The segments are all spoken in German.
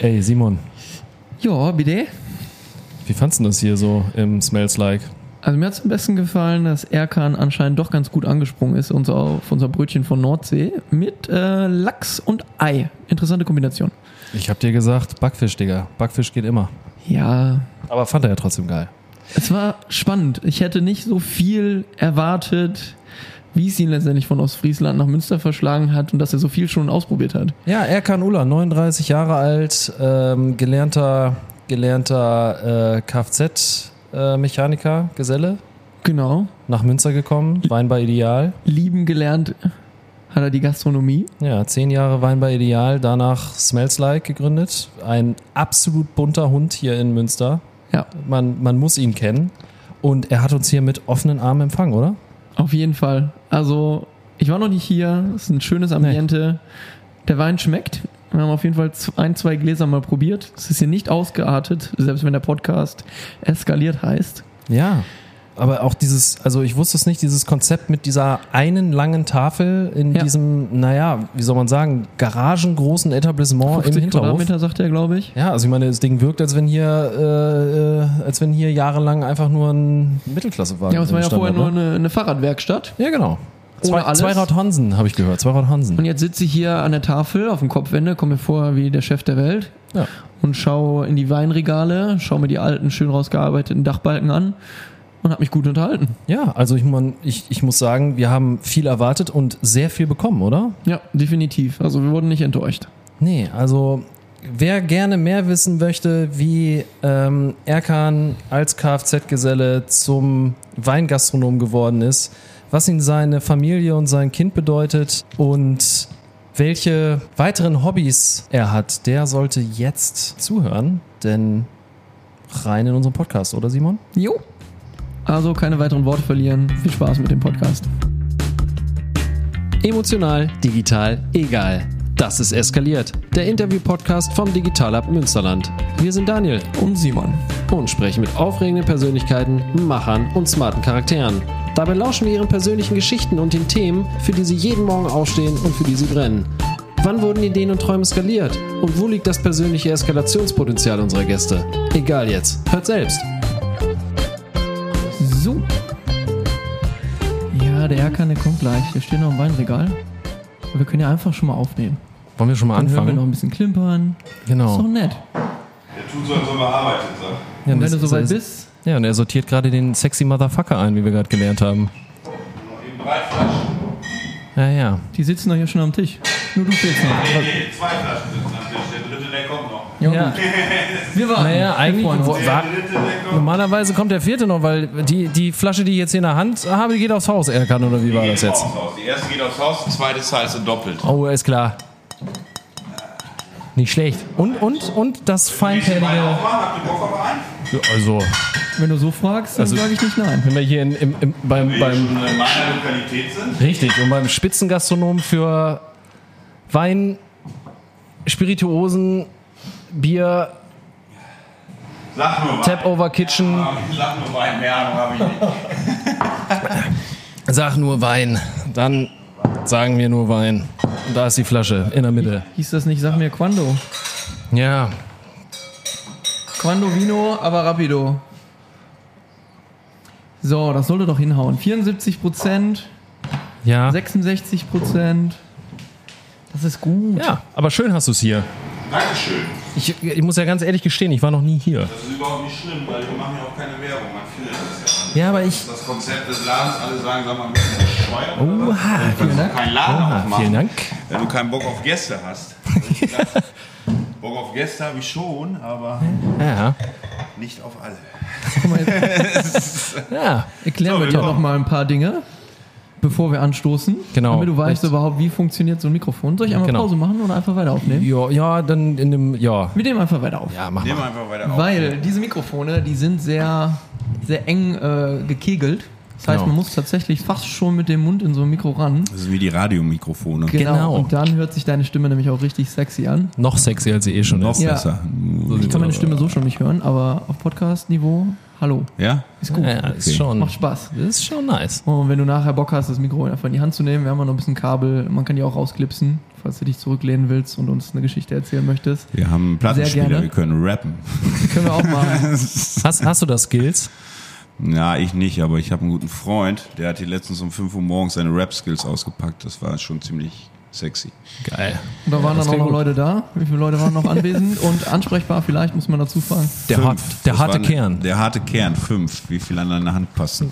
Ey, Simon, Ja, bitte. wie fandst du das hier so im Smells Like? Also mir hat es am besten gefallen, dass Erkan anscheinend doch ganz gut angesprungen ist unser, auf unser Brötchen von Nordsee mit äh, Lachs und Ei. Interessante Kombination. Ich hab dir gesagt, Backfisch, Digga. Backfisch geht immer. Ja, Aber fand er ja trotzdem geil. es war spannend. Ich hätte nicht so viel erwartet, wie es ihn letztendlich von Ostfriesland nach Münster verschlagen hat und dass er so viel schon ausprobiert hat. Ja, Erkan Ulla, 39 Jahre alt, ähm, gelernter, gelernter äh, Kfz-Mechaniker, Geselle, Genau. nach Münster gekommen, Weinbar Ideal. Lieben gelernt hat er die Gastronomie. Ja, zehn Jahre Weinbar Ideal, danach Smells Like gegründet. Ein absolut bunter Hund hier in Münster. Ja, Man, man muss ihn kennen. Und er hat uns hier mit offenen Armen empfangen, oder? Auf jeden Fall. Also, ich war noch nicht hier. Es ist ein schönes Ambiente. Der Wein schmeckt. Wir haben auf jeden Fall ein, zwei Gläser mal probiert. Es ist hier nicht ausgeartet, selbst wenn der Podcast eskaliert heißt. Ja. Aber auch dieses, also ich wusste es nicht, dieses Konzept mit dieser einen langen Tafel in Ja. diesem, naja, wie soll man sagen, garagengroßen Etablissement im 50 Hinterhof. Quadratmeter, sagt er, glaube ich. Ja, also ich meine, das Ding wirkt, als wenn hier, äh, äh, als wenn hier jahrelang einfach nur ein Mittelklassewagen Ja, aber es war ja vorher nur ne? eine, eine Fahrradwerkstatt. Ja, genau. Zwei, alles. Zweirad Hansen, habe ich gehört. Zweirad Hansen. Und jetzt sitze ich hier an der Tafel auf dem Kopfwende, komme mir vor wie der Chef der Welt Ja. und schaue in die Weinregale, schaue mir die alten, schön rausgearbeiteten Dachbalken an und habe mich gut unterhalten. Ja, also ich, mein, ich, ich muss sagen, wir haben viel erwartet und sehr viel bekommen, oder? Ja, definitiv. Also wir wurden nicht enttäuscht. Nee, also wer gerne mehr wissen möchte, wie ähm, Erkan als Kfz-Geselle zum Weingastronom geworden ist, was ihn seine Familie und sein Kind bedeutet und welche weiteren Hobbys er hat, der sollte jetzt zuhören, denn rein in unseren Podcast, oder Simon? Jo. Also keine weiteren Worte verlieren. Viel Spaß mit dem Podcast. Emotional, digital, egal. Das ist Eskaliert, der Interview-Podcast vom Digitalab Münsterland. Wir sind Daniel Und Simon. und sprechen mit aufregenden Persönlichkeiten, Machern und smarten Charakteren. Dabei lauschen wir ihren persönlichen Geschichten und den Themen, für die sie jeden Morgen aufstehen und für die sie brennen. Wann wurden Ideen und Träume skaliert? Und wo liegt das persönliche Eskalationspotenzial unserer Gäste? Egal jetzt, hört selbst. Ja, der Erkan, der kommt gleich. Der steht noch im Weinregal. Wir können ja einfach schon mal aufnehmen. Wollen wir schon mal Dann hören wir noch anfangen? ein bisschen klimpern. Ist Genau. doch nett. Der tut so, als ob er arbeitet, sagt. Ja, Und wenn du soweit bist, Ja, und er sortiert gerade den sexy Motherfucker ein, wie wir gerade gelernt haben. Noch eben drei Flaschen. Ja, ja. die sitzen doch hier schon am Tisch. Nur du fehlst noch. Nee, nee, zwei Flaschen sitzen am Tisch. Noch. Ja, Ja. Wir warten. Naja, Wir eigentlich war, normalerweise kommt der vierte noch, weil die, die Flasche, die ich jetzt hier in der Hand habe, die geht aufs Haus, Erkan, oder wie war Die das geht jetzt? aufs Haus. Die erste geht aufs Haus, die zweite zahlst du doppelt. Oh, ist klar. Nicht schlecht. Und, und, und das auf einen? Also, Wenn du so fragst, dann Also- sage ich nicht nein. wenn wir hier in, im, im, beim, Wenn beim. schon in meiner Lokalität sind. Richtig, und beim Spitzengastronom für Wein, Spirituosen, Bier, Sag nur Wein. Tap Over Kitchen. Sag nur Wein, mehr Ahnung habe ich nicht. Sag nur Wein. Dann sagen wir nur Wein. Und da ist die Flasche in der Mitte. Hieß das nicht, sag mir Quando. Ja, Quando Vino, aber rapido. So, das sollte doch hinhauen. 74 Prozent, ja. 66 Prozent. Das ist gut. Ja, aber schön hast du es hier. Dankeschön. Ich, ich muss ja ganz ehrlich gestehen, ich war noch nie hier. Das ist überhaupt nicht schlimm, weil wir machen ja auch keine Werbung. Man findet das ja. Ja, aber ich. Das Konzept des Ladens, alle sagen, sag mal, ein bisschen bescheuert. oder was? Oha, Du kannst doch keinen Laden Oha, aufmachen, vielen Dank. wenn du keinen Bock auf Gäste hast. Also Bock auf Gäste habe ich schon, aber Ja, nicht auf alle. Ja. erklären So, wir wir dir kommen. noch mal ein paar Dinge, bevor wir anstoßen. Genau. Damit du weißt Richtig. überhaupt, wie funktioniert so ein Mikrofon. Soll ich einmal Genau. Pause machen oder einfach weiter aufnehmen? Ja, ja, dann in dem. Ja. Wir nehmen einfach weiter auf. Ja, mach Nehmen mal. wir einfach weiter auf. Weil diese Mikrofone, die sind sehr, sehr eng äh, gekegelt. Das heißt, Genau. man muss tatsächlich fast schon mit dem Mund in so ein Mikro ran. Das ist wie die Radiomikrofone. Genau. Genau. Und dann hört sich deine Stimme nämlich auch richtig sexy an. Noch sexy, als sie eh schon Noch ist. Ja. besser. Ich kann meine Stimme so schon nicht hören, aber auf Podcast-Niveau Hallo. Ja? Ist gut. Ja, ja, ist Okay. schon, Macht Spaß. das ist schon nice. Und wenn du nachher Bock hast, das Mikro einfach in die Hand zu nehmen, wir haben ja noch ein bisschen Kabel, man kann die auch rausklipsen, falls du dich zurücklehnen willst und uns eine Geschichte erzählen möchtest. Wir haben einen Plattenspieler, wir können rappen. Können wir auch machen. Hast, hast du das Skills? Ja, ich nicht, aber ich habe einen guten Freund, der hat hier letztens um 5 Uhr morgens seine Rap-Skills ausgepackt. Das war schon ziemlich sexy. Geil. Und da waren das dann auch noch gut. Leute da. Wie viele Leute waren noch anwesend und ansprechbar vielleicht, muss man dazu fragen. Der, hart, der harte Kern. Der harte Kern, fünf. Wie viel an deine Hand passen?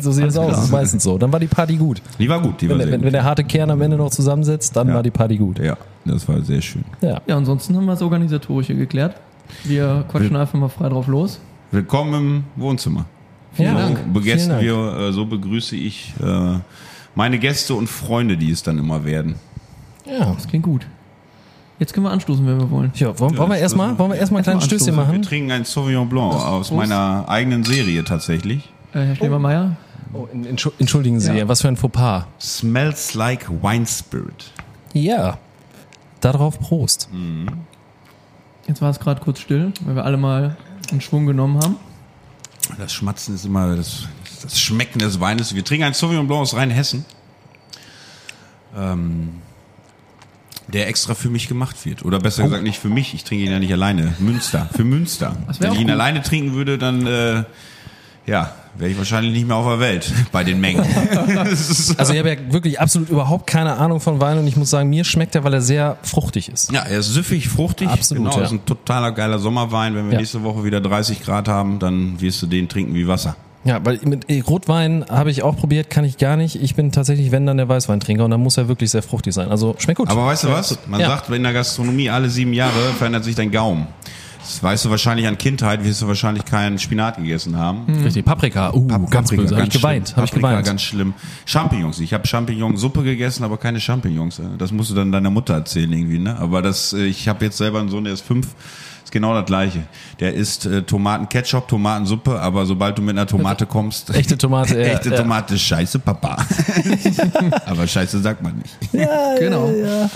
so sieht es aus. Das ist meistens so. Dann war die Party gut. Die war gut, die war Wenn, sehr wenn, gut. wenn der harte Kern am Ende noch zusammensetzt, dann Ja. war die Party gut. Ja, das war sehr schön. Ja. Ja, ansonsten haben wir das Organisatorische geklärt. Wir quatschen einfach mal frei drauf los. Willkommen im Wohnzimmer. Vielen so, Dank. Vielen Dank. wir, äh, so begrüße ich äh, meine Gäste und Freunde, die es dann immer werden. Ja. Das klingt gut. Jetzt können wir anstoßen, wenn wir wollen. Ja, wollen, wollen wir erstmal wollen wir erstmal ein kleines Stößchen anstoßen. Wir machen? trinken ein Sauvignon Blanc aus Prost. meiner eigenen Serie tatsächlich. Äh, Herr Schlebermeier, Oh, en- entschu- entschuldigen Sie, Ja. was für ein Fauxpas. Smells like wine spirit. Ja. Darauf Prost. jetzt war es gerade kurz still, weil wir alle mal einen Schwung genommen haben. Das Schmatzen ist immer das, das Schmecken des Weines. Wir trinken ein Sauvignon Blanc aus Rheinhessen. Ähm, der extra für mich gemacht wird. Oder besser gesagt nicht für mich, ich trinke ihn ja nicht alleine. Münster. Für Münster. Wenn ich ihn gut. alleine trinken würde, dann äh, ja, wäre ich wahrscheinlich nicht mehr auf der Welt bei den Mengen. Also ich habe ja wirklich absolut überhaupt keine Ahnung von Wein und ich muss sagen, mir schmeckt er, weil er sehr fruchtig ist. ja, er ist süffig, fruchtig. Absolut, Genau, ja. ist ein totaler geiler Sommerwein. Wenn wir Ja. nächste Woche wieder 30 Grad haben, dann wirst du den trinken wie Wasser. Ja, weil mit äh, Rotwein habe ich auch probiert, kann ich gar nicht. Ich bin tatsächlich, wenn dann der Weißweintrinker und dann muss er wirklich sehr fruchtig sein. Also schmeckt gut. Aber weißt du was? Man Ja. sagt, in der Gastronomie alle sieben Jahre verändert sich dein Gaumen. Das weißt du wahrscheinlich an Kindheit, wirst du wahrscheinlich keinen Spinat gegessen haben. Richtig, Paprika. Uh, Pap- ganz böse. Habe ich geweint. schlimm. Habe ich Paprika, geweint. ganz schlimm. Champignons. Ich habe Champignonsuppe gegessen, aber keine Champignons. Das musst du dann deiner Mutter erzählen irgendwie. Ne? Aber das, äh, ich habe jetzt selber einen Sohn, der ist fünf. Ist genau das gleiche. Der isst äh, Tomatenketchup, Tomatensuppe, aber sobald du mit einer Tomate kommst, Echte Tomate, ja, echte ja. Tomate, scheiße, Papa. aber scheiße sagt man nicht. Ja, Genau. Ja.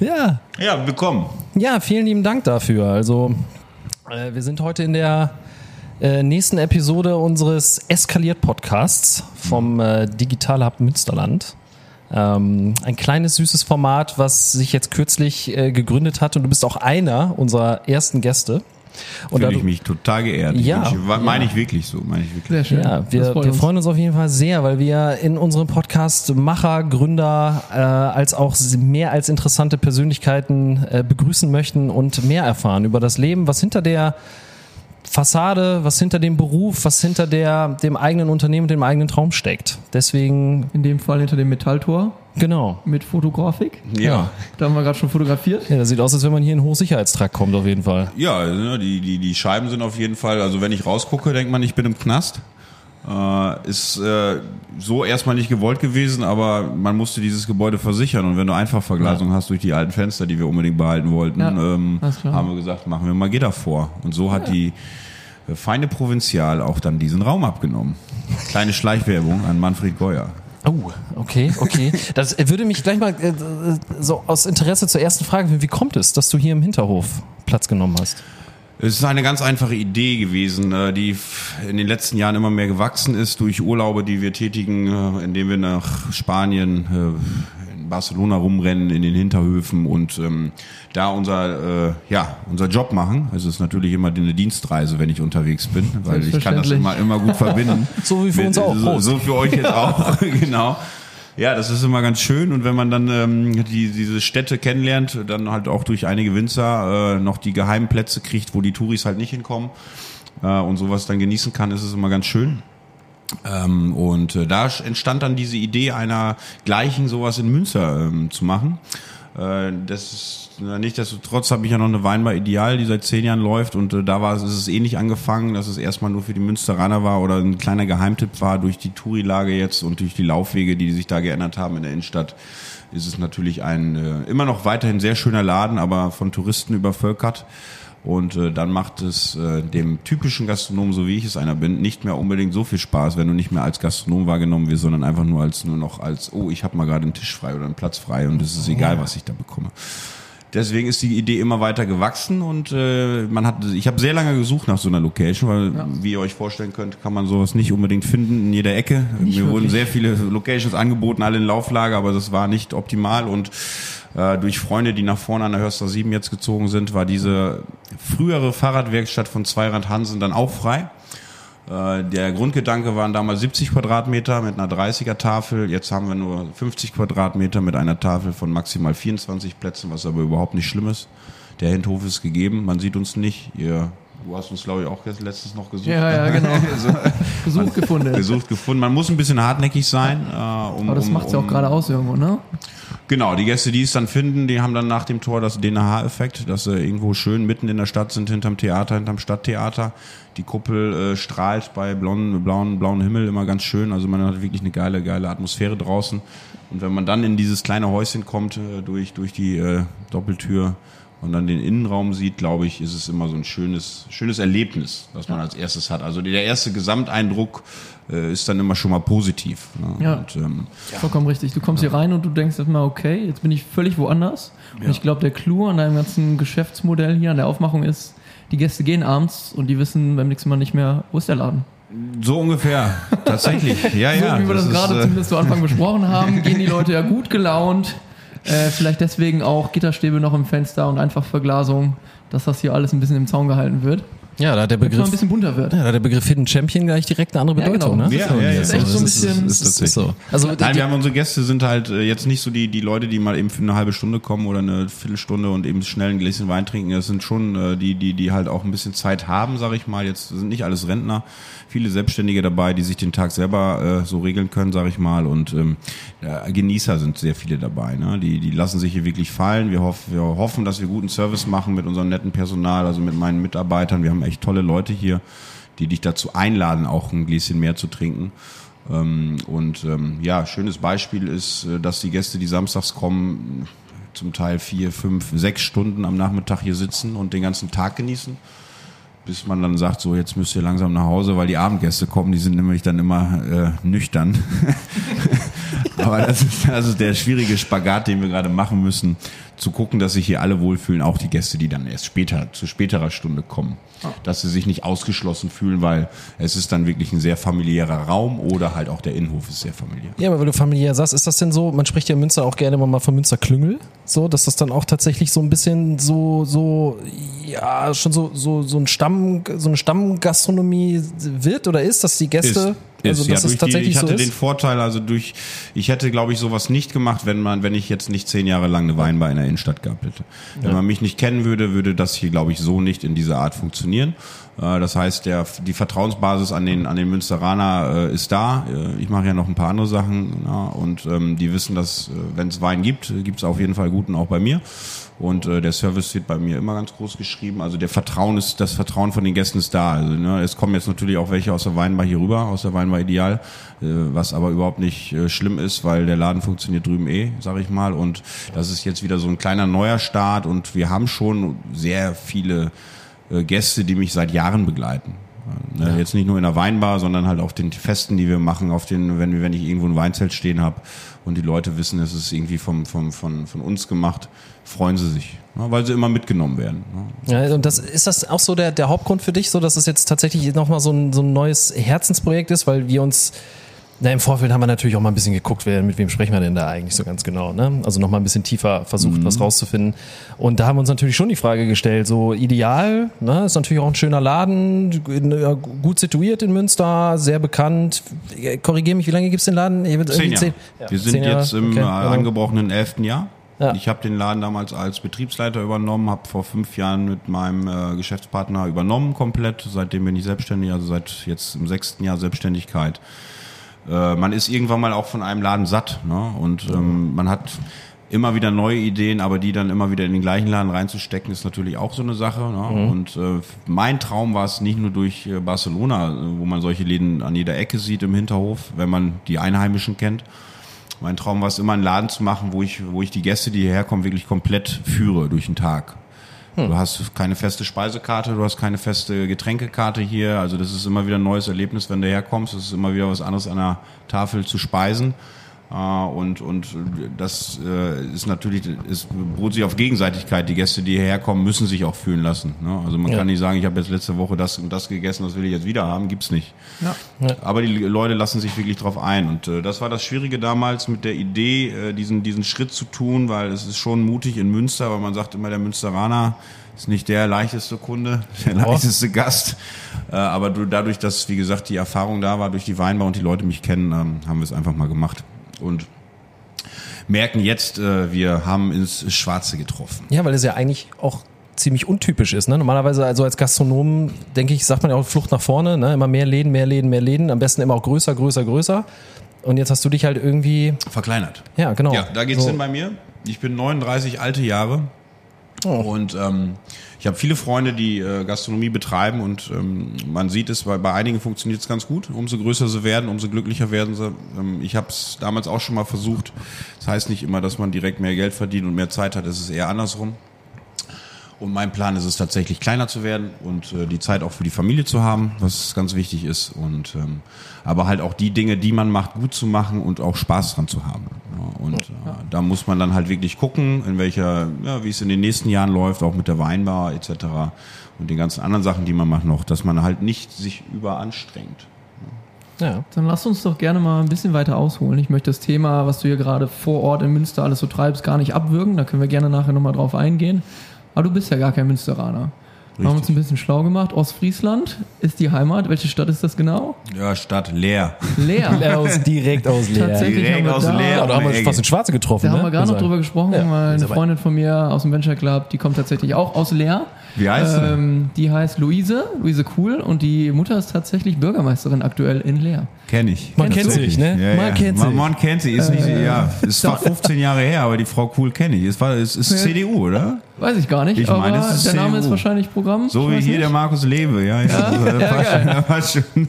Ja. Ja, willkommen. Ja, vielen lieben Dank dafür. Also, äh, wir sind heute in der äh, nächsten Episode unseres Eskaliert-Podcasts vom äh, Digital Hub Münsterland. Ähm, ein kleines, süßes Format, was sich jetzt kürzlich äh, gegründet hat und du bist auch einer unserer ersten Gäste. Und da Fühle ich mich total geehrt. Ja. Ich Meine ich wirklich so, meine ich wirklich. Sehr schön. Ja, wir, freut wir freuen uns auf jeden Fall sehr, weil wir in unserem Podcast Macher, Gründer äh, als auch mehr als interessante Persönlichkeiten äh, begrüßen möchten und mehr erfahren über das Leben, was hinter der Fassade, was hinter dem Beruf, was hinter der, dem eigenen Unternehmen, dem eigenen Traum steckt. Deswegen, In dem Fall hinter dem Metalltor genau. mit Fotografik. Ja. Da haben wir gerade schon fotografiert. Ja, das sieht aus, als wenn man hier in Hochsicherheitstrakt kommt, auf jeden Fall. Ja, die, die, die Scheiben sind auf jeden Fall, also wenn ich rausgucke, denkt man, ich bin im Knast. Äh, ist äh, so erstmal nicht gewollt gewesen, aber man musste dieses Gebäude versichern und wenn du Einfachverglasung hast durch die alten Fenster, die wir unbedingt behalten wollten, Ja, ähm, haben wir gesagt, machen wir mal Gitter vor. Und so hat die äh, feine Provinzial auch dann diesen Raum abgenommen. Kleine Schleichwerbung an Manfred Geuer. Oh, okay, okay. Das würde mich gleich mal äh, so aus Interesse zur ersten Frage, wie kommt es, dass du hier im Hinterhof Platz genommen hast? Es ist eine ganz einfache Idee gewesen, äh, die in den letzten Jahren immer mehr gewachsen ist durch Urlaube, die wir tätigen, äh, indem wir nach Spanien, äh, Barcelona rumrennen, in den Hinterhöfen und ähm, da unser, äh, ja, unser Job machen. Es ist natürlich immer eine Dienstreise, wenn ich unterwegs bin, weil ich kann das immer, immer gut verbinden. So wie für uns auch. So, so für euch jetzt auch, genau. Ja, das ist immer ganz schön und wenn man dann ähm, die, diese Städte kennenlernt, dann halt auch durch einige Winzer äh, noch die geheimen Plätze kriegt, wo die Touris halt nicht hinkommen äh, und sowas dann genießen kann, ist es immer ganz schön. Ähm, und äh, da entstand dann diese Idee einer gleichen sowas in Münster ähm, zu machen. Äh, das ist na, nichtsdestotrotz habe ich ja noch eine Weinbar Ideal, die seit zehn Jahren läuft und äh, da war es, ist es ähnlich angefangen, dass es erstmal nur für die Münsteraner war oder ein kleiner Geheimtipp war durch die Tourilage jetzt und durch die Laufwege, die sich da geändert haben in der Innenstadt, ist es natürlich ein äh, immer noch weiterhin sehr schöner Laden, aber von Touristen übervölkert. Und äh, dann macht es äh, dem typischen Gastronom, so wie ich es einer bin, nicht mehr unbedingt so viel Spaß, wenn du nicht mehr als Gastronom wahrgenommen wirst, sondern einfach nur als nur noch als, oh, ich habe mal gerade einen Tisch frei oder einen Platz frei und es ist egal, was ich da bekomme. Deswegen ist die Idee immer weiter gewachsen und äh, man hat, ich habe sehr lange gesucht nach so einer Location, weil wie ihr euch vorstellen könnt, kann man sowas nicht unbedingt finden in jeder Ecke. Nicht Mir wurden wirklich. sehr viele Locations angeboten, alle in Lauflage, aber das war nicht optimal und äh, durch Freunde, die nach vorne an der Hörster 7 jetzt gezogen sind, war diese frühere Fahrradwerkstatt von Zweirad Hansen dann auch frei. Äh, Der Grundgedanke waren damals 70 Quadratmeter mit einer 30er Tafel. Jetzt haben wir nur 50 Quadratmeter mit einer Tafel von maximal 24 Plätzen, was aber überhaupt nicht schlimm ist. Der Hinterhof ist gegeben, man sieht uns nicht. Ihr, du hast uns, glaube ich, auch letztens noch gesucht. Ja, ja, genau. So, Besuch gefunden. gesucht, gefunden. Man muss ein bisschen hartnäckig sein. Äh, um, Aber das um, macht's ja auch um- gerade aus irgendwo, ne? Genau, die Gäste, die es dann finden, die haben dann nach dem Tor das DNH-Effekt, dass sie irgendwo schön mitten in der Stadt sind, hinterm Theater, hinterm Stadttheater. Die Kuppel äh, strahlt bei blauen, blauen, blauen Himmel immer ganz schön. Also man hat wirklich eine geile, geile Atmosphäre draußen. Und wenn man dann in dieses kleine Häuschen kommt, äh, durch, durch die äh, Doppeltür und dann den Innenraum sieht, glaube ich, ist es immer so ein schönes, schönes Erlebnis, was man als erstes hat. Also der erste Gesamteindruck äh, ist dann immer schon mal positiv. Ne? Ja. Und, ähm, Vollkommen richtig. Du kommst hier rein und du denkst erstmal, okay, jetzt bin ich völlig woanders. Und ich glaube, der Clou an deinem ganzen Geschäftsmodell hier, an der Aufmachung ist, die Gäste gehen abends und die wissen beim nächsten Mal nicht mehr, wo ist der Laden. So ungefähr, tatsächlich. Ja, ja. so wie wir das, ist, gerade äh, zumindest zu Anfang besprochen haben, gehen die Leute ja gut gelaunt. Äh, vielleicht deswegen auch Gitterstäbe noch im Fenster und einfach Verglasung, dass das hier alles ein bisschen im Zaun gehalten wird. Ja, da hat der man ein Begriff, bisschen bunter wird. ja, da hat der Begriff Hidden Champion gleich direkt eine andere Ja, Bedeutung, genau. ne? Ja, ja, ist echt so ein ist- bisschen- ist so. Also, Nein, die, wir haben unsere Gäste sind halt äh, jetzt nicht so die, die Leute, die mal eben für eine halbe Stunde kommen oder eine Viertelstunde und eben schnell ein Gläschen Wein trinken. Das sind schon äh, die, die, die halt auch ein bisschen Zeit haben, sag ich mal. Jetzt sind nicht alles Rentner, viele Selbstständige dabei, die sich den Tag selber äh, so regeln können, sag ich mal. Und ähm, Genießer sind sehr viele dabei. Ne? Die, die lassen sich hier wirklich fallen. Wir, hoff, wir hoffen, dass wir guten Service machen mit unserem netten Personal, also mit meinen Mitarbeitern. Wir haben echt tolle Leute hier, die dich dazu einladen, auch ein Gläschen mehr zu trinken. Ähm, und ähm, ja, schönes Beispiel ist, äh, dass die Gäste, die samstags kommen, zum Teil vier, fünf, sechs Stunden am Nachmittag hier sitzen und den ganzen Tag genießen. Bis man dann sagt, so jetzt müsst ihr langsam nach Hause, weil die Abendgäste kommen, die sind nämlich dann immer äh, nüchtern. Aber das ist, das ist der schwierige Spagat, den wir gerade machen müssen, zu gucken, dass sich hier alle wohlfühlen, auch die Gäste, die dann erst später, zu späterer Stunde kommen. Dass sie sich nicht ausgeschlossen fühlen, weil es ist dann wirklich ein sehr familiärer Raum oder halt auch der Innenhof ist sehr familiär. ja, aber weil du familiär sagst, ist das denn so, man spricht ja in Münster auch gerne immer mal von Münsterklüngel, so, dass das dann auch tatsächlich so ein bisschen so, so, ja, schon so, so, so ein Stamm, so eine Stammgastronomie wird oder ist, dass die Gäste, also ist, ja, dass durch tatsächlich die, ich hatte so den? Vorteil, also durch, ich hätte, glaube ich, sowas nicht gemacht, wenn man, wenn ich jetzt nicht zehn Jahre lang eine Weinbar in der Innenstadt gehabt hätte. Wenn man mich nicht kennen würde, würde das hier, glaube ich, so nicht in dieser Art funktionieren. Äh, Das heißt, der, die Vertrauensbasis an den, an den Münsteraner äh, ist da. Äh, Ich mache ja noch ein paar andere Sachen ja, und ähm, die wissen, dass äh, wenn es Wein gibt, gibt es auf jeden Fall guten auch bei mir. Und äh, der Service wird bei mir immer ganz groß geschrieben. Also der Vertrauen ist, das Vertrauen von den Gästen ist da. Also, ne, es kommen jetzt natürlich auch welche aus der Weinbar hier rüber, aus der Weinbar Ideal, äh, was aber überhaupt nicht äh, schlimm ist, weil der Laden funktioniert drüben eh, sag ich mal. Und das ist jetzt wieder so ein kleiner neuer Start und wir haben schon sehr viele äh, Gäste, die mich seit Jahren begleiten. Ne, Jetzt nicht nur in der Weinbar, sondern halt auf den Festen, die wir machen, auf den, wenn, wenn ich irgendwo ein Weinzelt stehen habe und die Leute wissen, es ist irgendwie vom, vom, von, von uns gemacht, freuen sie sich, ne, weil sie immer mitgenommen werden. Ne. Ja, und das, ist das auch so der, der Hauptgrund für dich, so dass es jetzt tatsächlich nochmal so ein, so ein neues Herzensprojekt ist, weil wir uns, na, im Vorfeld haben wir natürlich auch mal ein bisschen geguckt, wer, mit wem sprechen wir denn da eigentlich so ganz genau, ne? Also nochmal ein bisschen tiefer versucht, was rauszufinden. Und da haben wir uns natürlich schon die Frage gestellt, so ideal, ne? Ist natürlich auch ein schöner Laden, gut situiert in Münster, sehr bekannt. Korrigiere mich, wie lange gibt's den Laden? Zehn Jahre. ja, wir sind zehn jetzt im okay, äh, angebrochenen elften Jahr. Ja. Ich habe den Laden damals als Betriebsleiter übernommen, habe vor fünf Jahren mit meinem äh, Geschäftspartner übernommen komplett. Seitdem bin ich selbstständig, also seit jetzt im sechsten Jahr Selbstständigkeit. Äh, man ist irgendwann mal auch von einem Laden satt ne? und ähm, man hat immer wieder neue Ideen, aber die dann immer wieder in den gleichen Laden reinzustecken, ist natürlich auch so eine Sache. Ne? Und äh, mein Traum war es nicht nur durch äh, Barcelona, äh, wo man solche Läden an jeder Ecke sieht im Hinterhof, wenn man die Einheimischen kennt. Mein Traum war es immer, einen Laden zu machen, wo ich, wo ich die Gäste, die hierher kommen, wirklich komplett führe durch den Tag. Du hast keine feste Speisekarte, du hast keine feste Getränkekarte hier. Also das ist immer wieder ein neues Erlebnis, wenn du herkommst. Es ist immer wieder was anderes an der Tafel zu speisen. Äh, und, und das äh, ist natürlich, es beruht sich auf Gegenseitigkeit. Die Gäste, die hierher kommen, müssen sich auch fühlen lassen. Ne? Also man Ja. kann nicht sagen, ich habe jetzt letzte Woche das und das gegessen, das will ich jetzt wieder haben, gibt's nicht. Ja. Aber die Leute lassen sich wirklich drauf ein. Und äh, das war das Schwierige damals mit der Idee, diesen, diesen Schritt zu tun, weil es ist schon mutig in Münster, weil man sagt immer, der Münsteraner ist nicht der leichteste Kunde, der leichteste Gast. Aber du, dadurch, dass, wie gesagt, die Erfahrung da war durch die Weinbau und die Leute mich kennen, ähm, haben wir es einfach mal gemacht. Und merken jetzt, äh, wir haben ins Schwarze getroffen. Ja, weil es ja eigentlich auch ziemlich untypisch ist. Ne? Normalerweise, also als Gastronom, denke ich, sagt man ja auch Flucht nach vorne. Ne? Immer mehr Läden, mehr Läden, mehr Läden. Am besten immer auch größer, größer, größer. Und jetzt hast du dich halt irgendwie, Verkleinert. ja, genau. Ja, da geht's So. hin bei mir. Ich bin 39 alte Jahre Oh. und ähm, ich habe viele Freunde, die äh, Gastronomie betreiben und ähm, man sieht es, bei, bei einigen funktioniert es ganz gut. Umso größer sie werden, umso glücklicher werden sie. Ähm, ich habe es damals auch schon mal versucht. Das heißt nicht immer, dass man direkt mehr Geld verdient und mehr Zeit hat. Es ist eher andersrum. Und mein Plan ist es tatsächlich kleiner zu werden und äh, die Zeit auch für die Familie zu haben, was ganz wichtig ist. Und ähm, aber halt auch die Dinge, die man macht, gut zu machen und auch Spaß dran zu haben. Ja, und äh, da muss man dann halt wirklich gucken, in welcher, ja, wie es in den nächsten Jahren läuft, auch mit der Weinbar etc. und den ganzen anderen Sachen, die man macht noch, dass man halt nicht sich überanstrengt. Ja. Dann lass uns doch gerne mal ein bisschen weiter ausholen. Ich möchte das Thema, was du hier gerade vor Ort in Münster alles so treibst, gar nicht abwürgen. Da können wir gerne nachher nochmal drauf eingehen. Aber du bist ja gar kein Münsteraner. Wir haben uns ein bisschen schlau gemacht. Ostfriesland ist die Heimat. Welche Stadt ist das genau? Ja, Stadt leer. Leer. Aus, direkt aus Leer. Tatsächlich Direkt haben wir aus da, Leer. Ja, da haben wir fast ins Schwarze getroffen. Da ne? haben wir gerade noch Also- drüber gesprochen, Ja, weil ist eine Freundin von mir aus dem Venture Club, die kommt tatsächlich auch aus Leer. Wie heißt sie? ähm, Die heißt Luise, Luise Kuhl und die Mutter ist tatsächlich Bürgermeisterin aktuell in Leer. Kenn ich. Man kennt sich, ne? Ja, Man ja. kennt man, sich. man kennt sie. Ist nicht, ja, ist zwar 15 Jahre her, aber die Frau Cool kenne ich. Es war, es ist CDU, oder? Weiß ich gar nicht, Ich aber meine, es ist der Name ist wahrscheinlich Programm. So wie hier nicht. der Markus Lewe, ja. ja, das war schon, das war schon.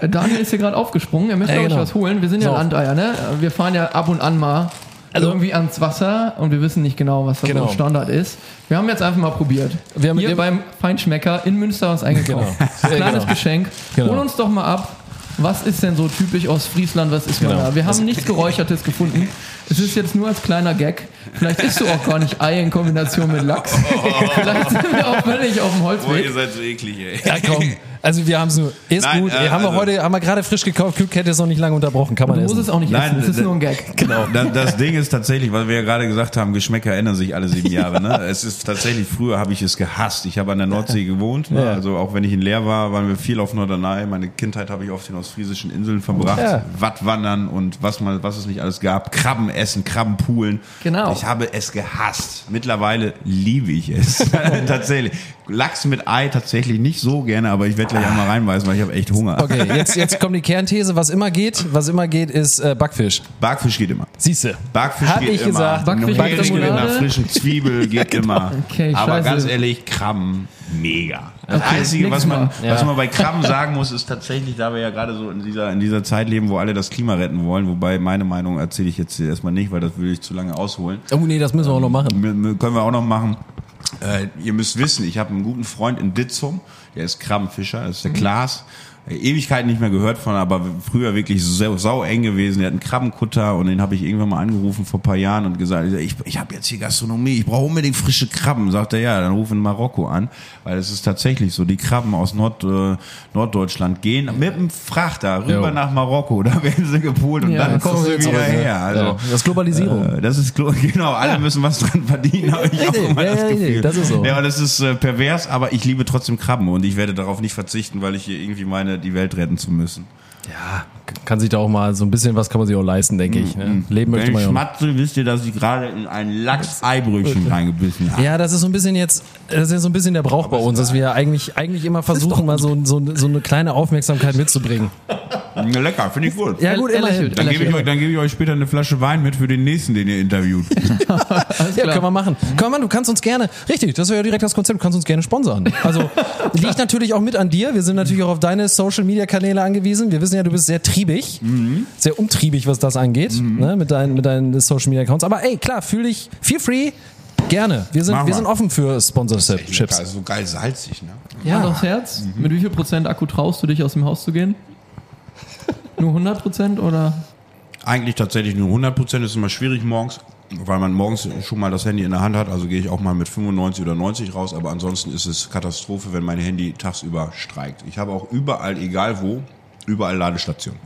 Äh, Daniel ist hier gerade aufgesprungen, er möchte Ja, genau. was holen. Wir sind ja So. Landeier, ne? Wir fahren ja ab und an mal Also- irgendwie ans Wasser und wir wissen nicht genau, was das Genau. so Standard ist. Wir haben jetzt einfach mal probiert. Wir haben hier beim Feinschmecker in Münster was eingekauft. Genau. Ja, Kleines genau. Geschenk. Genau. Hol uns doch mal ab. Was ist denn so typisch aus Friesland? Was ist Genau. da? Wir haben nichts Geräuchertes gefunden. Es ist jetzt nur als kleiner Gag. Vielleicht isst du auch gar nicht Ei in Kombination mit Lachs. Vielleicht sind wir auch völlig auf dem Holzweg. seid so eklig, ey. Ja, komm. Also wir haben es nur. Ist Nein, gut. äh, haben wir also- heute, haben wir gerade frisch gekauft. Kühlkette ist noch nicht lange unterbrochen. Kann man Du musst essen. es auch nicht Nein, essen. Es ist nur ein Gag. Genau. Das, das Ding ist tatsächlich, weil wir ja gerade gesagt haben, Geschmäcker ändern sich alle sieben Jahre. Ne? Es ist tatsächlich, früher habe ich es gehasst. Ich habe an der Nordsee gewohnt. Ne? Ja. Also auch wenn ich in Leer war, waren wir viel auf Norderney. Meine Kindheit habe ich auf den ostfriesischen Inseln verbracht. Ja. Wattwandern und was, mal, was es nicht alles gab. Krabben essen, Krabbenpoolen. Genau. Ich habe es gehasst. Mittlerweile liebe ich es. tatsächlich. Lachs mit Ei tatsächlich nicht so gerne, aber ich werde gleich einmal reinweisen, weil ich habe echt Hunger. Okay, jetzt, jetzt kommt die Kernthese. Was immer geht, was immer geht, ist äh, Backfisch. Backfisch geht immer. Siehste. Backfisch Hab geht ich immer. gesagt. Backfisch Backfisch geht Remoulade. frischen Zwiebel geht immer. Okay, Aber scheiße. ganz ehrlich, Krabben, mega. Das Okay, Einzige, was man. Ja. was man bei Krabben sagen muss, ist tatsächlich, da wir ja gerade so in dieser, in dieser Zeit leben, wo alle das Klima retten wollen, wobei meine Meinung erzähle ich jetzt hier erstmal nicht, weil das würde ich zu lange ausholen. Oh nee, das müssen wir auch noch machen. M- m- Können wir auch noch machen. Äh, ihr müsst wissen, ich habe einen guten Freund in Ditzum, der ist Krabbenfischer, das ist der Klaas. Ewigkeiten nicht mehr gehört von, aber früher wirklich sau, sau eng gewesen. Der hat einen Krabbenkutter und den habe ich irgendwann mal angerufen vor ein paar Jahren und gesagt, ich, ich habe jetzt hier Gastronomie, ich brauche unbedingt frische Krabben. Sagt er, ja, dann ruf in Marokko an, weil es ist tatsächlich so, die Krabben aus Nord, äh, Norddeutschland gehen mit dem Frachter rüber Jo. nach Marokko, da werden sie gepolt und Ja, dann kommen sie wieder ne? her. Also, Ja, das ist Globalisierung. äh, das ist genau, alle müssen was dran verdienen, habe ich auch immer ja, das ja, Gefühl. nee, das ist so. Ja, das ist äh, pervers, aber ich liebe trotzdem Krabben und ich werde darauf nicht verzichten, weil ich hier irgendwie meine, die Welt retten zu müssen. Ja, kann sich da auch mal so ein bisschen was kann man sich auch leisten, denke ich. Ne? Leben möchte Wenn man ich ja. schmatze, wisst ihr, dass ich gerade in ein Lachs-Eibrötchen reingebissen habe. Ja, das ist so ein bisschen jetzt, das ist so ein bisschen der Brauch bei uns, dass wir eigentlich, eigentlich immer versuchen, mal so, so, so eine kleine Aufmerksamkeit mitzubringen. Ja, Lecker, finde ich gut. Ja, gut, Er immerhin. Dann gebe ich, euch, dann gebe ich euch später eine Flasche Wein mit für den nächsten, den ihr interviewt. Ja, klar. können wir machen. Komm mal, du kannst uns gerne, richtig, das wäre ja direkt das Konzept, du kannst uns gerne sponsern. Also liegt natürlich auch mit an dir. Wir sind natürlich auch auf deine Social Media Kanäle angewiesen. Wir wissen ja, du bist sehr triebig, sehr umtriebig, was das angeht, ne, mit deinen, mit deinen Social Media Accounts. Aber ey, klar, fühl dich, feel free, gerne. Wir sind, Machen wir wir. sind offen für Sponsorships. ist so geil salzig, ne? Hand aufs Herz. Mit wie viel Prozent Akku traust du dich aus dem Haus zu gehen? Nur 100 Prozent oder? Eigentlich tatsächlich nur 100 Prozent. Ist immer schwierig morgens, weil man morgens schon mal das Handy in der Hand hat. Also gehe ich auch mal mit 95 oder 90 raus. Aber ansonsten ist es Katastrophe, wenn mein Handy tagsüber streikt. Ich habe auch überall, egal wo, überall Ladestationen.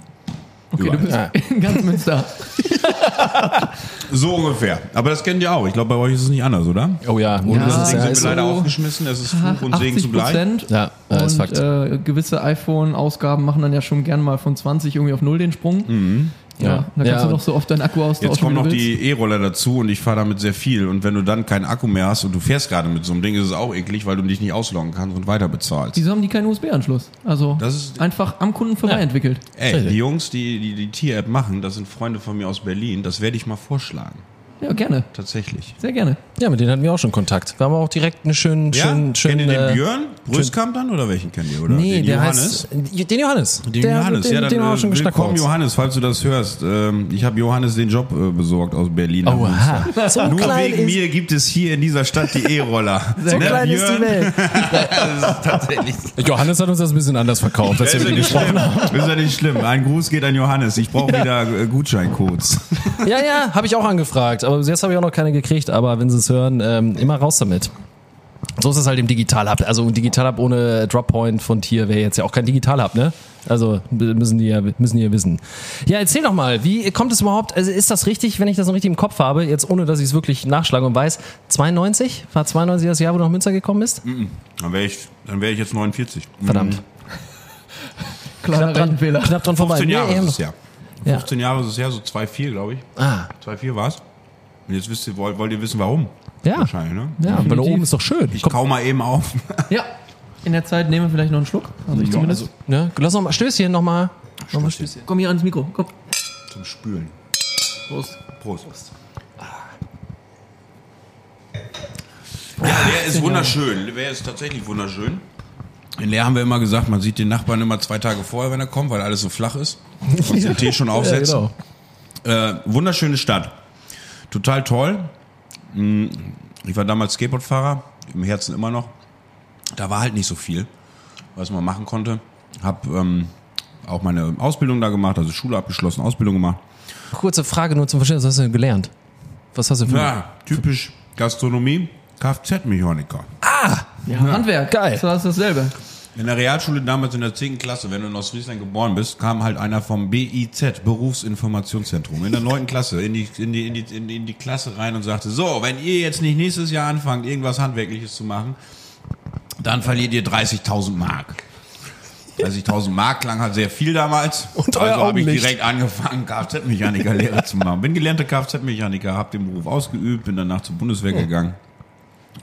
Okay, du Überall. bist in ganz Münster. So ungefähr. Aber das kennt ihr auch. Ich glaube, bei euch ist es nicht anders, oder? Oh ja, Und Ja, das Ding ja, sind ist wir leider so aufgeschmissen. Es ist Fluch und Segen 80 zugleich. Ja, ja, ist und Fakt. äh, gewisse iPhone-Ausgaben machen dann ja schon gern mal von 20 irgendwie auf null den Sprung. Ja, Ja. da kannst Ja, du noch so oft deinen Akku austauschen. Jetzt kommen noch willst. die E-Roller dazu und ich fahre damit sehr viel. Und wenn du dann keinen Akku mehr hast und du fährst gerade mit so einem Ding, ist es auch eklig, weil du dich nicht ausloggen kannst und weiter bezahlst. Wieso haben die keinen USB-Anschluss? Also Das ist- einfach am Kunden vorbei Ja. entwickelt. Ey, die Jungs, die die, die Tier-App machen, das sind Freunde von mir aus Berlin, das werde ich mal vorschlagen. Ja, gerne. Tatsächlich. Sehr gerne. Ja, mit denen hatten wir auch schon Kontakt. Wir haben auch direkt einen schönen, schönen, schönen. kennt ihr den äh, Björn? Brüskamp dann oder welchen kennt ihr? Oder Nee, den der Johannes? heißt. Den Johannes. Den der, Johannes, den, ja, dann den haben wir äh, schon geschnackt. willkommen kurz. Johannes, falls du das hörst. Ähm, ich habe Johannes den Job äh, besorgt aus Berlin. Münster. So Nur klein wegen mir gibt es hier in dieser Stadt die E-Roller. so Ne, klein ist die Björn? Welt. Das ist tatsächlich Johannes hat uns das ein bisschen anders verkauft, als Das wir ist, mit ja ihm gesprochen schlimm. haben. das ist ja nicht schlimm. Ein Gruß geht an Johannes. Ich brauche wieder äh, Gutscheincodes. Ja, ja, habe ich auch angefragt. Aber jetzt habe ich auch noch keine gekriegt. Aber wenn sie es hören, ähm, immer raus damit. So ist es halt im Digital Hub. Also ein Digital Hub ohne Droppoint von Tier wäre jetzt ja auch kein Digital Hub, ne? Also müssen die ja, müssen die ja wissen. Ja, erzähl doch mal, wie kommt es überhaupt, also ist das richtig, wenn ich das noch richtig im Kopf habe, jetzt ohne, dass ich es wirklich nachschlage und weiß, 92? War 92 das Jahr, wo du nach Münster gekommen bist? Dann wäre ich, dann wäre ich jetzt 49. Verdammt. Kleiner Knapp dran, knapp dran vorbei. 15 Jahre Nee, ist es ja. Ja. 15 Jahre ist es her, so 2,4 glaube ich. Ah, 2,4 war es. Und jetzt wisst ihr, wollt, wollt ihr wissen, warum? ja. Wahrscheinlich, ne? Ja, weil da oben ist doch schön. Ich kau mal eben auf. Ja. In der Zeit nehmen wir vielleicht noch einen Schluck. Also ich zumindest. Ne? Lass noch mal Stößchen nochmal. Nochmal Stößchen. Komm hier ans Mikro. Komm. Zum Spülen. Prost. Prost. Ja, der ist wunderschön. Der ist tatsächlich wunderschön. In Leer haben wir immer gesagt, man sieht den Nachbarn immer zwei Tage vorher, wenn er kommt, weil alles so flach ist. Und den Tee schon aufsetzen. Ja, genau. Äh, wunderschöne Stadt. Total toll. Mm, Ich war damals Skateboardfahrer, im Herzen immer noch. Da war halt nicht so viel, was man machen konnte. Hab ähm, auch meine Ausbildung da gemacht, also Schule abgeschlossen, Ausbildung gemacht. Kurze Frage nur zum Verstehen, was hast du denn gelernt? Was hast du für Ja, typisch Gastronomie, Kfz-Mechaniker. Ja, Handwerk. Geil. So ist dasselbe. In der Realschule damals in der 10. Klasse, wenn du in Ostfriesland geboren bist, kam halt einer vom BIZ, Berufsinformationszentrum, in der 9. Klasse in die, in, die, in, die, in, die, in die Klasse rein und sagte, so, wenn ihr jetzt nicht nächstes Jahr anfangt, irgendwas Handwerkliches zu machen, dann verliert ihr 30.000 Mark. 30.000 Mark klang halt sehr viel damals. Und also habe ich direkt angefangen, Kfz-Mechaniker-Lehre zu machen. Bin gelernter Kfz-Mechaniker, habe den Beruf ausgeübt, bin danach zur Bundeswehr gegangen.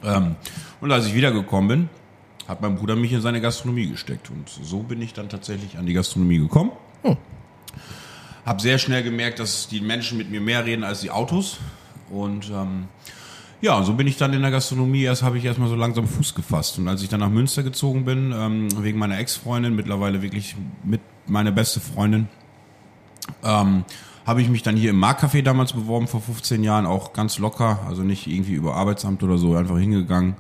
Ähm, und als ich wiedergekommen bin, hat mein Bruder mich in seine Gastronomie gesteckt. Und so bin ich dann tatsächlich an die Gastronomie gekommen. Hab sehr schnell gemerkt, dass die Menschen mit mir mehr reden als die Autos. Und ähm, ja, so bin ich dann in der Gastronomie. Erst habe ich erstmal so langsam Fuß gefasst. Und als ich dann nach Münster gezogen bin, ähm, wegen meiner Ex-Freundin, mittlerweile wirklich mit meine beste Freundin, ähm, habe ich mich dann hier im Marktcafé damals beworben vor 15 Jahren, auch ganz locker, also nicht irgendwie über Arbeitsamt oder so, einfach hingegangen,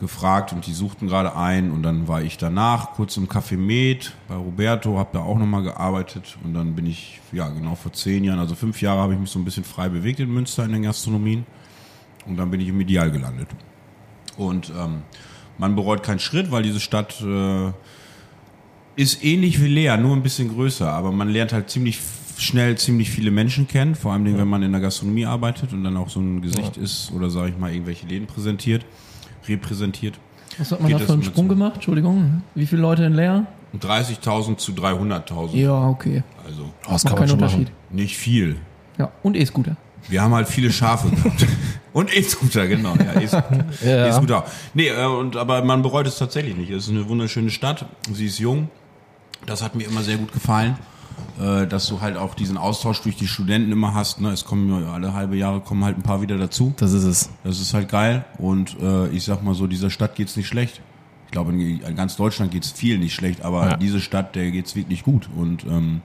gefragt und die suchten gerade ein und dann war ich danach kurz im Café Med bei Roberto, habe da auch nochmal gearbeitet und dann bin ich, ja genau vor zehn Jahren, also fünf Jahre habe ich mich so ein bisschen frei bewegt in Münster in den Gastronomien und dann bin ich im Ideal gelandet. Und ähm, man bereut keinen Schritt, weil diese Stadt äh, ist ähnlich wie Lea, nur ein bisschen größer, aber man lernt halt ziemlich schnell ziemlich viele Menschen kennen, vor allem wenn man in der Gastronomie arbeitet und dann auch so ein Gesicht ist oder sage ich mal irgendwelche Läden präsentiert, repräsentiert. Was hat man da für einen mit Sprung gemacht? Entschuldigung. Wie viele Leute in Leer? 30.000 zu 300.000. Ja, okay. Also das Macht keinen Unterschied. nicht viel. Ja, und E-Scooter. Wir haben halt viele Schafe gehabt. Und E-Scooter, genau. Ja, E-Scooter. Ja. E-Scooter auch. Nee, äh, und, aber man bereut es tatsächlich nicht. Es ist eine wunderschöne Stadt. Sie ist jung. Das hat mir immer sehr gut gefallen. Äh, dass du halt auch diesen Austausch durch die Studenten immer hast. Ne? Es kommen ja alle halbe Jahre kommen halt ein paar wieder dazu. Das ist es. Das ist halt geil. Und äh, ich sag mal so, dieser Stadt geht's nicht schlecht. Ich glaube, in ganz Deutschland geht's viel nicht schlecht, aber Ja. diese Stadt, der geht's wirklich gut. Und ähm,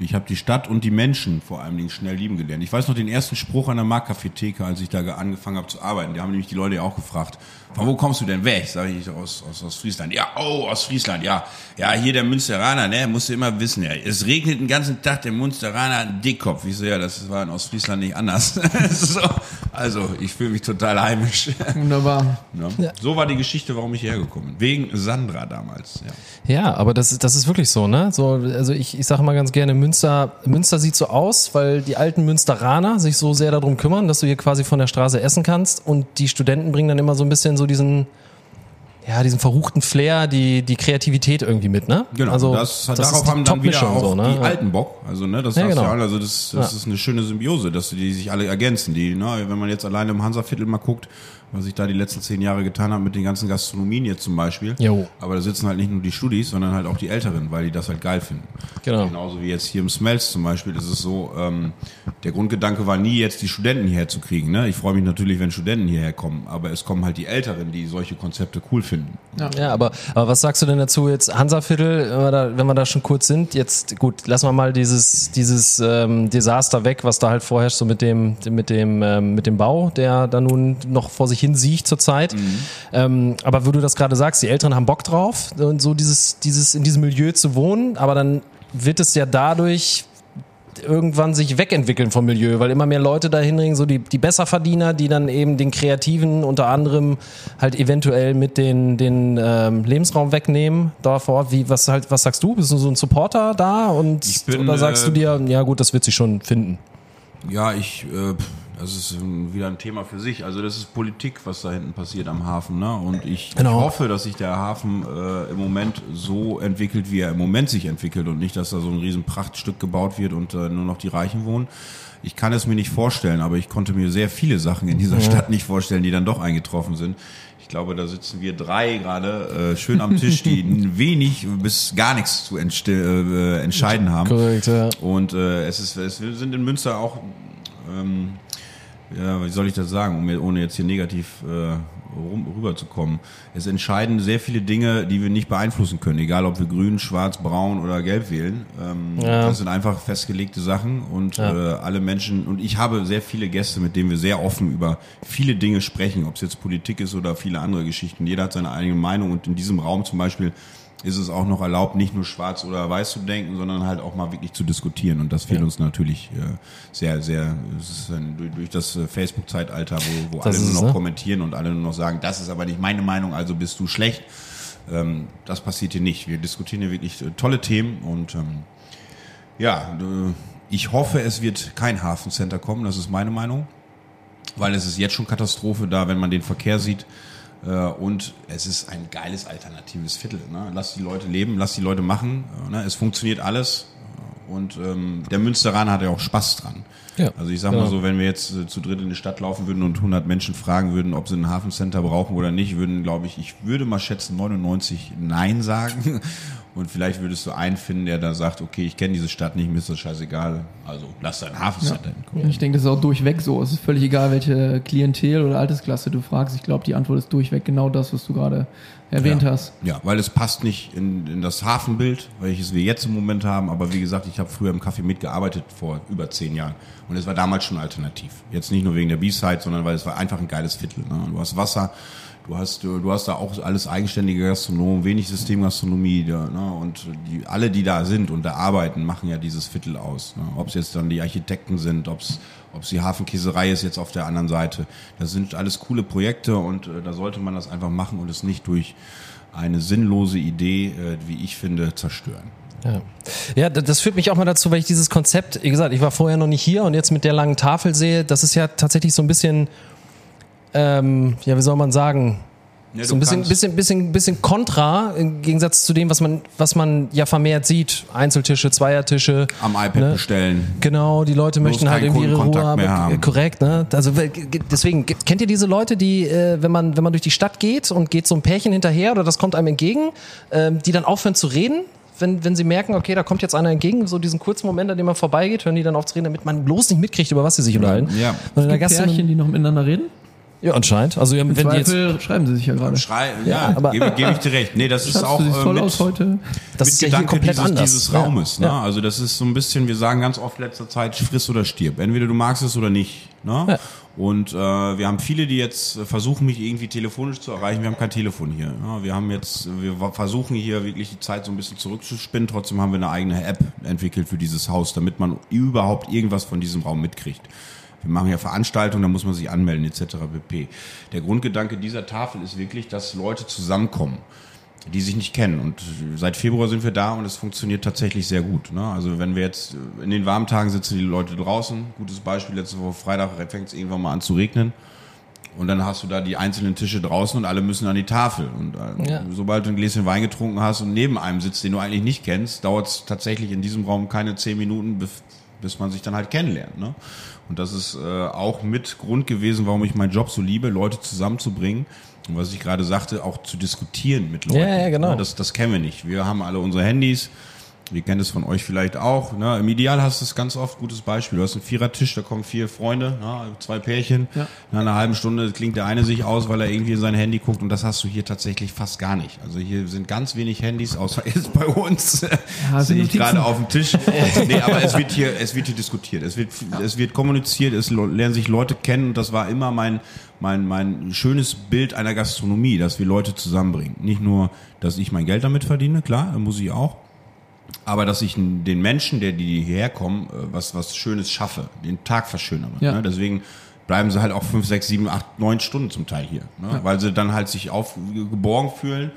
Ich habe die Stadt und die Menschen vor allen Dingen schnell lieben gelernt. Ich weiß noch den ersten Spruch an der Marktcafé-Theke, als ich da ge- angefangen habe zu arbeiten. Die haben nämlich die Leute ja auch gefragt, von wo kommst du denn weg? Sag ich aus, aus, aus Friesland. Ja, oh, aus Friesland, ja. Ja, hier der Münsteraner, ne, musst du immer wissen, ja. Es regnet den ganzen Tag, der Münsteraner hat einen Dickkopf. Ich so, ja, das war in Ostfriesland nicht anders. so, also, ich fühle mich total heimisch. Wunderbar. Ne? So war die Geschichte, warum ich hierher gekommen bin. Wegen Sandra damals, ja. Ja, aber das, das ist wirklich so, ne? So, also ich, ich sage mal ganz gerne, Münster, Münster sieht so aus, weil die alten Münsteraner sich so sehr darum kümmern, dass du hier quasi von der Straße essen kannst und die Studenten bringen dann immer so ein bisschen so diesen, ja, diesen verruchten Flair, die, die Kreativität irgendwie mit, ne? Genau, also, das, das darauf haben dann wieder auch so, ne? die alten Bock. Also, ne, das Ja, genau. ja alle. Also, das, das Ja. ist eine schöne Symbiose, dass die sich alle ergänzen. Die, ne, wenn man jetzt alleine im Hansaviertel mal guckt, was ich da die letzten zehn Jahre getan habe mit den ganzen Gastronomien jetzt zum Beispiel. Jo. Aber da sitzen halt nicht nur die Studis, sondern halt auch die Älteren, weil die das halt geil finden. Genau. Genauso wie jetzt hier im Smells zum Beispiel ist es so, ähm, der Grundgedanke war nie jetzt die Studenten hierher zu kriegen. Ne? Ich freue mich natürlich, wenn Studenten hierher kommen, aber es kommen halt die Älteren, die solche Konzepte cool finden. Ja, aber, aber was sagst du denn dazu jetzt Hansaviertel, wenn wir da, wenn wir da schon kurz sind? Jetzt gut, lassen wir mal dieses dieses ähm, Desaster weg, was da halt vorherrscht, so mit dem mit dem ähm, mit dem Bau, der da nun noch vor sich hin sieht zurzeit. Ähm, aber wo du das gerade sagst, die Älteren haben Bock drauf und so dieses dieses in diesem Milieu zu wohnen, aber dann wird es ja dadurch irgendwann sich wegentwickeln vom Milieu, weil immer mehr Leute dahin ringen, so die, die Besserverdiener, die dann eben den Kreativen unter anderem halt eventuell mit den, den ähm, Lebensraum wegnehmen da vor Ort. Wie, was halt, was sagst du? Bist du so ein Supporter da und bin, oder sagst du äh, dir, ja gut, das wird sich schon finden? Ja, ich, äh, das ist ähm, wieder ein Thema für sich. Also das ist Politik, was da hinten passiert am Hafen. Ne? Und ich, Genau. ich hoffe, dass sich der Hafen äh, im Moment so entwickelt, wie er im Moment sich entwickelt und nicht, dass da so ein riesen Prachtstück gebaut wird und äh, nur noch die Reichen wohnen. Ich kann es mir nicht vorstellen, aber ich konnte mir sehr viele Sachen in dieser Stadt nicht vorstellen, die dann doch eingetroffen sind. Ich glaube, da sitzen wir drei gerade äh, schön am Tisch, die wenig bis gar nichts zu äh, entscheiden haben. Korrekt, ja. Und äh, es ist, es sind in Münster auch, ähm, ja, wie soll ich das sagen, um, ohne jetzt hier negativ äh, rum, rüberzukommen. Es entscheiden sehr viele Dinge, die wir nicht beeinflussen können, egal ob wir grün, schwarz, braun oder gelb wählen. Ähm, Ja. Das sind einfach festgelegte Sachen und Ja. äh, alle Menschen, und ich habe sehr viele Gäste, mit denen wir sehr offen über viele Dinge sprechen, ob es jetzt Politik ist oder viele andere Geschichten. Jeder hat seine eigene Meinung und in diesem Raum zum Beispiel ist es auch noch erlaubt, nicht nur schwarz oder weiß zu denken, sondern halt auch mal wirklich zu diskutieren. Und das fehlt uns natürlich äh, sehr, sehr, ein, durch, das äh, Facebook-Zeitalter, wo, wo alle nur noch ne? kommentieren und alle nur noch sagen, das ist aber nicht meine Meinung, also bist du schlecht. Ähm, das passiert hier nicht. Wir diskutieren hier wirklich äh, tolle Themen und ähm, ja, ich hoffe, es wird kein Hafencenter kommen, das ist meine Meinung, weil es ist jetzt schon Katastrophe da, wenn man den Verkehr sieht. Äh, Und es ist ein geiles alternatives Viertel. Ne? Lass die Leute leben, lass die Leute machen. äh, Ne? Es funktioniert alles. Und ähm, der Münsteraner hat ja auch Spaß dran. Ja, also ich sag genau. mal so, wenn wir jetzt äh, zu dritt in die Stadt laufen würden und 100 Menschen fragen würden, ob sie ein Hafencenter brauchen oder nicht, würden, glaube ich, ich würde mal schätzen 99 Nein sagen. Und vielleicht würdest du einen finden, der da sagt, okay, ich kenne diese Stadt nicht, mir ist das scheißegal. Also lass dein Hafencenter hinkommen. Ich denke, das ist auch durchweg so. Es ist völlig egal, welche Klientel oder Altersklasse du fragst. Ich glaube, die Antwort ist durchweg genau das, was du gerade erwähnt ja. hast. Ja, weil es passt nicht in, in das Hafenbild, welches wir jetzt im Moment haben. Aber wie gesagt, ich habe früher im Café mitgearbeitet vor über zehn Jahren. Und es war damals schon alternativ. Jetzt nicht nur wegen der B-Side, sondern weil es war einfach ein geiles Viertel. Ne? Du hast Wasser, du hast, du du hast da auch alles eigenständige Gastronomen, wenig Systemgastronomie. Ne? Und die, alle, die da sind und da arbeiten, machen ja dieses Viertel aus. Ne? Ob es jetzt dann die Architekten sind, ob es ob es die Hafenkäserei ist jetzt auf der anderen Seite. Das sind alles coole Projekte und äh, da sollte man das einfach machen und es nicht durch eine sinnlose Idee, äh, wie ich finde, zerstören. Ja. ja, das führt mich auch mal dazu, weil ich dieses Konzept, wie gesagt, ich war vorher noch nicht hier und jetzt mit der langen Tafel sehe, das ist ja tatsächlich so ein bisschen, ähm, ja, wie soll man sagen, Ja, so ein bisschen, bisschen, bisschen, bisschen kontra im Gegensatz zu dem, was man, was man ja vermehrt sieht. Einzeltische, Zweiertische. am iPad Ne? bestellen. Genau, die Leute möchten halt keinen irgendwie ihre Ruhe haben. mehr haben. Korrekt, ne? Also deswegen, kennt ihr diese Leute, die, äh, wenn man, wenn man durch die Stadt geht und geht so ein Pärchen hinterher oder das kommt einem entgegen, ähm, die dann aufhören zu reden? Wenn, wenn sie merken, okay, da kommt jetzt einer entgegen, so diesen kurzen Moment, an dem man vorbeigeht, hören die dann auf zu reden, damit man bloß nicht mitkriegt, über was sie sich unterhalten. Ja. Und in der Gibt Pärchen, die noch miteinander reden? Ja, anscheinend. Also wenn die jetzt, Zweifel schreiben sie sich ja gerade. Schrei ja, aber- gebe, gebe ich dir recht. Nee, das ist auch äh, toll mit, aus heute. das mit ist ja hier Gedanke komplett dieses, anders. dieses Ja. Raumes. Ne? Ja. Also das ist so ein bisschen, wir sagen ganz oft letzter Zeit, friss oder stirb. Entweder du magst es oder nicht. Ne? Ja. Und äh, wir haben viele, die jetzt versuchen, mich irgendwie telefonisch zu erreichen. Wir haben kein Telefon hier. Ne? Wir haben jetzt, wir versuchen hier wirklich die Zeit so ein bisschen zurückzuspinnen. Trotzdem haben wir eine eigene App entwickelt für dieses Haus, damit man überhaupt irgendwas von diesem Raum mitkriegt. Wir machen ja Veranstaltungen, da muss man sich anmelden etc. pp. Der Grundgedanke dieser Tafel ist wirklich, dass Leute zusammenkommen, die sich nicht kennen. Und seit Februar sind wir da und es funktioniert tatsächlich sehr gut. Ne? Also wenn wir jetzt in den warmen Tagen sitzen die Leute draußen, gutes Beispiel, letzte Woche Freitag fängt es irgendwann mal an zu regnen. Und dann hast du da die einzelnen Tische draußen und alle müssen an die Tafel. Und äh, Ja. sobald du ein Gläschen Wein getrunken hast und neben einem sitzt, den du eigentlich nicht kennst, dauert es tatsächlich in diesem Raum keine zehn Minuten, bis, man sich dann halt kennenlernt. Ne? Und das ist äh, auch mit Grund gewesen, warum ich meinen Job so liebe, Leute zusammenzubringen. Und was ich gerade sagte, auch zu diskutieren mit Leuten. Ja, ja, genau. Ne, Das, das kennen wir nicht. Wir haben alle unsere Handys. Wir kennen es von euch vielleicht auch. Ne? Im Ideal hast du es ganz oft, gutes Beispiel. Du hast einen Vierertisch, da kommen vier Freunde, ne? zwei Pärchen. Ja. Nach einer halben Stunde klingt der eine sich aus, weil er irgendwie in sein Handy guckt und das hast du hier tatsächlich fast gar nicht. Also hier sind ganz wenig Handys, außer jetzt bei uns. Ja, sehe ich gerade auf dem Tisch. nee, aber es wird hier, es wird hier diskutiert. Es wird, es wird kommuniziert, es lernen sich Leute kennen und das war immer mein, mein, mein schönes Bild einer Gastronomie, dass wir Leute zusammenbringen. Nicht nur, dass ich mein Geld damit verdiene, klar, muss ich auch. Aber dass ich den Menschen, der die hierher kommen, äh, was, was Schönes schaffe, den Tag verschönere. Ja. Ne? Deswegen bleiben sie halt auch fünf, sechs, sieben, acht, neun Stunden zum Teil hier. Ne? Weil sie dann halt sich auf, geborgen fühlen.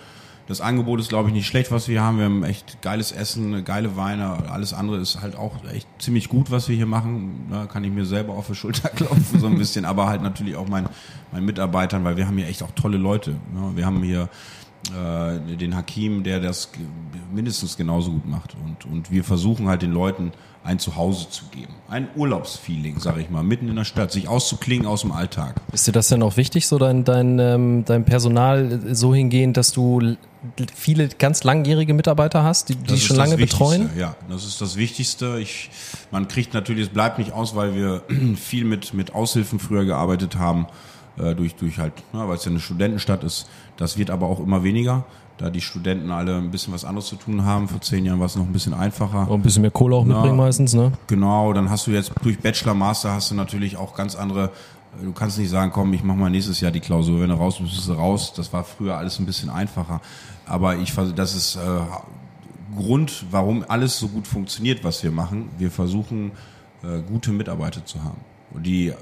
Das Angebot ist, glaube ich, nicht schlecht, was wir haben. Wir haben echt geiles Essen, geile Weine. Alles andere ist halt auch echt ziemlich gut, was wir hier machen. Da kann ich mir selber auf die Schulter klopfen, so ein bisschen. Aber halt natürlich auch meinen, meinen Mitarbeitern, weil wir haben hier echt auch tolle Leute. Ne? Wir haben hier äh, den Hakim, der das mindestens genauso gut macht. Und, und wir versuchen halt den Leuten ein Zuhause zu geben. Ein Urlaubsfeeling, sag ich mal, mitten in der Stadt, sich auszuklingen aus dem Alltag. Ist dir das denn auch wichtig, so dein, dein, ähm, dein Personal so hingehend, dass du viele ganz langjährige Mitarbeiter hast, die, die Das schon lange betreuen? Ja, das ist das Wichtigste. Ich, man kriegt natürlich, es bleibt nicht aus, weil wir viel mit, mit Aushilfen früher gearbeitet haben, äh, durch, durch halt, ne, weil es ja eine Studentenstadt ist. Das wird aber auch immer weniger, da die Studenten alle ein bisschen was anderes zu tun haben. Vor zehn Jahren war es noch ein bisschen einfacher. Auch ein bisschen mehr Kohle auch mitbringen meistens, ne? Genau, dann hast du jetzt durch Bachelor, Master hast du natürlich auch ganz andere. Du kannst nicht sagen, komm, ich mache mal nächstes Jahr die Klausur. Wenn du raus bist, bist du raus. Das war früher alles ein bisschen einfacher. Aber ich, das ist äh, Grund, warum alles so gut funktioniert, was wir machen. Wir versuchen, äh, gute Mitarbeiter zu haben. Und die,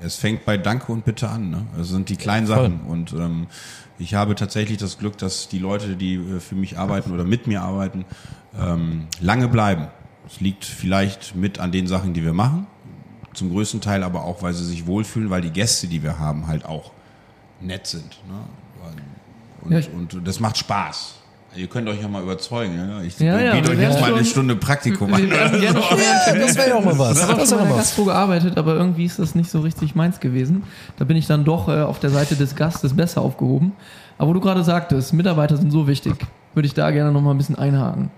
es fängt bei Danke und Bitte an. Ne? Das sind die kleinen voll. Sachen. Und ähm, ich habe tatsächlich das Glück, dass die Leute, die äh, für mich arbeiten oder mit mir arbeiten, ähm, lange bleiben. Es liegt vielleicht mit an den Sachen, die wir machen. Zum größten Teil aber auch, weil sie sich wohlfühlen, weil die Gäste, die wir haben, halt auch nett sind. Ne? Und, Ja, und das macht Spaß. Ihr könnt euch ja mal überzeugen. Ja? Ich Ja, ja, biete euch jetzt mal eine Stunde Praktikum an. Schon Das wäre ja auch mal was. Ich habe auch Das schon mal in was. Gastro gearbeitet, aber irgendwie ist das nicht so richtig meins gewesen. Da bin ich dann doch äh, auf der Seite des Gastes besser aufgehoben. Aber wo du gerade sagtest, Mitarbeiter sind so wichtig, würde ich da gerne noch mal ein bisschen einhaken.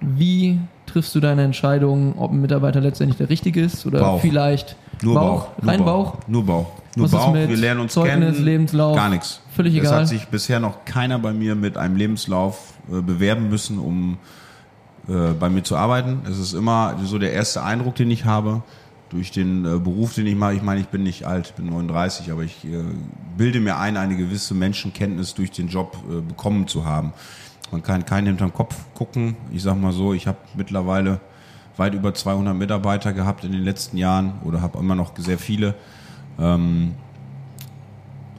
Wie triffst du deine Entscheidung, ob ein Mitarbeiter letztendlich der richtige ist oder Bauch. vielleicht Nur Bauch. Bauch, Nur rein Bauch? Nur Bauch. Nur Was Bauch. Wir lernen uns Zeugnis, kennen. Lebenslauf? Gar nichts. Völlig es egal. hat sich bisher noch keiner bei mir mit einem Lebenslauf äh, bewerben müssen, um äh, bei mir zu arbeiten. Es ist immer so der erste Eindruck, den ich habe durch den äh, Beruf, den ich mache. Ich meine, ich bin nicht alt, ich bin 39, aber ich äh, bilde mir ein, eine gewisse Menschenkenntnis durch den Job äh, bekommen zu haben. Man kann keinen hinterm Kopf gucken. Ich sag mal so, ich habe mittlerweile weit über 200 Mitarbeiter gehabt in den letzten Jahren oder habe immer noch sehr viele. Ähm,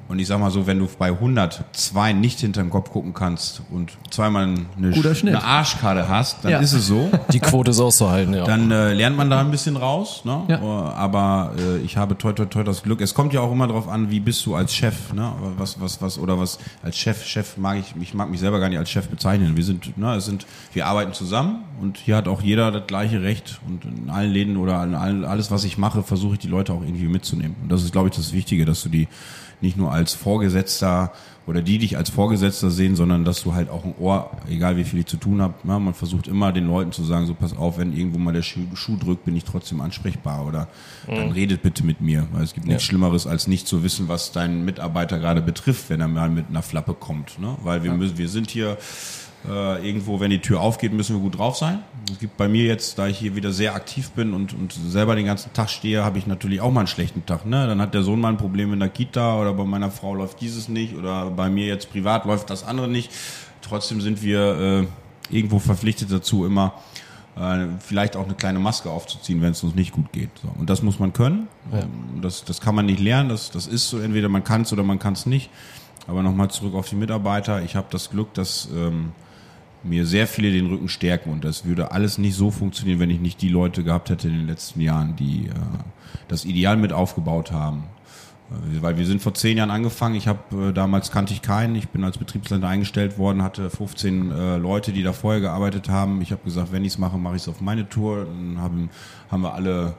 und ich sag mal so, wenn du bei 102 nicht hinterm Kopf gucken kannst und zweimal eine, Guter Schnitt. eine Arschkarte hast, dann Ja. ist es so. Die Quote ist auszuhalten, ja. Dann äh, lernt man da ein bisschen raus, ne? Ja. Äh, Aber äh, ich habe toi toi toi das Glück. Es kommt ja auch immer darauf an, wie bist du als Chef, ne? Was was was oder was als Chef Chef mag ich ich mag mich selber gar nicht als Chef bezeichnen. Wir sind ne, es sind wir arbeiten zusammen und hier hat auch jeder das gleiche Recht und in allen Läden oder in allen, alles was ich mache, versuche ich die Leute auch irgendwie mitzunehmen. Und das ist glaube ich das Wichtige, dass du die nicht nur als Vorgesetzter oder die dich als Vorgesetzter sehen, sondern dass du halt auch ein Ohr, egal wie viel ich zu tun habe, ja, man versucht immer den Leuten zu sagen, so pass auf, wenn irgendwo mal der Schuh, Schuh drückt, bin ich trotzdem ansprechbar oder dann redet bitte mit mir, weil es gibt nichts Schlimmeres als nicht zu wissen, was deinen Mitarbeiter gerade betrifft, wenn er mal mit einer Flappe kommt, ne? weil wir müssen, wir sind hier äh, irgendwo, wenn die Tür aufgeht, müssen wir gut drauf sein. Es gibt bei mir jetzt, da ich hier wieder sehr aktiv bin und, und selber den ganzen Tag stehe, habe ich natürlich auch mal einen schlechten Tag. Ne? Dann hat der Sohn mal ein Problem in der Kita oder bei meiner Frau läuft dieses nicht oder bei mir jetzt privat läuft das andere nicht. Trotzdem sind wir äh, irgendwo verpflichtet dazu, immer äh, vielleicht auch eine kleine Maske aufzuziehen, wenn es uns nicht gut geht. So. Und das muss man können. Ähm, Das, das kann man nicht lernen. Das, das ist so, entweder man kann es oder man kann es nicht. Aber nochmal zurück auf die Mitarbeiter. Ich habe das Glück, dass ähm, mir sehr viele den Rücken stärken und das würde alles nicht so funktionieren, wenn ich nicht die Leute gehabt hätte in den letzten Jahren, die äh, das Ideal mit aufgebaut haben. Äh, Weil wir sind vor zehn Jahren angefangen. Ich habe äh, damals kannte ich keinen. Ich bin als Betriebsleiter eingestellt worden, hatte 15 äh, Leute, die da vorher gearbeitet haben. Ich habe gesagt, wenn ich es mache, mache ich es auf meine Tour. Dann haben, haben wir alle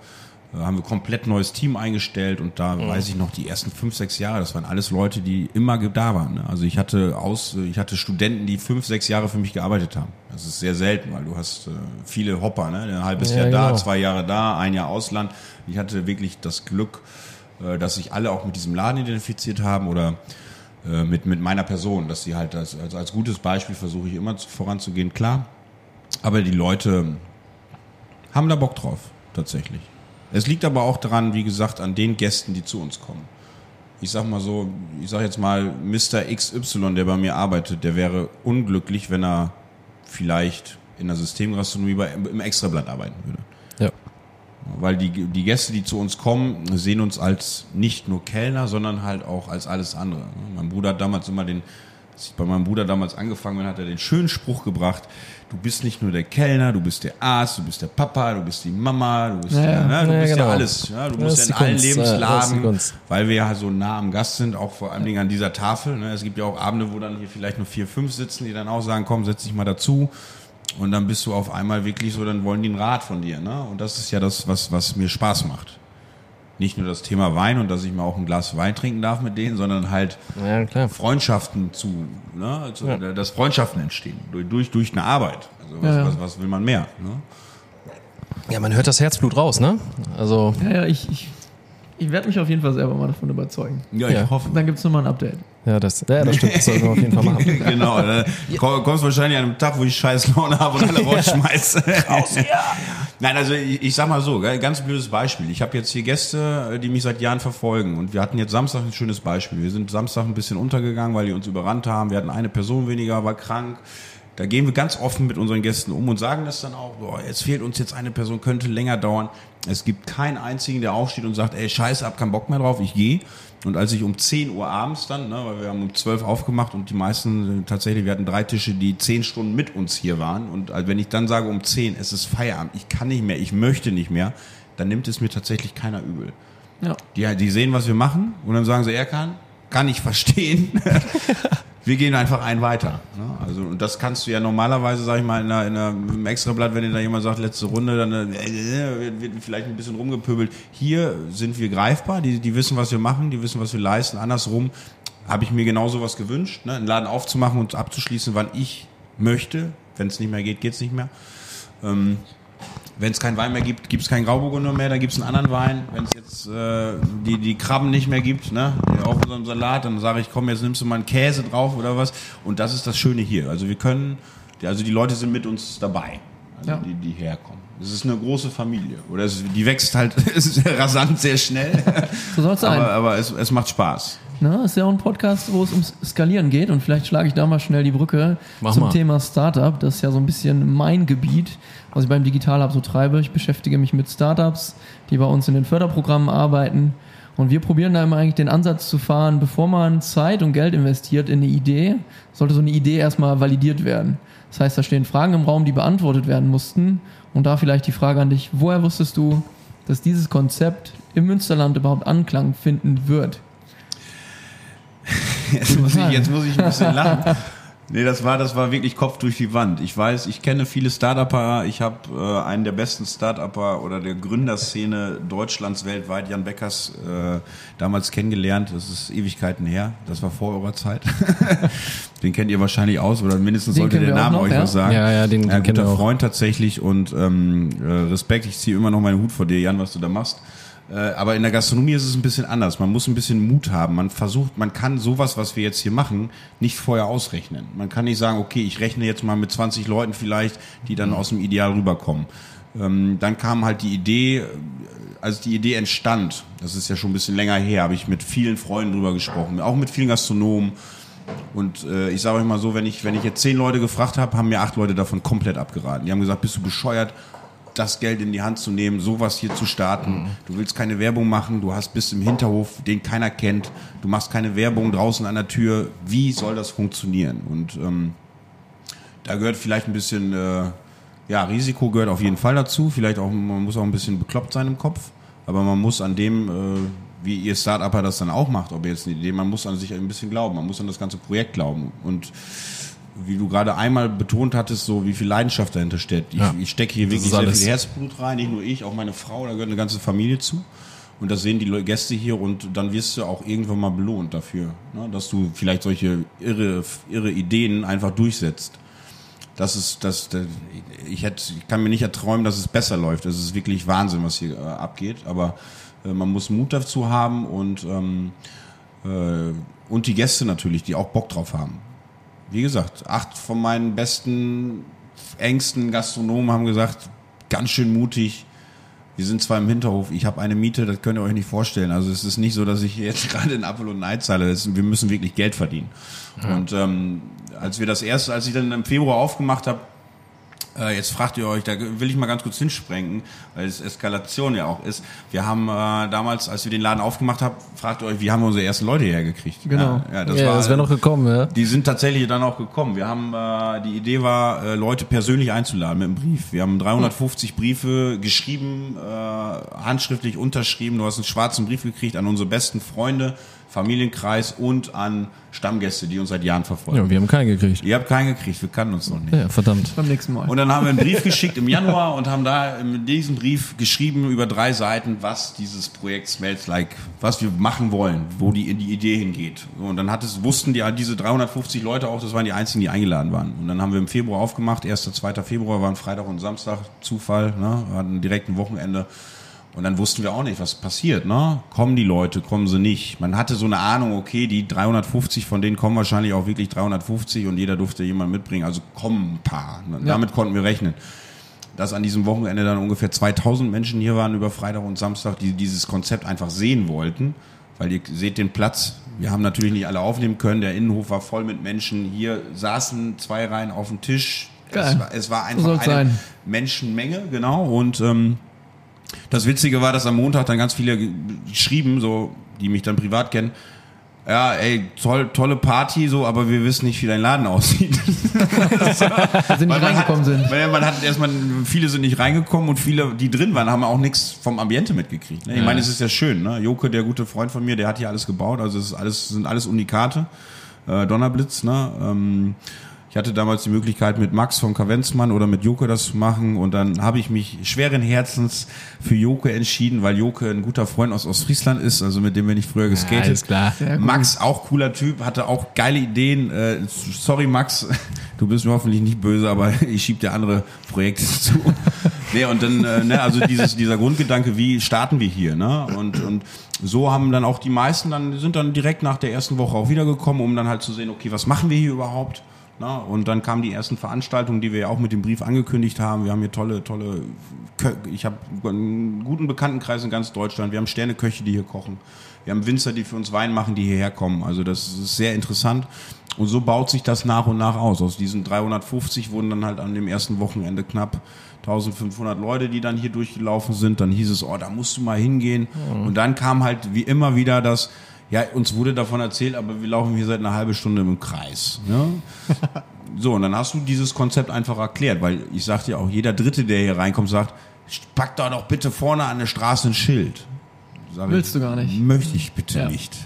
haben wir komplett neues Team eingestellt und da weiß ich noch die ersten fünf, sechs Jahre, das waren alles Leute, die immer da waren. Ne? Also ich hatte aus, ich hatte Studenten, die fünf, sechs Jahre für mich gearbeitet haben. Das ist sehr selten, weil du hast äh, viele Hopper, ne? ein halbes Ja, Jahr da, genau. zwei Jahre da, ein Jahr Ausland. Ich hatte wirklich das Glück, äh, dass sich alle auch mit diesem Laden identifiziert haben oder äh, mit, mit meiner Person, dass sie halt als, als, als gutes Beispiel versuche ich immer zu, voranzugehen, klar. Aber die Leute haben da Bock drauf, tatsächlich. Es liegt aber auch daran, wie gesagt, an den Gästen, die zu uns kommen. Ich sag mal so, ich sag jetzt mal, Mr. XY, der bei mir arbeitet, der wäre unglücklich, wenn er vielleicht in der Systemgastronomie bei, im Extrablatt arbeiten würde. Ja. Weil die, die Gäste, die zu uns kommen, sehen uns als nicht nur Kellner, sondern halt auch als alles andere. Mein Bruder hat damals immer den, als ich bei meinem Bruder damals angefangen bin, hat er den schönen Spruch gebracht, du bist nicht nur der Kellner, du bist der Arzt, du bist der Papa, du bist die Mama, du bist, Ja, ja, ne, du ja, bist genau. ja alles. Ja, du Das musst ja in allen Kunst, Lebenslagen, weil wir ja so nah am Gast sind, auch vor allen Dingen an dieser Tafel. Ne. Es gibt ja auch Abende, wo dann hier vielleicht nur vier, fünf sitzen, die dann auch sagen, komm, setz dich mal dazu. Und dann bist du auf einmal wirklich so, dann wollen die einen Rat von dir. Ne? Und das ist ja das, was, was mir Spaß macht. Nicht nur das Thema Wein und dass ich mal auch ein Glas Wein trinken darf mit denen, sondern halt Ja, klar. Freundschaften zu, ne? zu Ja. dass Freundschaften entstehen. Durch, durch, durch eine Arbeit. Also was, Ja, ja. was, was will man mehr? Ne? Ja, man hört das Herzblut raus, ne? Also, Ja, ja, ich, ich, ich werde mich auf jeden Fall selber mal davon überzeugen. Ja, Ja. ich hoffe. Dann gibt es nochmal ein Update. ja, das, ja, das stimmt, das sollten wir auf jeden Fall machen. genau, da komm- kommst wahrscheinlich an einem Tag, wo ich scheiß Laune habe und alle rausschmeiße. Raus, ja. Nein, also ich, ich sag mal so, ganz blödes Beispiel. Ich habe jetzt hier Gäste, die mich seit Jahren verfolgen und wir hatten jetzt Samstag ein schönes Beispiel. Wir sind Samstag ein bisschen untergegangen, weil die uns überrannt haben. Wir hatten eine Person weniger, war krank. Da gehen wir ganz offen mit unseren Gästen um und sagen das dann auch, boah, jetzt fehlt uns jetzt eine Person, könnte länger dauern. Es gibt keinen einzigen, der aufsteht und sagt, ey, scheiße, hab keinen Bock mehr drauf, ich gehe. Und als ich um 10 Uhr abends dann, ne, weil wir haben um 12 aufgemacht und die meisten tatsächlich, wir hatten drei Tische, die 10 Stunden mit uns hier waren. Und wenn ich dann sage um 10, es ist Feierabend, ich kann nicht mehr, ich möchte nicht mehr, dann nimmt es mir tatsächlich keiner übel. Ja. Die, die sehen, was wir machen und dann sagen sie, er kann, kann ich verstehen. wir gehen einfach einen weiter. Ne? Also und das kannst du ja normalerweise, sag ich mal, in im Extrablatt, wenn dir da jemand sagt, letzte Runde, dann äh, wird, wird vielleicht ein bisschen rumgepöbelt. Hier sind wir greifbar, die, die wissen, was wir machen, die wissen, was wir leisten. Andersrum habe ich mir genau sowas gewünscht, ne? einen Laden aufzumachen und abzuschließen, wann ich möchte. Wenn es nicht mehr geht, geht's nicht mehr. Ähm, wenn es keinen Wein mehr gibt, gibt es keinen Grauburgunder mehr, dann gibt es einen anderen Wein. Wenn es jetzt äh, die, die Krabben nicht mehr gibt, ne, auf unserem Salat, dann sage ich, komm, jetzt nimmst du mal einen Käse drauf oder was. Und das ist das Schöne hier. Also wir können, die- also die Leute sind mit uns dabei, also Ja. die, die herkommen. Es ist eine große Familie. Oder es, die wächst halt es ist rasant sehr schnell. So soll es sein. aber aber es, es macht Spaß. Na, ist ja auch ein Podcast, wo es ums Skalieren geht und vielleicht schlage ich da mal schnell die Brücke Mach zum mal. Thema Startup. Das ist ja so ein bisschen mein Gebiet, was ich beim Digital Hub so treibe. Ich beschäftige mich mit Startups, die bei uns in den Förderprogrammen arbeiten und wir probieren da immer eigentlich den Ansatz zu fahren, bevor man Zeit und Geld investiert in eine Idee, sollte so eine Idee erstmal validiert werden. Das heißt, da stehen Fragen im Raum, die beantwortet werden mussten und da vielleicht die Frage an dich, woher wusstest du, dass dieses Konzept im Münsterland überhaupt Anklang finden wird? Jetzt muss, ich, jetzt muss ich ein bisschen lachen. Nee, das war, das war wirklich Kopf durch die Wand. Ich weiß, ich kenne viele Start-Upper. Ich habe äh, einen der besten Start-Upper oder der Gründerszene Deutschlands weltweit, Jan Beckers, äh, damals kennengelernt. Das ist Ewigkeiten her. Das war vor eurer Zeit. den kennt ihr wahrscheinlich aus oder mindestens Den sollte der Name noch, euch ja? was sagen. Ja, ja, den- den kennen guter. Freund tatsächlich und ähm, äh, Respekt. Ich ziehe immer noch meinen Hut vor dir, Jan, was du da machst. Äh, aber in der Gastronomie ist es ein bisschen anders. Man muss ein bisschen Mut haben. Man versucht, man kann sowas, was wir jetzt hier machen, nicht vorher ausrechnen. Man kann nicht sagen, okay, ich rechne jetzt mal mit 20 Leuten vielleicht, die dann aus dem Ideal rüberkommen. Ähm, dann kam halt die Idee, äh, als die Idee entstand, das ist ja schon ein bisschen länger her, habe ich mit vielen Freunden drüber gesprochen, auch mit vielen Gastronomen. Und äh, ich sage euch mal so, wenn ich, wenn ich jetzt zehn Leute gefragt habe, haben mir acht Leute davon komplett abgeraten. Die haben gesagt, bist du bescheuert, das Geld in die Hand zu nehmen, sowas hier zu starten. Du willst keine Werbung machen, du hast bist im Hinterhof, den keiner kennt, du machst keine Werbung draußen an der Tür. Wie soll das funktionieren? Und ähm, da gehört vielleicht ein bisschen, äh, ja, Risiko gehört auf jeden Fall dazu. Vielleicht auch, man muss auch ein bisschen bekloppt sein im Kopf. Aber man muss an dem, äh, wie ihr Start-Upper das dann auch macht, ob ihr jetzt eine Idee, man muss an sich ein bisschen glauben. Man muss an das ganze Projekt glauben. Und wie du gerade einmal betont hattest, so wie viel Leidenschaft dahinter steckt. Ich, Ja. ich stecke hier wirklich sehr viel Herzblut rein, nicht nur ich, auch meine Frau, da gehört eine ganze Familie zu. Und das sehen die Gäste hier und dann wirst du auch irgendwann mal belohnt dafür, ne? dass du vielleicht solche irre, irre Ideen einfach durchsetzt. Das ist, das, das ich hätte, ich kann mir nicht erträumen, dass es besser läuft. Das ist wirklich Wahnsinn, was hier äh, abgeht. Aber äh, man muss Mut dazu haben und ähm, äh, und die Gäste natürlich, die auch Bock drauf haben. Wie gesagt, acht von meinen besten, engsten Gastronomen haben gesagt, ganz schön mutig. Wir sind zwar im Hinterhof, ich habe eine Miete, das könnt ihr euch nicht vorstellen. Also es ist nicht so, dass ich jetzt gerade in Apfel und Ei zahle. Wir müssen wirklich Geld verdienen. Und ähm, als wir das erste, als ich dann im Februar aufgemacht habe, äh, jetzt fragt ihr euch, da will ich mal ganz kurz hinsprengen, weil es Eskalation ja auch ist. Wir haben äh, damals, als wir den Laden aufgemacht haben, fragt ihr euch, wie haben wir unsere ersten Leute hergekriegt? Genau. Ja, ja, das ja, das wäre noch gekommen, ja. die sind tatsächlich dann auch gekommen. Wir haben äh, die Idee war, äh, Leute persönlich einzuladen mit einem Brief. Wir haben 350 Briefe geschrieben, äh, handschriftlich unterschrieben. Du hast einen schwarzen Brief gekriegt an unsere besten Freunde, Familienkreis und an Stammgäste, die uns seit Jahren verfolgen. Ja, wir haben keinen gekriegt. Ihr habt keinen gekriegt, wir kannten uns noch nicht. Ja, verdammt. Beim nächsten Mal. Und dann haben wir einen Brief geschickt im Januar und haben da in diesem Brief geschrieben über drei Seiten, was dieses Projekt Smells Like, was wir machen wollen, wo die, die Idee hingeht. Und dann hat es, wussten die, diese 350 Leute auch, das waren die einzigen, die eingeladen waren. Und dann haben wir im Februar aufgemacht, 1. 2. Februar waren Freitag und Samstag, Zufall, ne? wir hatten direkt ein Wochenende. Und dann wussten wir auch nicht, was passiert, ne? Kommen die Leute, kommen sie nicht? Man hatte so eine Ahnung, okay, die 350, von denen kommen wahrscheinlich auch wirklich 350 und jeder durfte jemanden mitbringen, also kommen ein paar. Ne? Damit konnten wir rechnen. Dass an diesem Wochenende dann ungefähr 2000 Menschen hier waren über Freitag und Samstag, die dieses Konzept einfach sehen wollten, weil ihr seht den Platz. Wir haben natürlich nicht alle aufnehmen können. Der Innenhof war voll mit Menschen. Hier saßen zwei Reihen auf dem Tisch. Geil. Es war, es war einfach eine sein. Menschenmenge, genau. Und ähm, das Witzige war, dass am Montag dann ganz viele geschrieben, so, die mich dann privat kennen, ja, ey, toll, tolle Party, so, aber wir wissen nicht, wie dein Laden aussieht. Dass sie nicht Weil man reingekommen hat, sind. Weil man hat erstmal, viele sind nicht reingekommen und viele, die drin waren, haben auch nichts vom Ambiente mitgekriegt. Ne? Ich meine, es ist ja schön, ne? Joke, der gute Freund von mir, der hat hier alles gebaut, also es ist alles, sind alles Unikate. Äh, Donnerblitz, ne? Ähm, hatte damals die Möglichkeit mit Max vom Kavenzmann oder mit Joke das zu machen und dann habe ich mich schweren Herzens für Joke entschieden, weil Joke ein guter Freund aus Ostfriesland ist, also mit dem bin ich früher geskatet. alles klar. Max, auch cooler Typ, hatte auch geile Ideen. Äh, sorry, Max, du bist mir hoffentlich nicht böse, aber ich schieb dir andere Projekte zu. nee, und dann, äh, ne, also dieses, dieser Grundgedanke, wie starten wir hier, ne? Und, und so haben dann auch die meisten dann, sind dann direkt nach der ersten Woche auch wiedergekommen, um dann halt zu sehen, okay, was machen wir hier überhaupt? Na, und dann kamen die ersten Veranstaltungen, die wir ja auch mit dem Brief angekündigt haben. Wir haben hier tolle, tolle, Kö ich habe einen guten Bekanntenkreis in ganz Deutschland. Wir haben Sterneköche, die hier kochen. Wir haben Winzer, die für uns Wein machen, die hierher kommen. Also das ist sehr interessant. Und so baut sich das nach und nach aus. Aus diesen 350 wurden dann halt an dem ersten Wochenende knapp 1500 Leute, die dann hier durchgelaufen sind. Dann hieß es, oh, da musst du mal hingehen. Und dann kam halt wie immer wieder das, ja, uns wurde davon erzählt, aber wir laufen hier seit einer halben Stunde im Kreis. Ne? So, und dann hast du dieses Konzept einfach erklärt, weil ich sagte ja auch, jeder Dritte, der hier reinkommt, sagt, pack da doch bitte vorne an der Straße ein Schild. Sag Willst ich, du gar nicht. Möchte ich bitte Ja. nicht.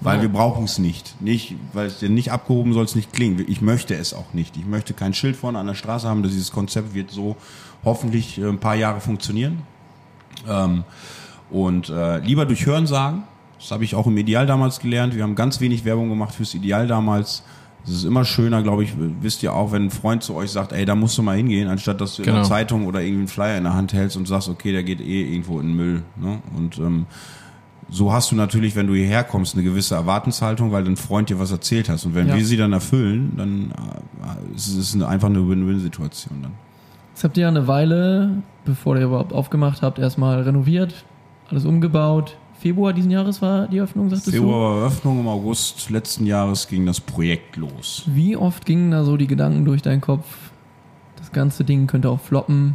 weil wir brauchen es nicht. Nicht, weil es dir nicht abgehoben soll es nicht klingen. Ich möchte es auch nicht. Ich möchte kein Schild vorne an der Straße haben. Dieses Konzept wird so hoffentlich äh, ein paar Jahre funktionieren. Ähm, und äh, lieber durch Hören sagen. Das habe ich auch im Ideal damals gelernt. Wir haben ganz wenig Werbung gemacht fürs Ideal damals. Es ist immer schöner, glaube ich, wisst ihr auch, wenn ein Freund zu euch sagt, ey, da musst du mal hingehen, anstatt dass du in Genau. der Zeitung oder irgendwie einen Flyer in der Hand hältst und sagst, okay, der geht eh irgendwo in den Müll. Ne? Und ähm, so hast du natürlich, wenn du hierher kommst, eine gewisse Erwartenshaltung, weil dein Freund dir was erzählt hast. Und wenn Ja. wir sie dann erfüllen, dann äh, ist es einfach eine Win-Win-Situation dann. Jetzt habt ihr ja eine Weile, bevor ihr überhaupt aufgemacht habt, erstmal renoviert, alles umgebaut. Februar diesen Jahres war die Öffnung, sagtest Februar war Eröffnung, im August letzten Jahres ging das Projekt los. du? Wie oft gingen da so die Gedanken durch deinen Kopf? Das ganze Ding könnte auch floppen.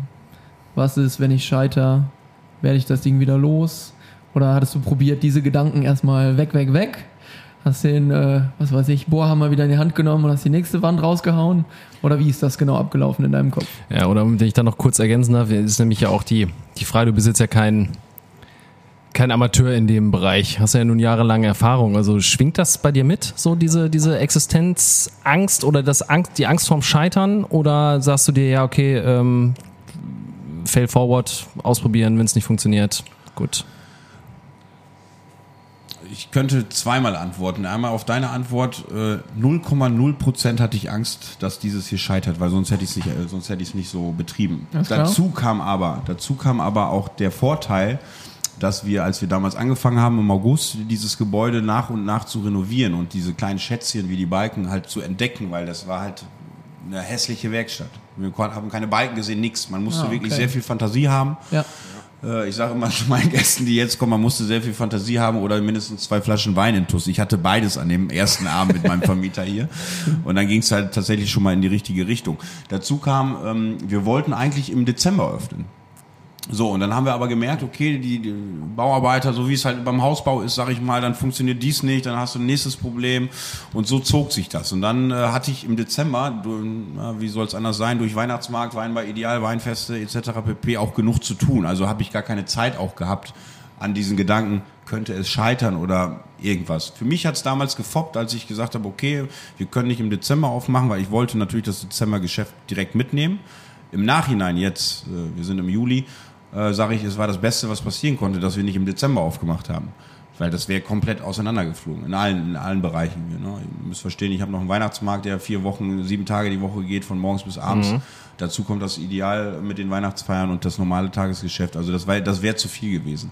Was ist, wenn ich scheiter? Werde ich das Ding wieder los? Oder hattest du probiert, diese Gedanken erstmal weg, weg, weg? Hast den, äh, was weiß ich, Bohrhammer wieder in die Hand genommen und hast die nächste Wand rausgehauen? Oder wie ist das genau abgelaufen in deinem Kopf? Ja, oder wenn ich dann noch kurz ergänzen darf, ist nämlich ja auch die, die Frage, du besitzt ja kein, kein Amateur in dem Bereich, hast ja nun jahrelange Erfahrung. Also schwingt das bei dir mit, so diese, diese Existenzangst oder das Angst, die Angst vorm Scheitern? Oder sagst du dir, ja, okay, ähm, fail forward, ausprobieren, wenn es nicht funktioniert, gut. Ich könnte zweimal antworten. Einmal auf deine Antwort, äh, 0,0% hatte ich Angst, dass dieses hier scheitert, weil sonst hätte ich es nicht, äh, sonst hätte ich es nicht so betrieben. Dazu kam aber, dazu kam aber auch der Vorteil, dass wir, als wir damals angefangen haben, im August dieses Gebäude nach und nach zu renovieren und diese kleinen Schätzchen wie die Balken halt zu entdecken, weil das war halt eine hässliche Werkstatt. Wir haben keine Balken gesehen, nix. Man musste Ah, wirklich okay. sehr viel Fantasie haben. Ja. Äh, Ich sage immer zu meinen Gästen, die jetzt kommen, man musste sehr viel Fantasie haben oder mindestens zwei Flaschen Wein in Tuss. Ich hatte beides an dem ersten Abend mit meinem Vermieter hier. Und dann ging es halt tatsächlich schon mal in die richtige Richtung. Dazu kam, ähm, wir wollten eigentlich im Dezember öffnen. So, und dann haben wir aber gemerkt, okay, die, die Bauarbeiter, so wie es halt beim Hausbau ist, sag ich mal, dann funktioniert dies nicht, dann hast du ein nächstes Problem und so zog sich das. Und dann äh, hatte ich im Dezember, du, na, wie soll es anders sein, durch Weihnachtsmarkt, Wein bei Ideal, Weinfeste etc. pp. auch genug zu tun. Also habe ich gar keine Zeit auch gehabt an diesen Gedanken, könnte es scheitern oder irgendwas. Für mich hat es damals gefoppt, als ich gesagt habe, okay, wir können nicht im Dezember aufmachen, weil ich wollte natürlich das Dezembergeschäft direkt mitnehmen. Im Nachhinein jetzt, äh, wir sind im Juli, äh, sage ich, es war das Beste, was passieren konnte, dass wir nicht im Dezember aufgemacht haben. Weil das wäre komplett auseinandergeflogen, in allen, in allen Bereichen. hier, Ne? Ihr müsst verstehen, ich habe noch einen Weihnachtsmarkt, der vier Wochen, sieben Tage die Woche geht, von morgens bis abends. Dazu kommt das Ideal mit den Weihnachtsfeiern und das normale Tagesgeschäft. Also das, war- das wäre zu viel gewesen.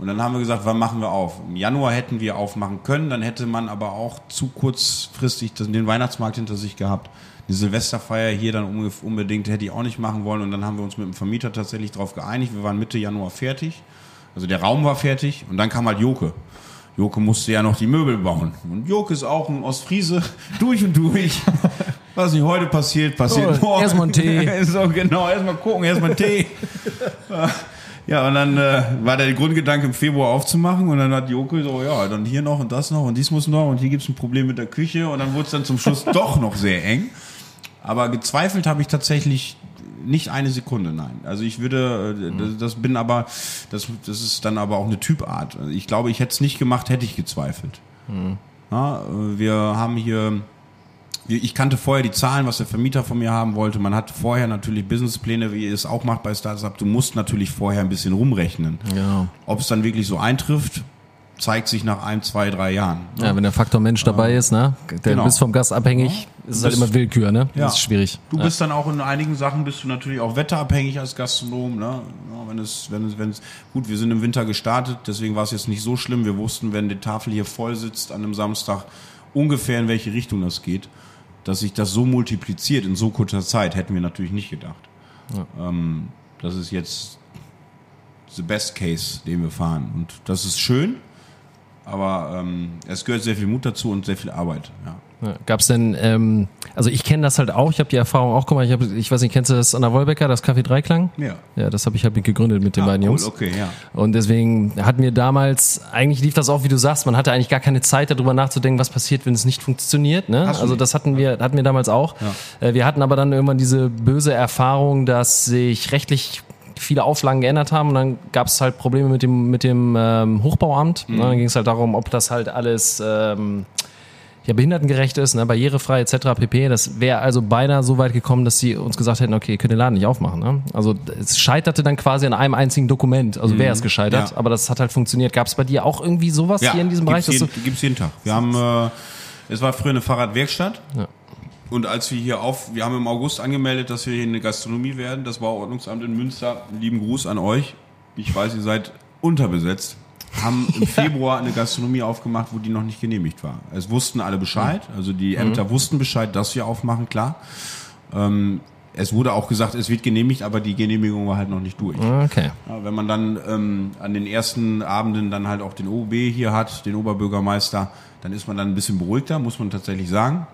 Und dann haben wir gesagt, wann machen wir auf? Im Januar hätten wir aufmachen können, dann hätte man aber auch zu kurzfristig den Weihnachtsmarkt hinter sich gehabt. Die Silvesterfeier hier dann unbedingt hätte ich auch nicht machen wollen. Und dann haben wir uns mit dem Vermieter tatsächlich darauf geeinigt. Wir waren Mitte Januar fertig. Also der Raum war fertig und dann kam halt Joke. Joke musste ja noch die Möbel bauen. Und Joke ist auch ein Ostfriese, durch und durch. Was nicht heute passiert, passiert Oh, morgen. erstmal einen Tee. so, genau, erstmal gucken, erstmal einen Tee. Ja, und dann äh, war der Grundgedanke im Februar aufzumachen und dann hat Joko so, ja, dann hier noch und das noch und dies muss noch und hier gibt's ein Problem mit der Küche und dann wurde es dann zum Schluss doch noch sehr eng. Aber gezweifelt habe ich tatsächlich nicht eine Sekunde, nein. Also ich würde, äh, das, das bin aber, das, das ist dann aber auch eine Typart. Also Ich glaube, ich hätte es nicht gemacht, hätte ich gezweifelt. Ja, äh, wir haben hier ich kannte vorher die Zahlen, was der Vermieter von mir haben wollte. Man hat vorher natürlich Businesspläne, wie ihr es auch macht bei Startup. Du musst natürlich vorher ein bisschen rumrechnen. Ja. Ob es dann wirklich so eintrifft, zeigt sich nach ein, zwei, drei Jahren. ja, wenn der Faktor Mensch dabei ist, ne? Der Genau. bist vom Gast abhängig, ist es halt immer Willkür, ne? Ja. Das ist schwierig. Du bist dann auch in einigen Sachen bist du natürlich auch wetterabhängig als Gastronom. Ne? Ja, wenn es, wenn es, wenn es, gut, wir sind im Winter gestartet, deswegen war es jetzt nicht so schlimm. Wir wussten, wenn die Tafel hier voll sitzt an einem Samstag, ungefähr in welche Richtung das geht. Dass sich das so multipliziert in so kurzer Zeit, hätten wir natürlich nicht gedacht. Ähm, das ist jetzt the best case, den wir fahren. Und das ist schön, aber ähm, es gehört sehr viel Mut dazu und sehr viel Arbeit. Ja. Ja. Gab's denn, ähm, also ich kenne das halt auch, ich habe die Erfahrung auch gemacht, ich, hab, ich weiß nicht, kennst du das an der Wolbecker, das Café Dreiklang? Ja. Ja, das habe ich halt mit gegründet mit den Ah, beiden cool, Jungs. Okay, ja. Und deswegen hatten wir damals, eigentlich lief das auch, wie du sagst, man hatte eigentlich gar keine Zeit darüber nachzudenken, was passiert, wenn es nicht funktioniert. Ne? Also nicht. das hatten wir, hatten wir damals auch. Äh, Wir hatten aber dann irgendwann diese böse Erfahrung, dass sich rechtlich viele Auflagen geändert haben und dann gab es halt Probleme mit dem, mit dem ähm, Hochbauamt. Ne? Dann ging es halt darum, ob das halt alles ähm, ja, behindertengerecht ist, ne? barrierefrei etc. pp. Das wäre also beinahe so weit gekommen, dass sie uns gesagt hätten, okay, ihr könnt den Laden nicht aufmachen. Ne? Also es scheiterte dann quasi an einem einzigen Dokument. Also wäre es gescheitert, Ja. aber das hat halt funktioniert. Gab es bei dir auch irgendwie sowas hier in diesem Bereich? gibt's jeden, gibt's jeden Tag. Wir haben, äh, es war früher eine Fahrradwerkstatt. Ja. Und als wir hier auf, wir haben im August angemeldet, dass wir hier eine Gastronomie werden. Das Bauordnungsamt in Münster. Lieben Gruß an euch. Ich weiß, ihr seid unterbesetzt. Haben im Februar eine Gastronomie aufgemacht, wo die noch nicht genehmigt war. Es wussten alle Bescheid. Also die Ämter wussten Bescheid, dass wir aufmachen, klar. Ähm, es wurde auch gesagt, es wird genehmigt, aber die Genehmigung war halt noch nicht durch. Okay. Ja, wenn man dann ähm, an den ersten Abenden dann halt auch den OB hier hat, den Oberbürgermeister, dann ist man dann ein bisschen beruhigter, muss man tatsächlich sagen.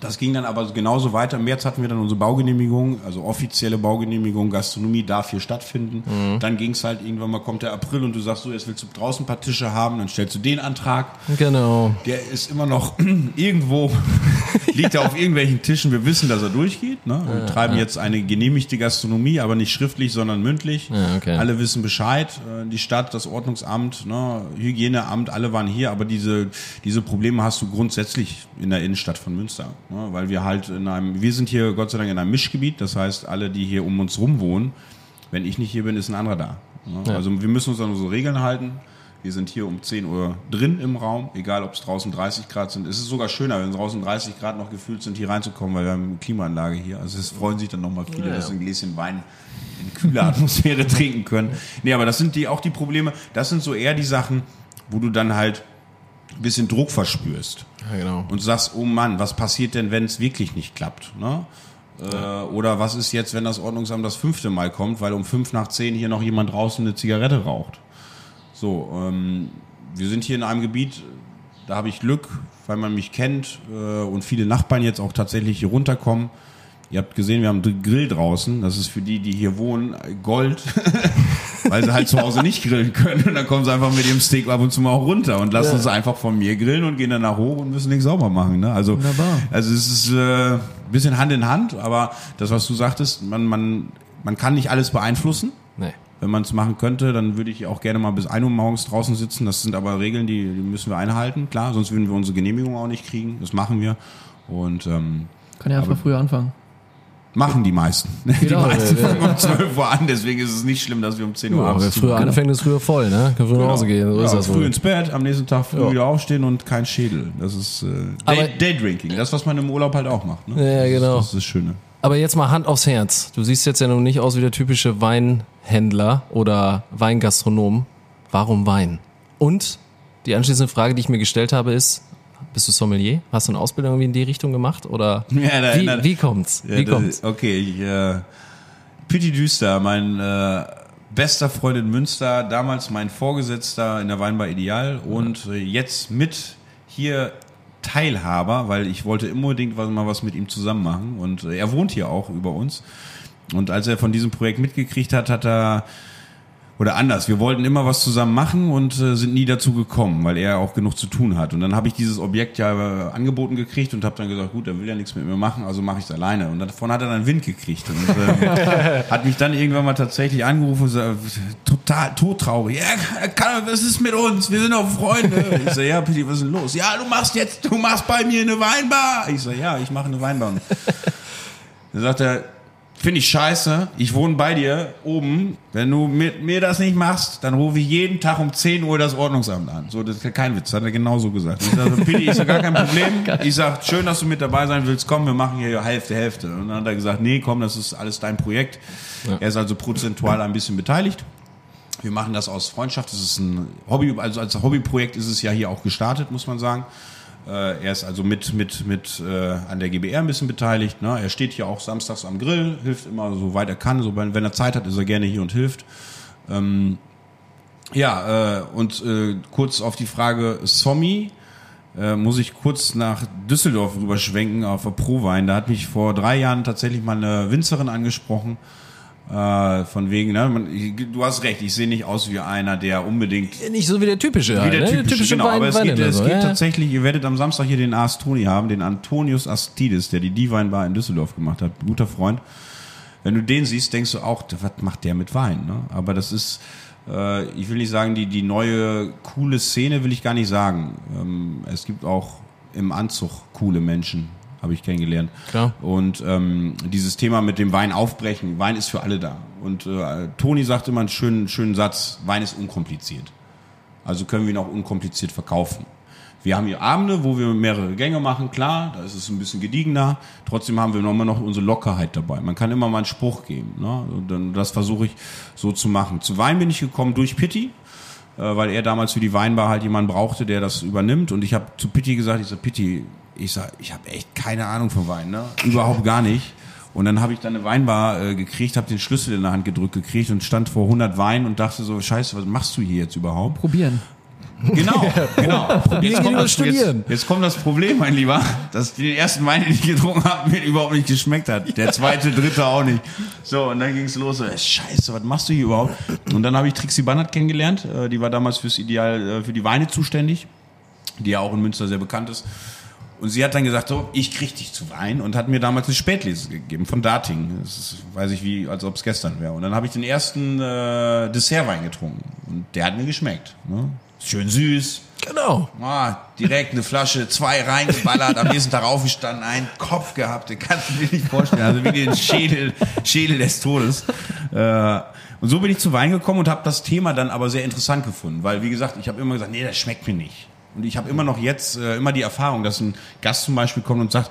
Das ging dann aber genauso weiter. Im März hatten wir dann unsere Baugenehmigung, also offizielle Baugenehmigung, Gastronomie darf hier stattfinden. Dann ging es halt irgendwann mal, kommt der April und du sagst so, jetzt willst du draußen ein paar Tische haben, dann stellst du den Antrag. Genau. Der ist immer noch irgendwo, liegt er auf irgendwelchen Tischen. Wir wissen, dass er durchgeht. Ne? Wir treiben jetzt eine genehmigte Gastronomie, aber nicht schriftlich, sondern mündlich. Ja, okay. Alle wissen Bescheid. Äh, Die Stadt, das Ordnungsamt, ne? Hygieneamt, alle waren hier. Aber diese, diese Probleme hast du grundsätzlich in der Innenstadt von Münster. Ne? Weil wir halt in einem, wir sind hier Gott sei Dank in einem Mischgebiet. Das heißt, alle, die hier um uns rum wohnen, wenn ich nicht hier bin, ist ein anderer da. Ne? Also wir müssen uns an unsere Regeln halten. Wir sind hier um 10 Uhr drin im Raum, egal ob es draußen 30 Grad sind. Es ist sogar schöner, wenn draußen 30 Grad noch gefühlt sind, hier reinzukommen, weil wir haben eine Klimaanlage hier. Also es freuen sich dann nochmal viele, dass sie ein Gläschen Wein in kühler Atmosphäre trinken können. Nee, aber das sind die auch die Probleme. Das sind so eher die Sachen, wo du dann halt bisschen Druck verspürst Ja, genau. und sagst, oh Mann, was passiert denn, wenn es wirklich nicht klappt? Ne? Äh, oder was ist jetzt, wenn das Ordnungsamt das fünfte Mal kommt, weil um fünf nach zehn hier noch jemand draußen eine Zigarette raucht? So, ähm, wir sind hier in einem Gebiet, da habe ich Glück, weil man mich kennt äh, und viele Nachbarn jetzt auch tatsächlich hier runterkommen. Ihr habt gesehen, wir haben einen Grill draußen. Das ist für die, die hier wohnen, Gold, weil sie halt zu Hause nicht grillen können. Und dann kommen sie einfach mit ihrem Steak ab und zu mal auch runter und lassen uns einfach von mir grillen und gehen danach hoch und müssen nichts sauber machen. Ne? Also, Wunderbar. also es ist äh, ein bisschen Hand in Hand, aber das, was du sagtest, man, man, man kann nicht alles beeinflussen. Nee. Wenn man es machen könnte, dann würde ich auch gerne mal bis 1 Uhr morgens draußen sitzen. Das sind aber Regeln, die, die müssen wir einhalten. Klar, sonst würden wir unsere Genehmigung auch nicht kriegen. Das machen wir. Und ähm, Kann ja einfach früher anfangen. Machen die meisten. Die Genau. meisten fangen um 12 Uhr an, deswegen ist es nicht schlimm, dass wir um 10 Uhr Ja, abends früher anfängt, ist früher voll, ne? Kann früher nach Hause gehen. So ist ja, das früh wohl. ins Bett, am nächsten Tag früh Ja. wieder aufstehen und kein Schädel. Das ist äh, Day, Daydrinking. Das, was man im Urlaub halt auch macht. Ne? Ja, genau. Das ist das Schöne. Aber jetzt mal Hand aufs Herz. Du siehst jetzt ja nun nicht aus wie der typische Weinhändler oder Weingastronom. Warum Wein? Und die anschließende Frage, die ich mir gestellt habe, ist, bist du Sommelier? Hast du eine Ausbildung irgendwie in die Richtung gemacht? Oder Ja, da- wie, da- wie kommt's? Ja, Wie das- kommt's? Okay, ich, äh, Pitti Düster, mein äh, bester Freund in Münster, damals mein Vorgesetzter in der Weinbar Ideal und äh, jetzt mit hier Teilhaber, weil ich wollte unbedingt was, mal was mit ihm zusammen machen und äh, er wohnt hier auch über uns. Und als er von diesem Projekt mitgekriegt hat, hat er oder anders, wir wollten immer was zusammen machen und äh, sind nie dazu gekommen, weil er auch genug zu tun hat. Und dann habe ich dieses Objekt ja äh, angeboten gekriegt und habe dann gesagt, gut, er will ja nichts mit mir machen, also mache ich es alleine. Und davon hat er dann Wind gekriegt und äh, hat mich dann irgendwann mal tatsächlich angerufen und gesagt, total todtraurig. Ja, kann, was ist mit uns? Wir sind doch Freunde. Ich so, ja, Pitti, was ist denn los? Ja, du machst jetzt, du machst bei mir eine Weinbar. Ich so, ja, ich mache eine Weinbar. Dann sagt er, finde ich scheiße, ich wohne bei dir oben, wenn du mit mir das nicht machst, dann rufe ich jeden Tag um 10 Uhr das Ordnungsamt an. So, das ist kein Witz, hat er genauso gesagt. Ich sage, Pili, ist ja gar kein Problem. Ich sage, schön, dass du mit dabei sein willst, komm, wir machen hier Hälfte, Hälfte. Und dann hat er gesagt, nee, komm, das ist alles dein Projekt. Er ist also prozentual ein bisschen beteiligt. Wir machen das aus Freundschaft. Das ist ein Hobby, also als Hobbyprojekt ist es ja hier auch gestartet, muss man sagen. Äh, er ist also mit, mit, mit äh, an der GBR ein bisschen beteiligt. Ne? Er steht hier auch samstags am Grill, hilft immer so weit er kann. So, wenn, wenn er Zeit hat, ist er gerne hier und hilft. Ähm, ja, äh, und äh, kurz auf die Frage Sommi äh, muss ich kurz nach Düsseldorf rüberschwenken auf der Prowein. Da hat mich vor drei Jahren tatsächlich mal eine Winzerin angesprochen. Äh, von wegen, ne, man, ich, du hast recht, ich sehe nicht aus wie einer, der unbedingt Nicht so wie der typische. wie der ne? typische, genau, aber es geht, es so, geht ja. tatsächlich, ihr werdet am Samstag hier den Astoni haben, den Antonius Astidis, der die Divine Bar in Düsseldorf gemacht hat, guter Freund. wenn du den siehst, denkst du auch, was macht der mit Wein? Ne? Aber das ist, äh, ich will nicht sagen, die, die neue coole Szene will ich gar nicht sagen. Ähm, es gibt auch im Anzug coole Menschen, habe ich kennengelernt. Klar. Und ähm, dieses Thema mit dem Wein aufbrechen, Wein ist für alle da. Und äh, Toni sagt immer einen schönen, schönen Satz, Wein ist unkompliziert. Also können wir ihn auch unkompliziert verkaufen. Wir haben hier Abende, wo wir mehrere Gänge machen, klar, da ist es ein bisschen gediegener. Trotzdem haben wir immer noch unsere Lockerheit dabei. Man kann immer mal einen Spruch geben. Ne? Und dann, das versuche ich so zu machen. Zu Wein bin ich gekommen durch Pitti, äh, weil er damals für die Weinbar halt jemanden brauchte, der das übernimmt. Und ich habe zu Pitti gesagt, ich sage, Pitti, ich sag, ich habe echt keine Ahnung von Wein, ne? Überhaupt gar nicht. Und dann habe ich dann eine Weinbar äh, gekriegt, habe den Schlüssel in der Hand gedrückt gekriegt und stand vor 100 Weinen und dachte so, scheiße, was machst du hier jetzt überhaupt? Probieren. Genau, genau. Jetzt kommt, das, studieren. jetzt, jetzt kommt das Problem, mein Lieber, dass den ersten Wein, den ich getrunken habe, mir überhaupt nicht geschmeckt hat. Der zweite, dritte auch nicht. So, und dann ging's los. So, Scheiße, was machst du hier überhaupt? Und dann habe ich Trixie Bannert kennengelernt. Äh, Die war damals fürs Ideal, äh, für die Weine zuständig, die ja auch in Münster sehr bekannt ist. Und sie hat dann gesagt, so, ich krieg dich zu Wein und hat mir damals eine Spätlese gegeben von Dating. Das ist, weiß ich wie, als ob es gestern wäre. Und dann habe ich den ersten äh, Dessertwein getrunken und der hat mir geschmeckt. Ne? Schön süß. Genau. Ah, direkt eine Flasche, zwei reingeballert, am nächsten Tag aufgestanden, einen Kopf gehabt, den kannst du dir nicht vorstellen. Also wie den Schädel, Schädel des Todes. Äh, und so bin ich zu Wein gekommen und habe das Thema dann aber sehr interessant gefunden, weil wie gesagt, ich habe immer gesagt, nee, das schmeckt mir nicht. Und ich habe immer noch jetzt äh, immer die Erfahrung, dass ein Gast zum Beispiel kommt und sagt,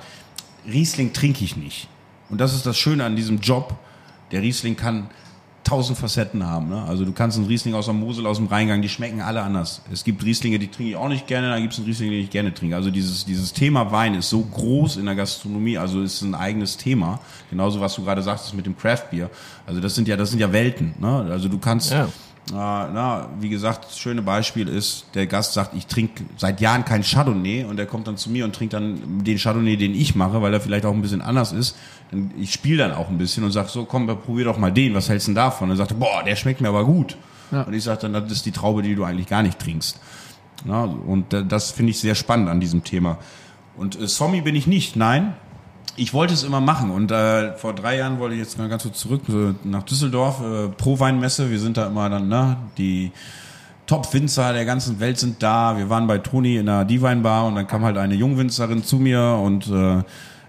Riesling trinke ich nicht. Und das ist das Schöne an diesem Job. Der Riesling kann tausend Facetten haben. Ne? Also du kannst einen Riesling aus der Mosel, aus dem Rheingang, die schmecken alle anders. Es gibt Rieslinge, die trinke ich auch nicht gerne, dann gibt es einen Riesling, den ich gerne trinke. Also dieses, dieses Thema Wein ist so groß in der Gastronomie, also ist ein eigenes Thema. Genauso was du gerade sagtest mit dem Craft Beer. Also das sind ja, das sind ja Welten. Ne? Also du kannst Ja. Na, wie gesagt, das schöne Beispiel ist, der Gast sagt, ich trinke seit Jahren kein Chardonnay und der kommt dann zu mir und trinkt dann den Chardonnay, den ich mache, weil er vielleicht auch ein bisschen anders ist. Dann, ich spiele dann auch ein bisschen und sage so, komm, probier doch mal den, was hältst du denn davon? Und dann sagt er, boah, der schmeckt mir aber gut. Ja. Und ich sage dann, das ist die Traube, die du eigentlich gar nicht trinkst. Na, und äh, das finde ich sehr spannend an diesem Thema. Und äh, Sommi bin ich nicht, nein. Ich wollte es immer machen und äh, vor drei Jahren wollte ich jetzt mal ganz kurz zurück nach Düsseldorf, äh, Pro-Weinmesse. Wir sind da immer dann, ne, die Top-Winzer der ganzen Welt sind da. Wir waren bei Toni in der Divine-Bar und dann kam halt eine Jungwinzerin zu mir und äh,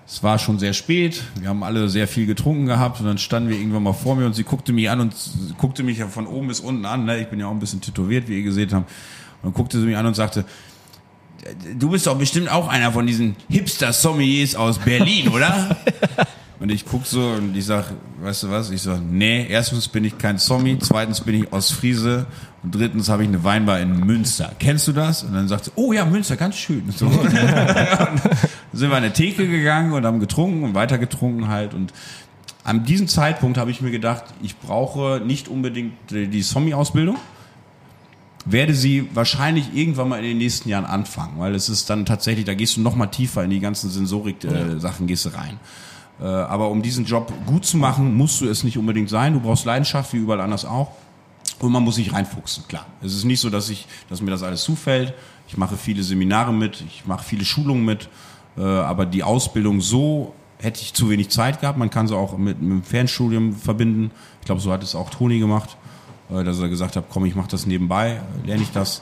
es war schon sehr spät. Wir haben alle sehr viel getrunken gehabt und dann standen wir irgendwann mal vor mir und sie guckte mich an und guckte mich ja von oben bis unten an. Ne? Ich bin ja auch ein bisschen tätowiert, wie ihr gesehen habt. Und dann guckte sie mich an und sagte, du bist doch bestimmt auch einer von diesen Hipster-Sommeliers aus Berlin, oder? Und ich guck so und ich sag, weißt du was? Ich sag, nee, erstens bin ich kein Sommie, zweitens bin ich aus Friese und drittens habe ich eine Weinbar in Münster. Kennst du das? Und dann sagt sie, oh ja, Münster, ganz schön. So. und dann sind wir an eine Theke gegangen und haben getrunken und weiter getrunken halt und an diesem Zeitpunkt habe ich mir gedacht, ich brauche nicht unbedingt die Sommie-Ausbildung, werde sie wahrscheinlich irgendwann mal in den nächsten Jahren anfangen, weil es ist dann tatsächlich, da gehst du noch mal tiefer in die ganzen Sensorik-Sachen, gehst du rein. Äh, aber um diesen Job gut zu machen, musst du es nicht unbedingt sein. Du brauchst Leidenschaft, wie überall anders auch. Und man muss sich reinfuchsen, klar. Es ist nicht so, dass ich, dass mir das alles zufällt. Ich mache viele Seminare mit, ich mache viele Schulungen mit, äh, aber die Ausbildung so hätte ich zu wenig Zeit gehabt. Man kann sie auch mit, mit dem Fernstudium verbinden. Ich glaube, so hat es auch Toni gemacht, äh, dass er gesagt hat, komm, ich mache das nebenbei, lerne ich das.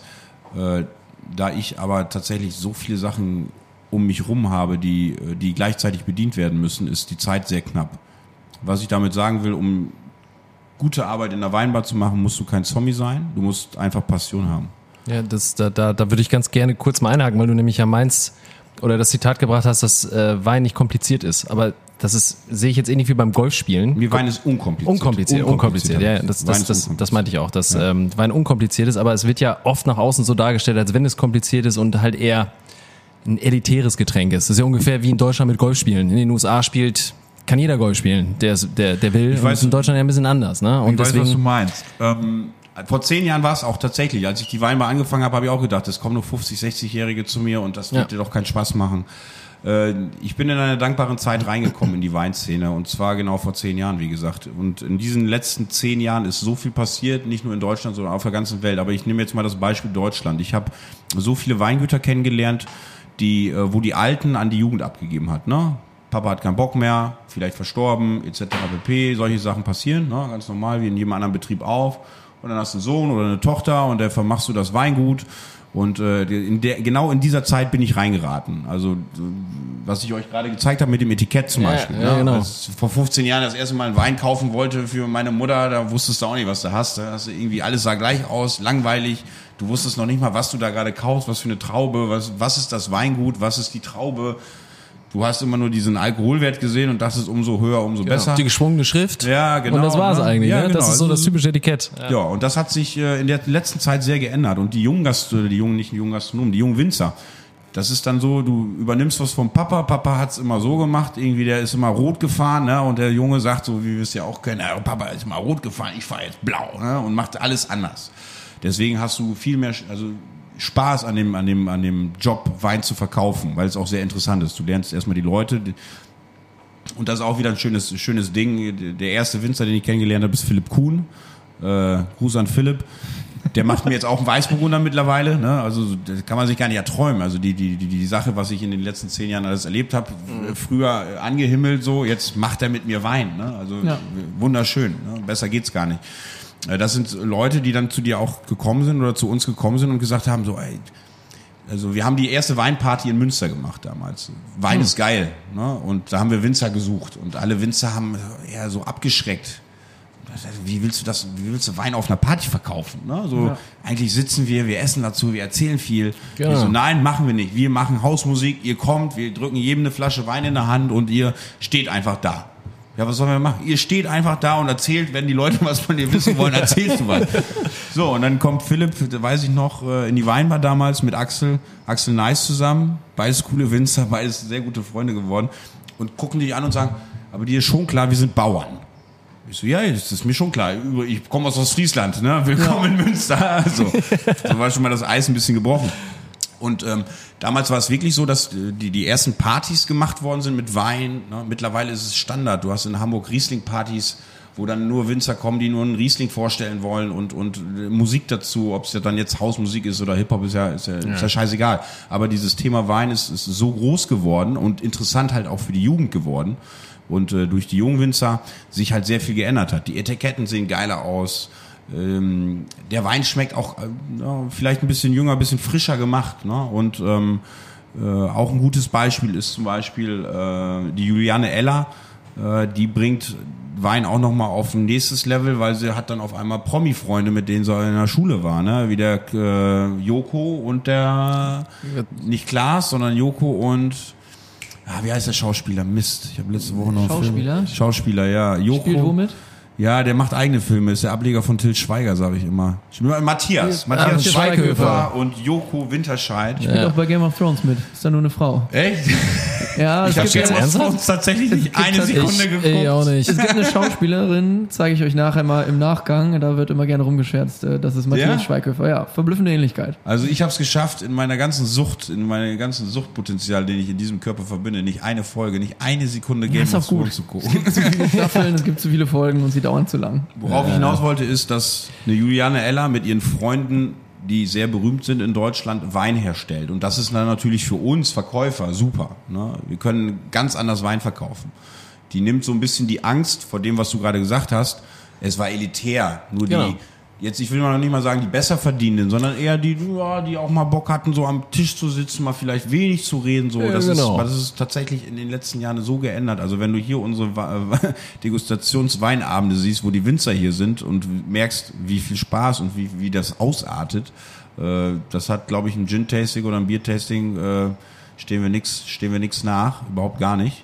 Äh, da ich aber tatsächlich so viele Sachen um mich rum habe, die, äh, die gleichzeitig bedient werden müssen, ist die Zeit sehr knapp. Was ich damit sagen will, um gute Arbeit in der Weinbar zu machen, musst du kein Zombie sein. Du musst einfach Passion haben. Ja, das, da, da, da würde ich ganz gerne kurz mal einhaken, weil du nämlich ja meinst, oder das Zitat gebracht hast, dass äh, Wein nicht kompliziert ist. Aber das ist, sehe ich jetzt ähnlich wie beim Golfspielen. Mir Wein ist unkompliziert. Unkompliziert, unkompliziert, ja, ja, das, das, das, unkompliziert. das meinte ich auch, dass ähm, Wein unkompliziert ist, aber es wird ja oft nach außen so dargestellt, als wenn es kompliziert ist und halt eher ein elitäres Getränk ist. Das ist ja ungefähr wie in Deutschland mit Golfspielen. In den USA spielt, kann jeder Golf spielen, der, der, der will. und weiß- in Deutschland ja ein bisschen anders, ne? Und Ich weiß, was du deswegen, meinst. Ähm, vor zehn Jahren war es auch tatsächlich. Als ich die Weinbar angefangen habe, habe ich auch gedacht, es kommen nur 50, 60-Jährige zu mir und das wird Ja. dir doch keinen Spaß machen. Äh, Ich bin in einer dankbaren Zeit reingekommen in die Weinszene und zwar genau vor zehn Jahren, wie gesagt. Und in diesen letzten zehn Jahren ist so viel passiert, nicht nur in Deutschland, sondern auf der ganzen Welt. Aber ich nehme jetzt mal das Beispiel Deutschland. Ich habe so viele Weingüter kennengelernt, die, äh, wo die Alten an die Jugend abgegeben hat. Ne? Papa hat keinen Bock mehr, vielleicht verstorben, etc. pp. Solche Sachen passieren, ne? ganz normal, wie in jedem anderen Betrieb auf. Und dann hast du einen Sohn oder eine Tochter und der vermachst du das Weingut. Und äh, in der, genau in dieser Zeit bin ich reingeraten. Also was ich euch gerade gezeigt habe mit dem Etikett zum Ja, Beispiel. ja, ne? genau. Als ich vor 15 Jahren das erste Mal einen Wein kaufen wollte für meine Mutter, da wusstest du auch nicht, was du hast. Da hast du irgendwie alles sah gleich aus, langweilig. Du wusstest noch nicht mal, was du da gerade kaufst, was für eine Traube, was, was ist das Weingut, was ist die Traube. Du hast immer nur diesen Alkoholwert gesehen und dachtest, umso höher, umso besser. Die geschwungene Schrift. Ja, genau, Und das war's ne? eigentlich. Ja, ne? Das genau. ist so das typische Etikett. Ja, und das hat sich äh, in der letzten Zeit sehr geändert. Und die jungen Gast, äh, die jungen, nicht die jungen Gastronomen, die jungen Winzer, das ist dann so, du übernimmst was vom Papa, Papa hat's immer so gemacht, irgendwie der ist immer rot gefahren, ne? Und der Junge sagt so, wie wir es ja auch kennen, ja, Papa ist immer rot gefahren, ich fahre jetzt blau, ne? Und macht alles anders. Deswegen hast du viel mehr, also Spaß an dem, an dem, an dem Job, Wein zu verkaufen, weil es auch sehr interessant ist. Du lernst erstmal die Leute, die- und das ist auch wieder ein schönes, schönes Ding. Der erste Winzer, den ich kennengelernt habe, ist Philipp Kuhn. Äh, Gruß an Philipp. Der macht mir jetzt auch einen Weißburgunder mittlerweile. Ne? Also das kann man sich gar nicht erträumen. Also die, die, die, die Sache, was ich in den letzten zehn Jahren alles erlebt habe, Mhm. früher angehimmelt so, jetzt macht er mit mir Wein. Ne? Also Ja. wunderschön. Ne? Besser geht's gar nicht. Äh, Das sind Leute, die dann zu dir auch gekommen sind oder zu uns gekommen sind und gesagt haben, so, ey, also wir haben die erste Weinparty in Münster gemacht damals. Wein ist geil. Ne? Und da haben wir Winzer gesucht. Und alle Winzer haben eher so abgeschreckt. Wie willst du das, wie willst du Wein auf einer Party verkaufen? Ne? So, eigentlich sitzen wir, wir essen dazu, wir erzählen viel. Genau. So, nein, machen wir nicht. Wir machen Hausmusik, ihr kommt, wir drücken jedem eine Flasche Wein in der Hand und ihr steht einfach da. Ja, was sollen wir machen? Ihr steht einfach da und erzählt, wenn die Leute was von dir wissen wollen, erzählst du was. So, und dann kommt Philipp, weiß ich noch, äh, in die Weinbar damals mit Axel, Axel Nice zusammen, beides coole Winzer, beides sehr gute Freunde geworden und gucken dich an und sagen, aber dir ist schon klar, wir sind Bauern. Ich so, ja, das ist mir schon klar. Ich komme aus Ostfriesland, ne? Willkommen in Münster. Also, so war schon mal das Eis ein bisschen gebrochen. Und ähm, damals war es wirklich so, dass äh, die, die ersten Partys gemacht worden sind mit Wein. Ne? Mittlerweile ist es Standard. Du hast in Hamburg Riesling-Partys, wo dann nur Winzer kommen, die nur einen Riesling vorstellen wollen und, und äh, Musik dazu, ob es ja dann jetzt Hausmusik ist oder Hip-Hop, ist ja, ist, ja, ist ja scheißegal. Aber dieses Thema Wein ist, ist so groß geworden und interessant halt auch für die Jugend geworden. Und äh, durch die jungen Winzer sich halt sehr viel geändert hat. Die Etiketten sehen geiler aus. Ähm, der Wein schmeckt auch äh, ja, vielleicht ein bisschen jünger, ein bisschen frischer gemacht. Ne? Und ähm, äh, auch ein gutes Beispiel ist zum Beispiel äh, die Juliane Eller. Äh, die bringt Wein auch nochmal auf ein nächstes Level, weil sie hat dann auf einmal Promi-Freunde, mit denen sie in der Schule war. Ne? Wie der äh, Joko und der, nicht Klaas, sondern Joko und Ah, wie heißt der Schauspieler? Mist. Ich habe letzte Woche noch Schauspieler? Film. Schauspieler, ja. Joko. Spielt womit? Ja, der macht eigene Filme, ist der Ableger von Till Schweiger, sage ich immer. Matthias. Matthias Matthias Schweighöfer Schweighöfer. und Joko Winterscheid. Spielt auch bei Game of Thrones mit. Ist da nur eine Frau. Echt? Ja, es Ich habe gibt, jetzt Game of? Thrones tatsächlich nicht eine Sekunde Ich, geguckt. ich auch nicht. es gibt eine Schauspielerin, zeige ich euch nachher mal im Nachgang. Da wird immer gerne rumgescherzt. äh, Das ist Matthias Ja? Schweighöfer. Ja, verblüffende Ähnlichkeit. Also ich habe es geschafft, in meiner ganzen Sucht, in meinem ganzen Suchtpotenzial, den ich in diesem Körper verbinde, nicht eine Folge, nicht eine Sekunde Game ist of auch gut. Thrones zu gucken. Zu viele Staffeln, es gibt zu viele Folgen und sie dauern zu lang. Worauf ich hinaus wollte, ist, dass eine Juliane Eller mit ihren Freunden, die sehr berühmt sind in Deutschland, Wein herstellt. Und das ist dann natürlich für uns Verkäufer super. Ne? Wir können ganz anders Wein verkaufen. Die nimmt so ein bisschen die Angst vor dem, was du gerade gesagt hast. Es war elitär. Nur die, Genau. Jetzt, ich will mal noch nicht mal sagen, die besser verdienenden, sondern eher die, ja, die auch mal Bock hatten, so am Tisch zu sitzen, mal vielleicht wenig zu reden. So. Ja, das, genau. ist, das ist tatsächlich in den letzten Jahren so geändert. Also wenn du hier unsere Degustationsweinabende siehst, wo die Winzer hier sind und merkst, wie viel Spaß und wie, wie das ausartet, äh, das hat, glaube ich, ein Gin-Tasting oder ein Bier-Tasting, äh, stehen wir nix, stehen wir nix nach, überhaupt gar nicht.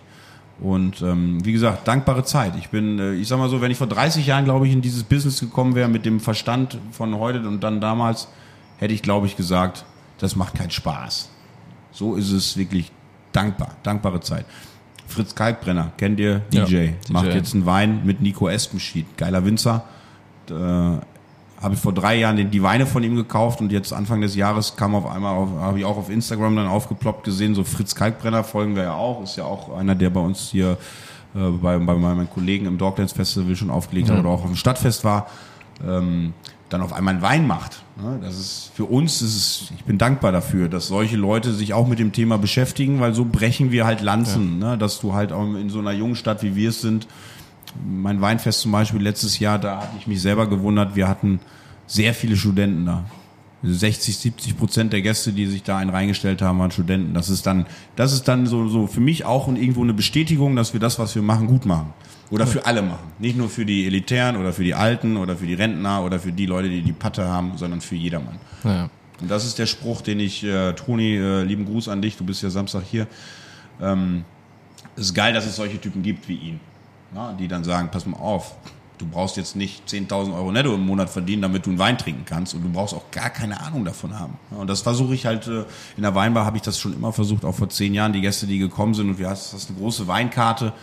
Und ähm, wie gesagt, dankbare Zeit. Ich bin, äh, ich sag mal so, wenn ich vor 30 Jahren, glaube ich, in dieses Business gekommen wäre mit dem Verstand von heute und dann damals, hätte ich, glaube ich, gesagt, das macht keinen Spaß. So ist es wirklich dankbar, dankbare Zeit. Fritz Kalkbrenner, kennt ihr? DJ. Ja, Macht DJ. jetzt einen Wein mit Nico Espenschied. Geiler Winzer. Äh, habe ich vor drei Jahren die Weine von ihm gekauft und jetzt Anfang des Jahres kam auf einmal, auf, habe ich auch auf Instagram dann aufgeploppt gesehen, so Fritz Kalkbrenner folgen wir ja auch, ist ja auch einer, der bei uns hier äh, bei, bei meinen Kollegen im Doglands Festival schon aufgelegt hat oder auch auf dem Stadtfest war. Ähm, dann auf einmal einen Wein macht. Ne? Das ist für uns, ist es, ich bin dankbar dafür, dass solche Leute sich auch mit dem Thema beschäftigen, weil so brechen wir halt Lanzen, ne? dass du halt auch in so einer jungen Stadt wie wir es sind, mein Weinfest zum Beispiel letztes Jahr, da hatte ich mich selber gewundert, wir hatten sehr viele Studenten da. 60, 70 Prozent der Gäste, die sich da einen reingestellt haben, waren Studenten. Das ist dann, das ist dann so, so für mich auch irgendwo eine Bestätigung, dass wir das, was wir machen, gut machen. Oder für alle machen. Nicht nur für die Elitären oder für die Alten oder für die Rentner oder für die Leute, die die Patte haben, sondern für jedermann. Ja. Und das ist der Spruch, den ich, äh, Toni, äh, lieben Gruß an dich, du bist ja Samstag hier. Ähm, es ist geil, dass es solche Typen gibt wie ihn. Ja, die dann sagen, pass mal auf, du brauchst jetzt nicht 10.000 Euro netto im Monat verdienen, damit du einen Wein trinken kannst und du brauchst auch gar keine Ahnung davon haben. Und das versuche ich halt, äh, in der Weinbar habe ich das schon immer versucht, auch vor zehn Jahren, die Gäste, die gekommen sind und wir hast, hast eine große Weinkarte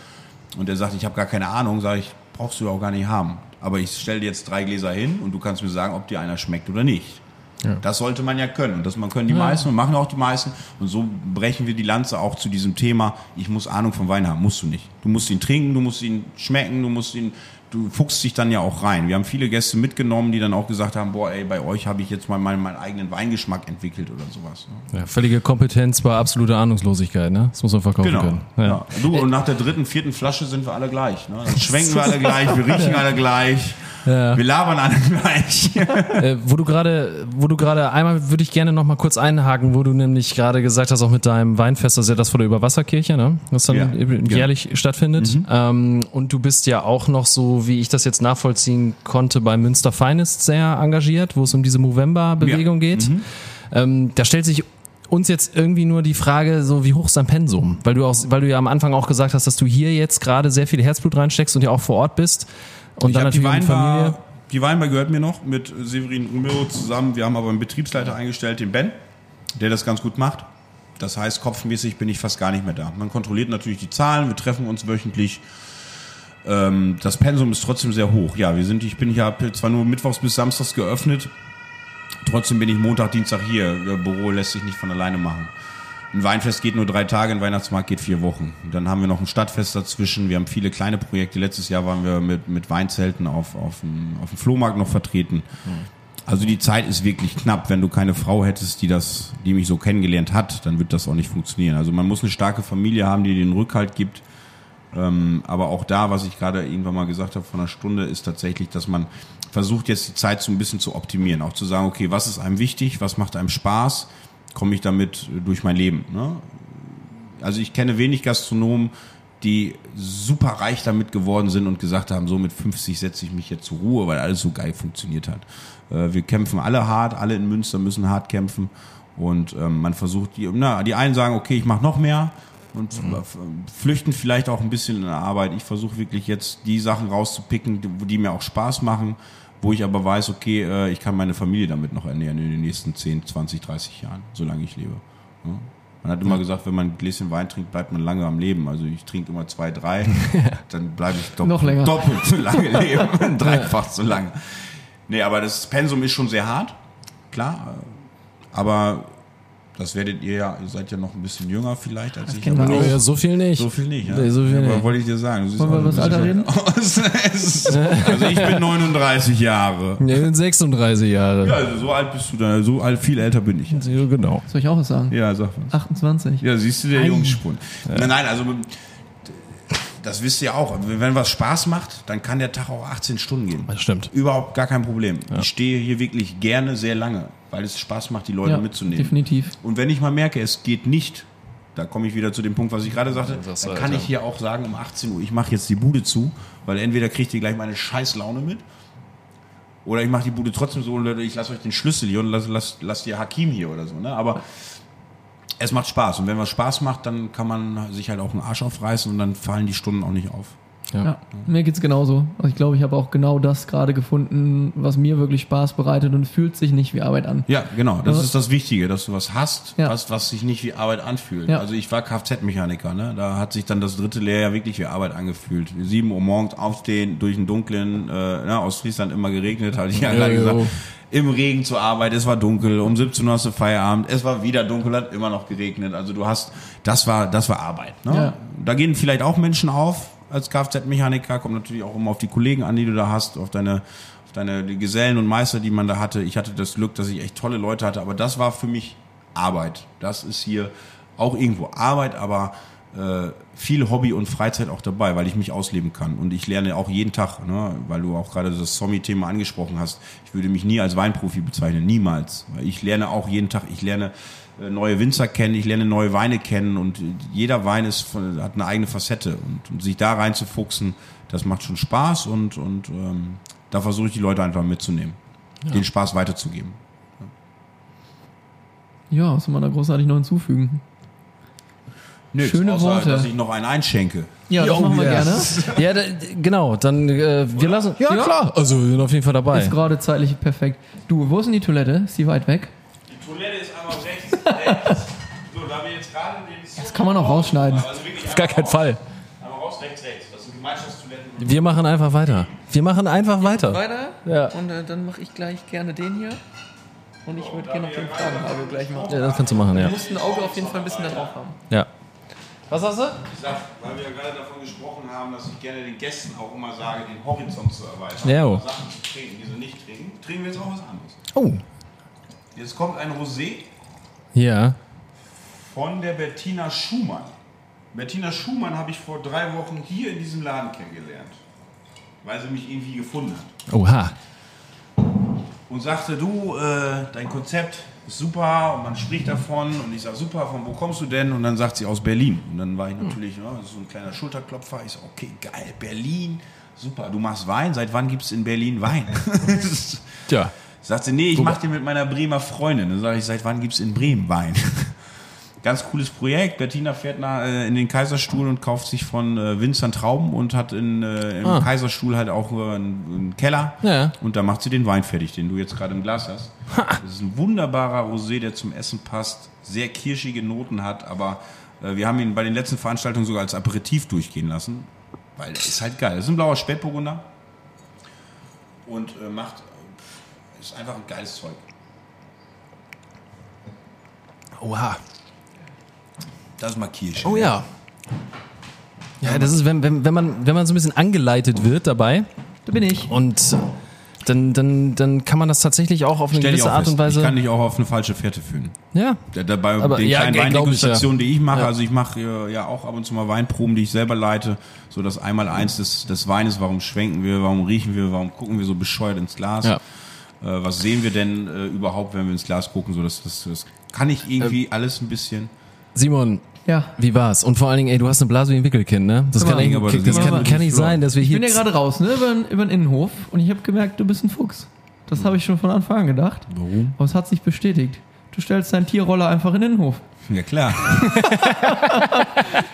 und der sagt, ich habe gar keine Ahnung, sage ich, brauchst du auch gar nicht haben. Aber ich stelle dir jetzt drei Gläser hin und du kannst mir sagen, ob dir einer schmeckt oder nicht. Ja. Das sollte man ja können. Und das man können die meisten und machen auch die meisten. Und so brechen wir die Lanze auch zu diesem Thema, ich muss Ahnung vom Wein haben. Musst du nicht. Du musst ihn trinken, du musst ihn schmecken, du musst ihn, du fuchst dich dann ja auch rein. Wir haben viele Gäste mitgenommen, die dann auch gesagt haben, boah, ey, bei euch habe ich jetzt mal meinen, meinen eigenen Weingeschmack entwickelt oder sowas. Ne? Ja, völlige Kompetenz bei absoluter Ahnungslosigkeit, ne? Das muss man verkaufen Genau. können. Ja. Du, und nach der dritten, vierten Flasche sind wir alle gleich. Ne? Dann schwenken wir alle gleich, wir riechen alle gleich, Ja. wir labern alle gleich. Äh, wo du gerade, wo du gerade einmal würde ich gerne noch mal kurz einhaken, wo du nämlich gerade gesagt hast, auch mit deinem Weinfest, das ist ja das vor der Überwasserkirche, ne? Was dann Ja, genau. jährlich stattfindet. Ähm, und du bist ja auch noch so, wie ich das jetzt nachvollziehen konnte, bei Münster Finest sehr engagiert, wo es um diese Movember-Bewegung Ja. geht. Ähm, da stellt sich uns jetzt irgendwie nur die Frage, so wie hoch ist dein Pensum? Weil du auch, weil du ja am Anfang auch gesagt hast, dass du hier jetzt gerade sehr viel Herzblut reinsteckst und ja auch vor Ort bist. Und ich dann hab die natürlich mit Familie. Weinbar, die Weinbar gehört mir noch mit Severin Romero zusammen. Wir haben aber einen Betriebsleiter eingestellt, den Ben, der das ganz gut macht. Das heißt, kopfmäßig bin ich fast gar nicht mehr da. Man kontrolliert natürlich die Zahlen, wir treffen uns wöchentlich. Ähm, das Pensum ist trotzdem sehr hoch. Ja, wir sind, ich bin hab zwar nur mittwochs bis samstags geöffnet, trotzdem bin ich Montag, Dienstag hier. Büro lässt sich nicht von alleine machen. Ein Weinfest geht nur drei Tage, ein Weihnachtsmarkt geht vier Wochen. Dann haben wir noch ein Stadtfest dazwischen. Wir haben viele kleine Projekte. Letztes Jahr waren wir mit, mit Weinzelten auf, auf, dem, auf dem Flohmarkt noch vertreten. Also die Zeit ist wirklich knapp. Wenn du keine Frau hättest, die das, die mich so kennengelernt hat, dann wird das auch nicht funktionieren. Also man muss eine starke Familie haben, die den Rückhalt gibt. Ähm, aber auch da, was ich gerade irgendwann mal gesagt habe von einer Stunde, ist tatsächlich, dass man versucht jetzt die Zeit so ein bisschen zu optimieren. Auch zu sagen, okay, was ist einem wichtig, was macht einem Spaß, komme ich damit durch mein Leben. Ne? Also ich kenne wenig Gastronomen, die super reich damit geworden sind und gesagt haben, so mit 50 setze ich mich jetzt zur Ruhe, weil alles so geil funktioniert hat. Äh, wir kämpfen alle hart, alle in Münster müssen hart kämpfen und ähm, man versucht, die, na, die einen sagen, okay, ich mache noch mehr und f- flüchten vielleicht auch ein bisschen in der Arbeit. Ich versuche wirklich jetzt die Sachen rauszupicken, die mir auch Spaß machen, wo ich aber weiß, okay, äh, ich kann meine Familie damit noch ernähren in den nächsten 10, 20, 30 Jahren, solange ich lebe. Ja. Man hat immer gesagt, wenn man ein Gläschen Wein trinkt, bleibt man lange am Leben. Also ich trinke immer zwei, drei, dann bleibe ich länger. doppelt so lange leben, dreifach so lange. Nee, aber das Pensum ist schon sehr hart, klar. Aber das werdet ihr ja, ihr seid ja noch ein bisschen jünger vielleicht als ich. kennen aber wir nicht. Ja, so viel nicht. So viel nicht, ja. Nee, so viel ja, nicht. aber wollte ich dir sagen. Du Wollen wir auch über das Alter aus. also ich bin 39 Jahre. Ja, wir sind 36 Jahre. Ja, also so alt bist du da, so alt, viel älter bin ich. Ja, genau. Soll ich auch was sagen? Ja, sag was. 28. Ja, siehst du, der. Jungspund. Nein, nein, also das wisst ihr auch. Wenn was Spaß macht, dann kann der Tag auch 18 Stunden gehen. Das stimmt. Überhaupt gar kein Problem. Ich stehe hier wirklich gerne sehr lange, weil es Spaß macht, die Leute Ja, mitzunehmen. definitiv. Und wenn ich mal merke, es geht nicht, da komme ich wieder zu dem Punkt, was ich gerade sagte, sagst dann kann ich hier auch sagen, um 18 Uhr, ich mache jetzt die Bude zu, weil entweder kriegt ihr gleich meine scheiß Laune mit, oder ich mache die Bude trotzdem so und Leute, ich lasse euch den Schlüssel hier und lass, lass, lass dir Hakim hier oder so. Ne? Aber es macht Spaß. Und wenn was Spaß macht, dann kann man sich halt auch einen Arsch aufreißen und dann fallen die Stunden auch nicht auf. Ja. Ja, mir geht's genauso. Also ich glaube, ich habe auch genau das gerade gefunden, was mir wirklich Spaß bereitet und fühlt sich nicht wie Arbeit an. Ja, genau. Das ist das Wichtige, dass du was hast, Ja. was, was sich nicht wie Arbeit anfühlt. Ja. Also ich war Kfz-Mechaniker, ne? Da hat sich dann das dritte Lehrjahr wirklich wie Arbeit angefühlt. Sieben Uhr morgens aufstehen, durch den dunklen, äh, ne, aus Friesland immer geregnet, hatte ich ja, gerade gesagt. Im Regen zur Arbeit, es war dunkel, um 17 Uhr hast du Feierabend, es war wieder dunkel, hat immer noch geregnet. Also du hast, das war, das war Arbeit. Ne? Da gehen vielleicht auch Menschen auf als Kfz-Mechaniker, kommt natürlich auch immer auf die Kollegen an, die du da hast, auf deine, auf deine die Gesellen und Meister, die man da hatte. Ich hatte das Glück, dass ich echt tolle Leute hatte, aber das war für mich Arbeit. Das ist hier auch irgendwo Arbeit, aber äh, viel Hobby und Freizeit auch dabei, weil ich mich ausleben kann. Und ich lerne auch jeden Tag, ne, weil du auch gerade das Sommi-Thema angesprochen hast. Ich würde mich nie als Weinprofi bezeichnen, niemals. Ich lerne auch jeden Tag, ich lerne neue Winzer kennen, ich lerne neue Weine kennen und jeder Wein ist hat eine eigene Facette und, und sich da reinzufuchsen, das macht schon Spaß und, und ähm, da versuche ich die Leute einfach mitzunehmen, den Spaß weiterzugeben. Ja, was soll man da großartig noch hinzufügen? Nö, Schöne außer, Worte. dass ich noch einen einschenke. Ja, das machen wir gerne. Ja, da, genau, dann äh, wir lassen. Ja, Ja. klar. Also wir sind auf jeden Fall dabei. Ist gerade zeitlich perfekt. Du, wo ist denn die Toilette? Ist die weit weg? Die Toilette ist einmal rechts. So, da wir jetzt gerade den Das kann man auch rausschneiden. Also Auf gar keinen Fall. Einmal raus, rechts, rechts. Das sind Gemeinschaftstoiletten. Wir machen einfach weiter. Wir machen einfach weiter. Weiter? Ja. Und äh, dann mache ich gleich gerne den hier. Und ich würde gerne noch den Fragenhagel gleich machen. Ja, das kannst du machen, ja. Du musst ein Auge auf jeden Fall ein bisschen da drauf haben. Ja. Was hast du? Ich sag, weil wir ja gerade davon gesprochen haben, dass ich gerne den Gästen auch immer sage, den Horizont zu erweitern. Ja, oh. Sachen zu trinken, die sie nicht trinken. Trinken wir jetzt auch was anderes. Oh. Jetzt kommt ein Rosé Ja. von der Bettina Schumann. Bettina Schumann habe ich vor drei Wochen hier in diesem Laden kennengelernt, weil sie mich irgendwie gefunden hat. Oha. Und sagte, du, äh, dein Konzept ist super und man spricht davon und ich sage, super, von wo kommst du denn? Und dann sagt sie, aus Berlin. Und dann war ich natürlich, ja, so ein kleiner Schulterklopfer. Ich so, okay, geil, Berlin, super, du machst Wein, seit wann gibt es in Berlin Wein? Tja. Sagt sie, nee, ich mache den mit meiner Bremer Freundin. Dann sage ich, seit wann gibt es in Bremen Wein? Ganz cooles Projekt. Bettina fährt nach, äh, in den Kaiserstuhl und kauft sich von äh, Winzern Trauben und hat in, äh, im Ah. Kaiserstuhl halt auch äh, einen, einen Keller. Ja. Und da macht sie den Wein fertig, den du jetzt gerade im Glas hast. Das ist ein wunderbarer Rosé, der zum Essen passt, sehr kirschige Noten hat, aber äh, wir haben ihn bei den letzten Veranstaltungen sogar als Aperitif durchgehen lassen, weil der ist halt geil. Das ist ein blauer Spätburgunder und äh, macht, ist einfach ein geiles Zeug. Oha. Das ist mal Kirsch. Oh ja. Ja, das ist, wenn, wenn, wenn, man, wenn man so ein bisschen angeleitet wird dabei Da bin ich. und dann, dann, dann kann man das tatsächlich auch auf eine Stell gewisse auch Art fest, und Weise. Ich kann dich auch auf eine falsche Fährte führen. ja. Da- Dabei Aber den ja, kleinen Weindegustationen, ja. die ich mache, Ja. also ich mache äh, ja auch ab und zu mal Weinproben, die ich selber leite, so das einmal eins des, des Weines, warum schwenken wir, warum riechen wir, warum gucken wir so bescheuert ins Glas, Ja. Äh, was sehen wir denn äh, überhaupt, wenn wir ins Glas gucken, so das, das, das kann ich irgendwie alles ein bisschen. Simon, Ja. wie war's? Und vor allen Dingen, ey, du hast eine Blase wie ein Wickelkind, ne? Das kann, nicht- aber das das kann, kann nicht sein, dass wir Ich hier. bin ja gerade raus, ne, über, den- über den Innenhof und ich habe gemerkt, du bist ein Fuchs. Das habe ich schon von Anfang an gedacht. Warum? Aber es hat sich bestätigt. Du stellst deinen Tierroller einfach in den Innenhof. Ja klar.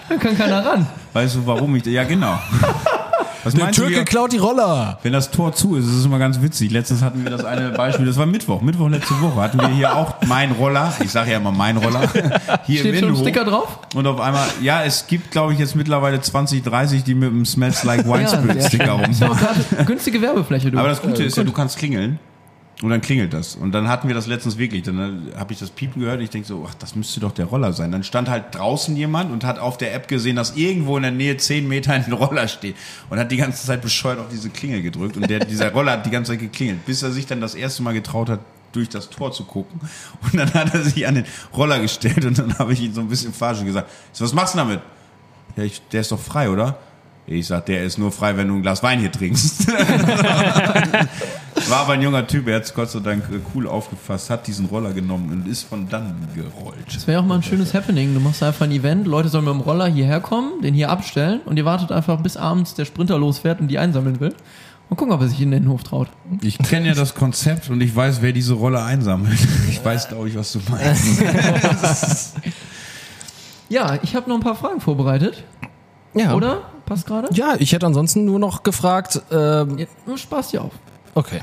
Da kann keiner ran. Weißt du, warum ich, ja genau. Was der Türke wie- klaut die Roller. Wenn das Tor zu ist, ist es immer ganz witzig. Letztens hatten wir das eine Beispiel, das war Mittwoch. Mittwoch letzte Woche hatten wir hier auch mein Roller. Ich sage ja immer mein Roller. Hier Steht schon ein. Sticker drauf? Und auf einmal, ja, es gibt, glaube ich, jetzt mittlerweile 20, 30, die mit dem Smells Like Wine Spirit Sticker ja auch gerade günstige Werbefläche, du. Aber das Gute Äh, ist ja, du kannst klingeln. Und dann klingelt das. Und dann hatten wir das letztens wirklich. Dann habe ich das Piepen gehört. Ich denke so, ach, das müsste doch der Roller sein. Dann stand halt draußen jemand und hat auf der App gesehen, dass irgendwo in der Nähe 10 Meter ein Roller steht. Und hat die ganze Zeit bescheuert auf diese Klingel gedrückt. Und der, dieser Roller hat die ganze Zeit geklingelt, bis er sich dann das erste Mal getraut hat, durch das Tor zu gucken. Und dann hat er sich an den Roller gestellt und dann habe ich ihn so ein bisschen verarscht und gesagt, so, was machst du damit? Ja, ich, der ist doch frei, oder? Ich sag, der ist nur frei, wenn du ein Glas Wein hier trinkst. War aber ein junger Typ, er hat es Gott sei Dank äh, cool aufgefasst, hat diesen Roller genommen und ist von dann gerollt. Das wäre auch mal ein schönes Happening. Du machst einfach ein Event, Leute sollen mit dem Roller hierher kommen, den hier abstellen und ihr wartet einfach bis abends der Sprinter losfährt und die einsammeln will. Und gucken, ob er sich in den Hof traut. Ich kenne ja das Konzept und ich weiß, wer diese Roller einsammelt. Ich weiß, glaube ich, was du meinst. Ja, ich habe noch ein paar Fragen vorbereitet. Ja. Oder? Passt gerade? Ja, ich hätte ansonsten nur noch gefragt, ähm, Ja, nur Spaß dir auf. Okay.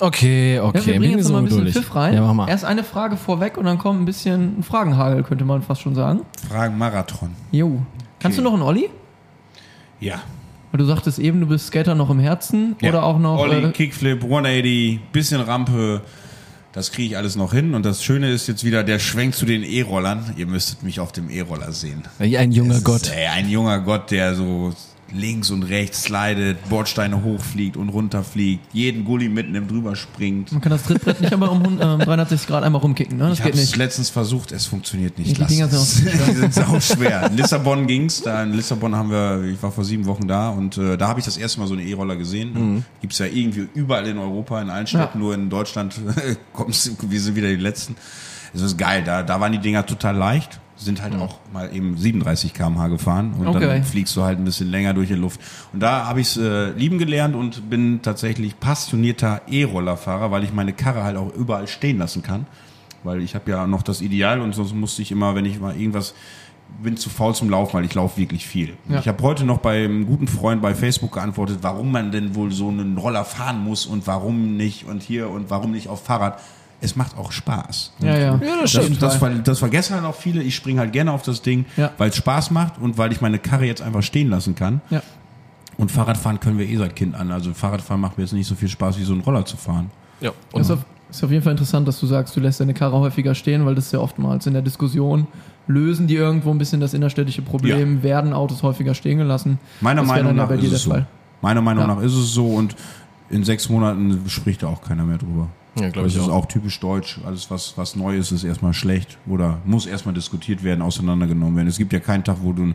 Okay, okay. Ja, wir bin bringen jetzt mal ein bisschen geduldig. Pfiff rein. Ja, mach mal. Erst eine Frage vorweg und dann kommt ein bisschen ein Fragenhagel, könnte man fast schon sagen. Fragen Marathon. Jo. Kannst du noch einen Olli? Ja. Weil du sagtest eben, du bist Skater noch im Herzen oder auch noch. Olli, äh, Kickflip, 180, bisschen Rampe. Das kriege ich alles noch hin. Und das Schöne ist jetzt wieder der Schwenk zu den E-Rollern. Ihr müsstet mich auf dem E-Roller sehen. Wie ein junger Das Gott. Ist, ey, ein junger Gott, der so links und rechts slidet, Bordsteine hochfliegt und runterfliegt, jeden Gully mitnimmt, drüber springt. Man kann das Trittbrett nicht einmal um ähm, 360 Grad einmal rumkicken, ne? Das Ich geht habe es nicht. letztens versucht, es funktioniert nicht. Die Lass Dinger sind auch Die sind sau schwer. In Lissabon ging's. Da in Lissabon haben wir, ich war vor sieben Wochen da und äh, da habe ich das erste Mal so eine E-Roller gesehen. Gibt's ja irgendwie überall in Europa, in allen Städten, Ja. nur in Deutschland kommst, wir sind wieder die Letzten. Es ist geil. Da, da waren die Dinger total leicht. Sind halt auch mal eben 37 km/h gefahren und Okay. dann fliegst du halt ein bisschen länger durch die Luft. Und da habe ich es äh, lieben gelernt und bin tatsächlich passionierter E-Rollerfahrer, weil ich meine Karre halt auch überall stehen lassen kann. Weil ich habe ja noch das Ideal und sonst musste ich immer, wenn ich mal irgendwas bin zu faul zum Laufen, weil ich laufe wirklich viel. Ja. Ich habe heute noch bei einem guten Freund bei Facebook geantwortet, warum man denn wohl so einen Roller fahren muss und warum nicht und hier und warum nicht auf Fahrrad. Es macht auch Spaß. Ja, ja. Ja, das Das, stimmt. das, ver- das vergessen halt auch viele. Ich springe halt gerne auf das Ding, Ja. weil es Spaß macht und weil ich meine Karre jetzt einfach stehen lassen kann. Ja. Und Fahrradfahren können wir eh seit Kind an. Also Fahrradfahren macht mir jetzt nicht so viel Spaß, wie so einen Roller zu fahren. Ja, Ist und auf, ist auf jeden Fall interessant, dass du sagst, du lässt deine Karre häufiger stehen, weil das ist ja oftmals in der Diskussion lösen die irgendwo ein bisschen das innerstädtische Problem, werden Autos häufiger stehen gelassen. Meiner Das Meinung ja nach bei ist es so. Fall. Meiner Meinung Ja. nach ist es so und in sechs Monaten spricht da auch keiner mehr drüber. Ja, glaub das ich ist auch. auch typisch deutsch. Alles, was, was neu ist, ist erstmal schlecht oder muss erstmal diskutiert werden, auseinandergenommen werden. Es gibt ja keinen Tag, wo du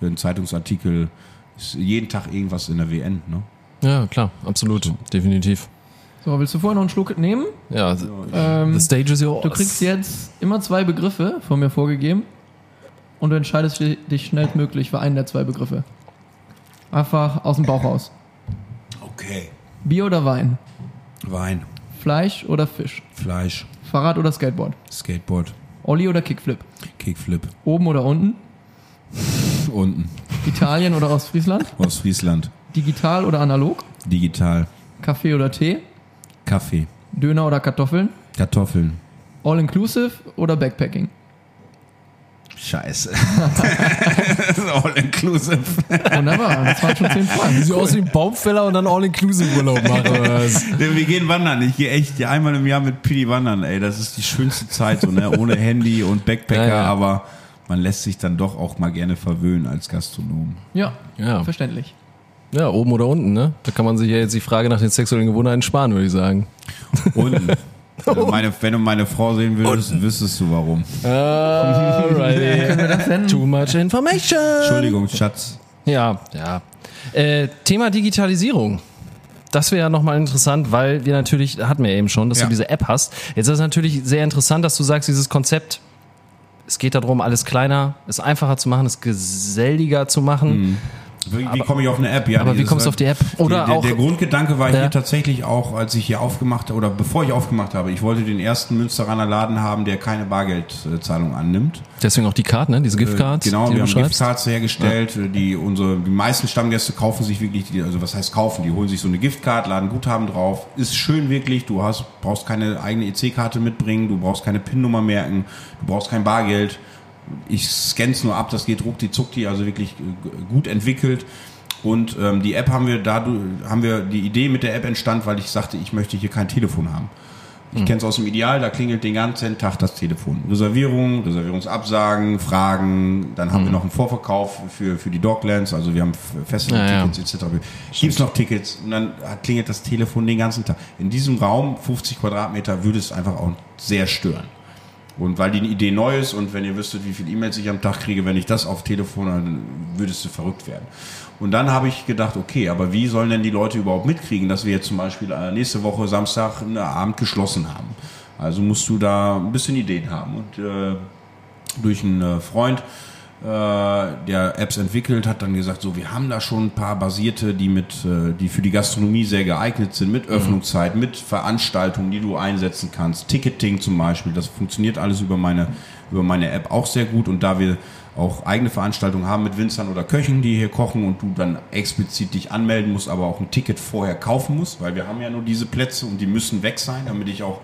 einen Zeitungsartikel, ist jeden Tag irgendwas in der WN, ne? ja, klar, absolut, definitiv. So, willst du vorher noch einen Schluck nehmen? Ja, the Ähm, stage is yours. du kriegst jetzt immer zwei Begriffe von mir vorgegeben und du entscheidest di- dich schnellstmöglich für einen der zwei Begriffe. Einfach aus dem Bauch raus. Okay. Bier oder Wein? Wein, Fleisch oder Fisch? Fleisch, Fahrrad oder Skateboard? Skateboard, Olli oder Kickflip? Kickflip, Oben oder unten? unten, Italien oder Ostfriesland? Ostfriesland, Digital oder analog? digital, Kaffee oder Tee? Kaffee, Döner oder Kartoffeln? Kartoffeln. All inclusive oder Backpacking? Scheiße. All inclusive. Wunderbar, das waren schon zehn Fragen. Sieht aus wie ein Baumfäller und dann All-Inclusive-Urlaub machen. oder was? Wir gehen wandern. Ich gehe echt einmal im Jahr mit Pidi wandern, ey. Das ist die schönste Zeit, so, ne? Ohne Handy und Backpacker, Ja, ja. aber man lässt sich dann doch auch mal gerne verwöhnen als Gastronom. Ja, Ja. verständlich. ja, oben oder unten, ne? Da kann man sich ja jetzt die Frage nach den sexuellen Gewohnheiten sparen, würde ich sagen. Unten. Wenn du meine, wenn du meine Frau sehen würdest, wüsstest du warum. Too much information. Entschuldigung, Schatz. Ja, ja. Äh, Thema Digitalisierung. Das wäre ja nochmal interessant, weil wir natürlich, hatten wir eben schon, dass Ja. du diese App hast. Jetzt ist es natürlich sehr interessant, dass du sagst, dieses Konzept, es geht darum, alles kleiner, es einfacher zu machen, es geselliger zu machen. Wie, wie komme ich auf eine App? Ja, Aber wie kommst du auf die App? Oder der, der, auch- der Grundgedanke war Ja. hier tatsächlich auch, als ich hier aufgemacht oder bevor ich aufgemacht habe, ich wollte den ersten Münsteraner Laden haben, der keine Bargeldzahlung annimmt. Deswegen auch die Card, ne? Diese Giftcards, Genau, die wir haben. Giftcards hergestellt. Die, unsere, die meisten Stammgäste kaufen sich wirklich, die, also was heißt kaufen? Die holen sich so eine Giftcard, laden Guthaben drauf. Ist schön wirklich. Du hast, brauchst keine eigene EC-Karte mitbringen, du brauchst keine PIN-Nummer merken, du brauchst kein Bargeld. Ich scann's nur ab, das geht ruckdi zuckdi, also wirklich äh, gut entwickelt. Und ähm, die App haben wir da haben wir die Idee mit der App entstand, weil ich sagte, ich möchte hier kein Telefon haben. Ich kenne es aus dem Ideal, da klingelt den ganzen Tag das Telefon. Reservierung, Reservierungsabsagen, Fragen, dann haben wir noch einen Vorverkauf für, für die Doglands, also wir haben Festival-Tickets etc. Gibt's noch Tickets und dann klingelt das Telefon den ganzen Tag. In diesem Raum, 50 Quadratmeter, würde es einfach auch sehr stören. Und weil die Idee neu ist und wenn ihr wüsstet, wie viele E-Mails ich am Tag kriege, wenn ich das auf Telefon, dann würdest du verrückt werden. Und dann habe ich gedacht, okay, aber wie sollen denn die Leute überhaupt mitkriegen, dass wir jetzt zum Beispiel äh, nächste Woche Samstag einen Abend geschlossen haben? Also musst du da ein bisschen Ideen haben. Und äh, durch einen äh, Freund, der Apps entwickelt, hat dann gesagt, so wir haben da schon ein paar basierte, die mit, äh, die für die Gastronomie sehr geeignet sind, mit Öffnungszeit, mit Veranstaltungen, die du einsetzen kannst, Ticketing zum Beispiel, das funktioniert alles über meine über meine App auch sehr gut. Und da wir auch eigene Veranstaltungen haben mit Winzern oder Köchen, die hier kochen und du dann explizit dich anmelden musst, aber auch ein Ticket vorher kaufen musst, weil wir haben ja nur diese Plätze und die müssen weg sein, damit ich auch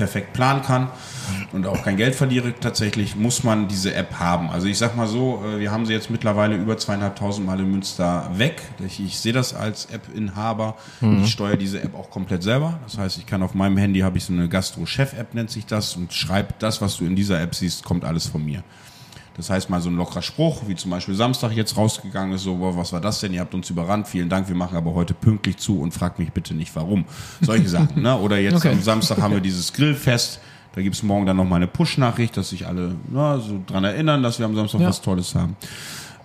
perfekt planen kann und auch kein Geld verliere, tatsächlich muss man diese App haben. Also ich sag mal so, äh, wir haben sie jetzt mittlerweile über zweieinhalbtausend Mal in Münster weg. Ich, ich sehe das als App-Inhaber. Ich steuere diese App auch komplett selber. Das heißt, ich kann auf meinem Handy habe ich so eine Gastro-Chef-App nennt sich das und schreibe das, was du in dieser App siehst, kommt alles von mir. Das heißt mal so ein lockerer Spruch, wie zum Beispiel Samstag jetzt rausgegangen ist, so, boah, was war das denn? Ihr habt uns überrannt, vielen Dank, wir machen aber heute pünktlich zu und fragt mich bitte nicht warum. Solche Sachen. Ne? Oder jetzt Okay. am Samstag haben wir dieses Grillfest. Da gibt's morgen dann nochmal eine Push-Nachricht, dass sich alle na, so dran erinnern, dass wir am Samstag Ja. was Tolles haben.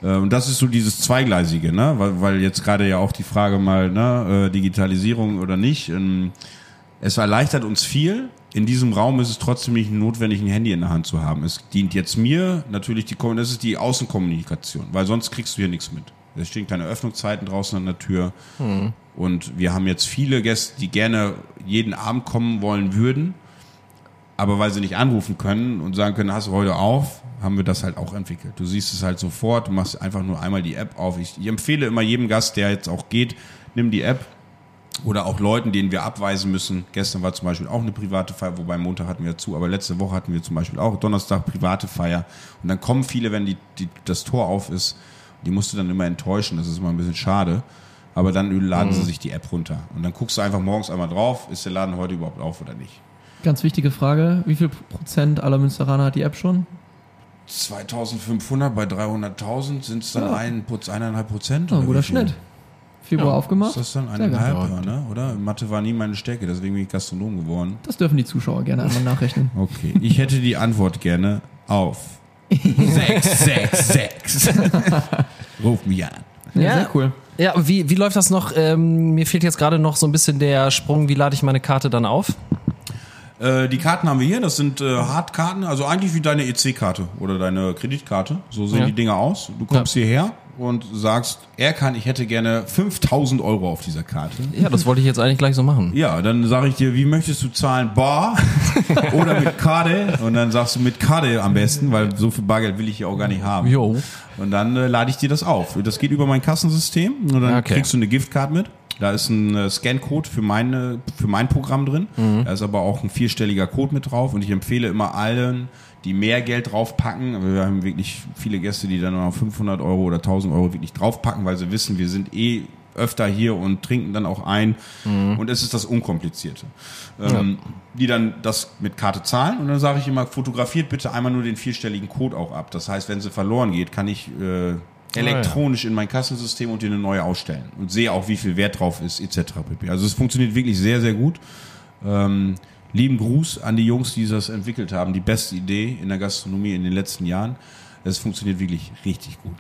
Äh, Und das ist so dieses Zweigleisige, ne? weil, weil jetzt gerade ja auch die Frage mal, ne, äh, Digitalisierung oder nicht. ähm, Es erleichtert uns viel. In diesem Raum ist es trotzdem nicht notwendig, ein Handy in der Hand zu haben. Es dient jetzt mir natürlich die, das ist die Außenkommunikation, weil sonst kriegst du hier nichts mit. Es stehen keine Öffnungszeiten draußen an der Tür. Und wir haben jetzt viele Gäste, die gerne jeden Abend kommen wollen würden, aber weil sie nicht anrufen können und sagen können, hast du heute auf, haben wir das halt auch entwickelt. Du siehst es halt sofort, du machst einfach nur einmal die App auf. Ich, ich empfehle immer jedem Gast, der jetzt auch geht, nimm die App oder auch Leuten, denen wir abweisen müssen. Gestern war zum Beispiel auch eine private Feier, wobei Montag hatten wir zu, aber letzte Woche hatten wir zum Beispiel auch Donnerstag private Feier. Und dann kommen viele, wenn die, die, das Tor auf ist, die musst du dann immer enttäuschen, das ist immer ein bisschen schade. Aber dann laden sie sich die App runter. Und dann guckst du einfach morgens einmal drauf, ist der Laden heute überhaupt auf oder nicht. Ganz wichtige Frage. Wie viel Prozent aller Münsteraner hat die App schon? 2500 bei 300.000 sind es dann Ja. ein, eineinhalb Prozent. Oh, ein guter? Schnitt. Februar Ist aufgemacht. das dann geil. ja, ne? oder? Mathe war nie meine Stärke, deswegen bin ich Gastronom geworden. Das dürfen die Zuschauer gerne einmal nachrechnen. Okay, ich hätte die Antwort gerne auf 666. Ruf mich an. Ja, Ja. sehr cool. Ja, wie, wie läuft das noch? Ähm, mir fehlt jetzt gerade noch so ein bisschen der Sprung, wie lade ich meine Karte dann auf? Äh, die Karten haben wir hier, das sind äh, Hardkarten, also eigentlich wie deine EC-Karte oder deine Kreditkarte. So sehen Ja. die Dinger aus. Du kommst hierher und sagst, er kann, ich hätte gerne 5000 Euro auf dieser Karte. Ja, das wollte ich jetzt eigentlich gleich so machen. Ja, dann sage ich dir, wie möchtest du zahlen? Bar oder mit Karte? Und dann sagst du mit Karte am besten, weil so viel Bargeld will ich ja auch gar nicht haben. Jo. Und dann äh, lade ich dir das auf. Das geht über mein Kassensystem und dann Okay. kriegst du eine Giftcard mit. Da ist ein äh, Scancode für, meine, für mein Programm drin. Da ist aber auch ein vierstelliger Code mit drauf. Und ich empfehle immer allen, die mehr Geld draufpacken. Aber wir haben wirklich viele Gäste, die dann noch 500 Euro oder 1000 Euro wirklich draufpacken, weil sie wissen, wir sind eh öfter hier und trinken dann auch ein. Und es ist das Unkomplizierte. Ähm, Die dann das mit Karte zahlen und dann sage ich immer, fotografiert bitte einmal nur den vierstelligen Code auch ab. Das heißt, wenn sie verloren geht, kann ich äh, elektronisch in mein Kassensystem und dir eine neue ausstellen und sehe auch, wie viel Wert drauf ist, etc. Also es funktioniert wirklich sehr, sehr gut. Ähm, lieben Gruß an die Jungs, die das entwickelt haben. Die beste Idee in der Gastronomie in den letzten Jahren. Es funktioniert wirklich richtig gut.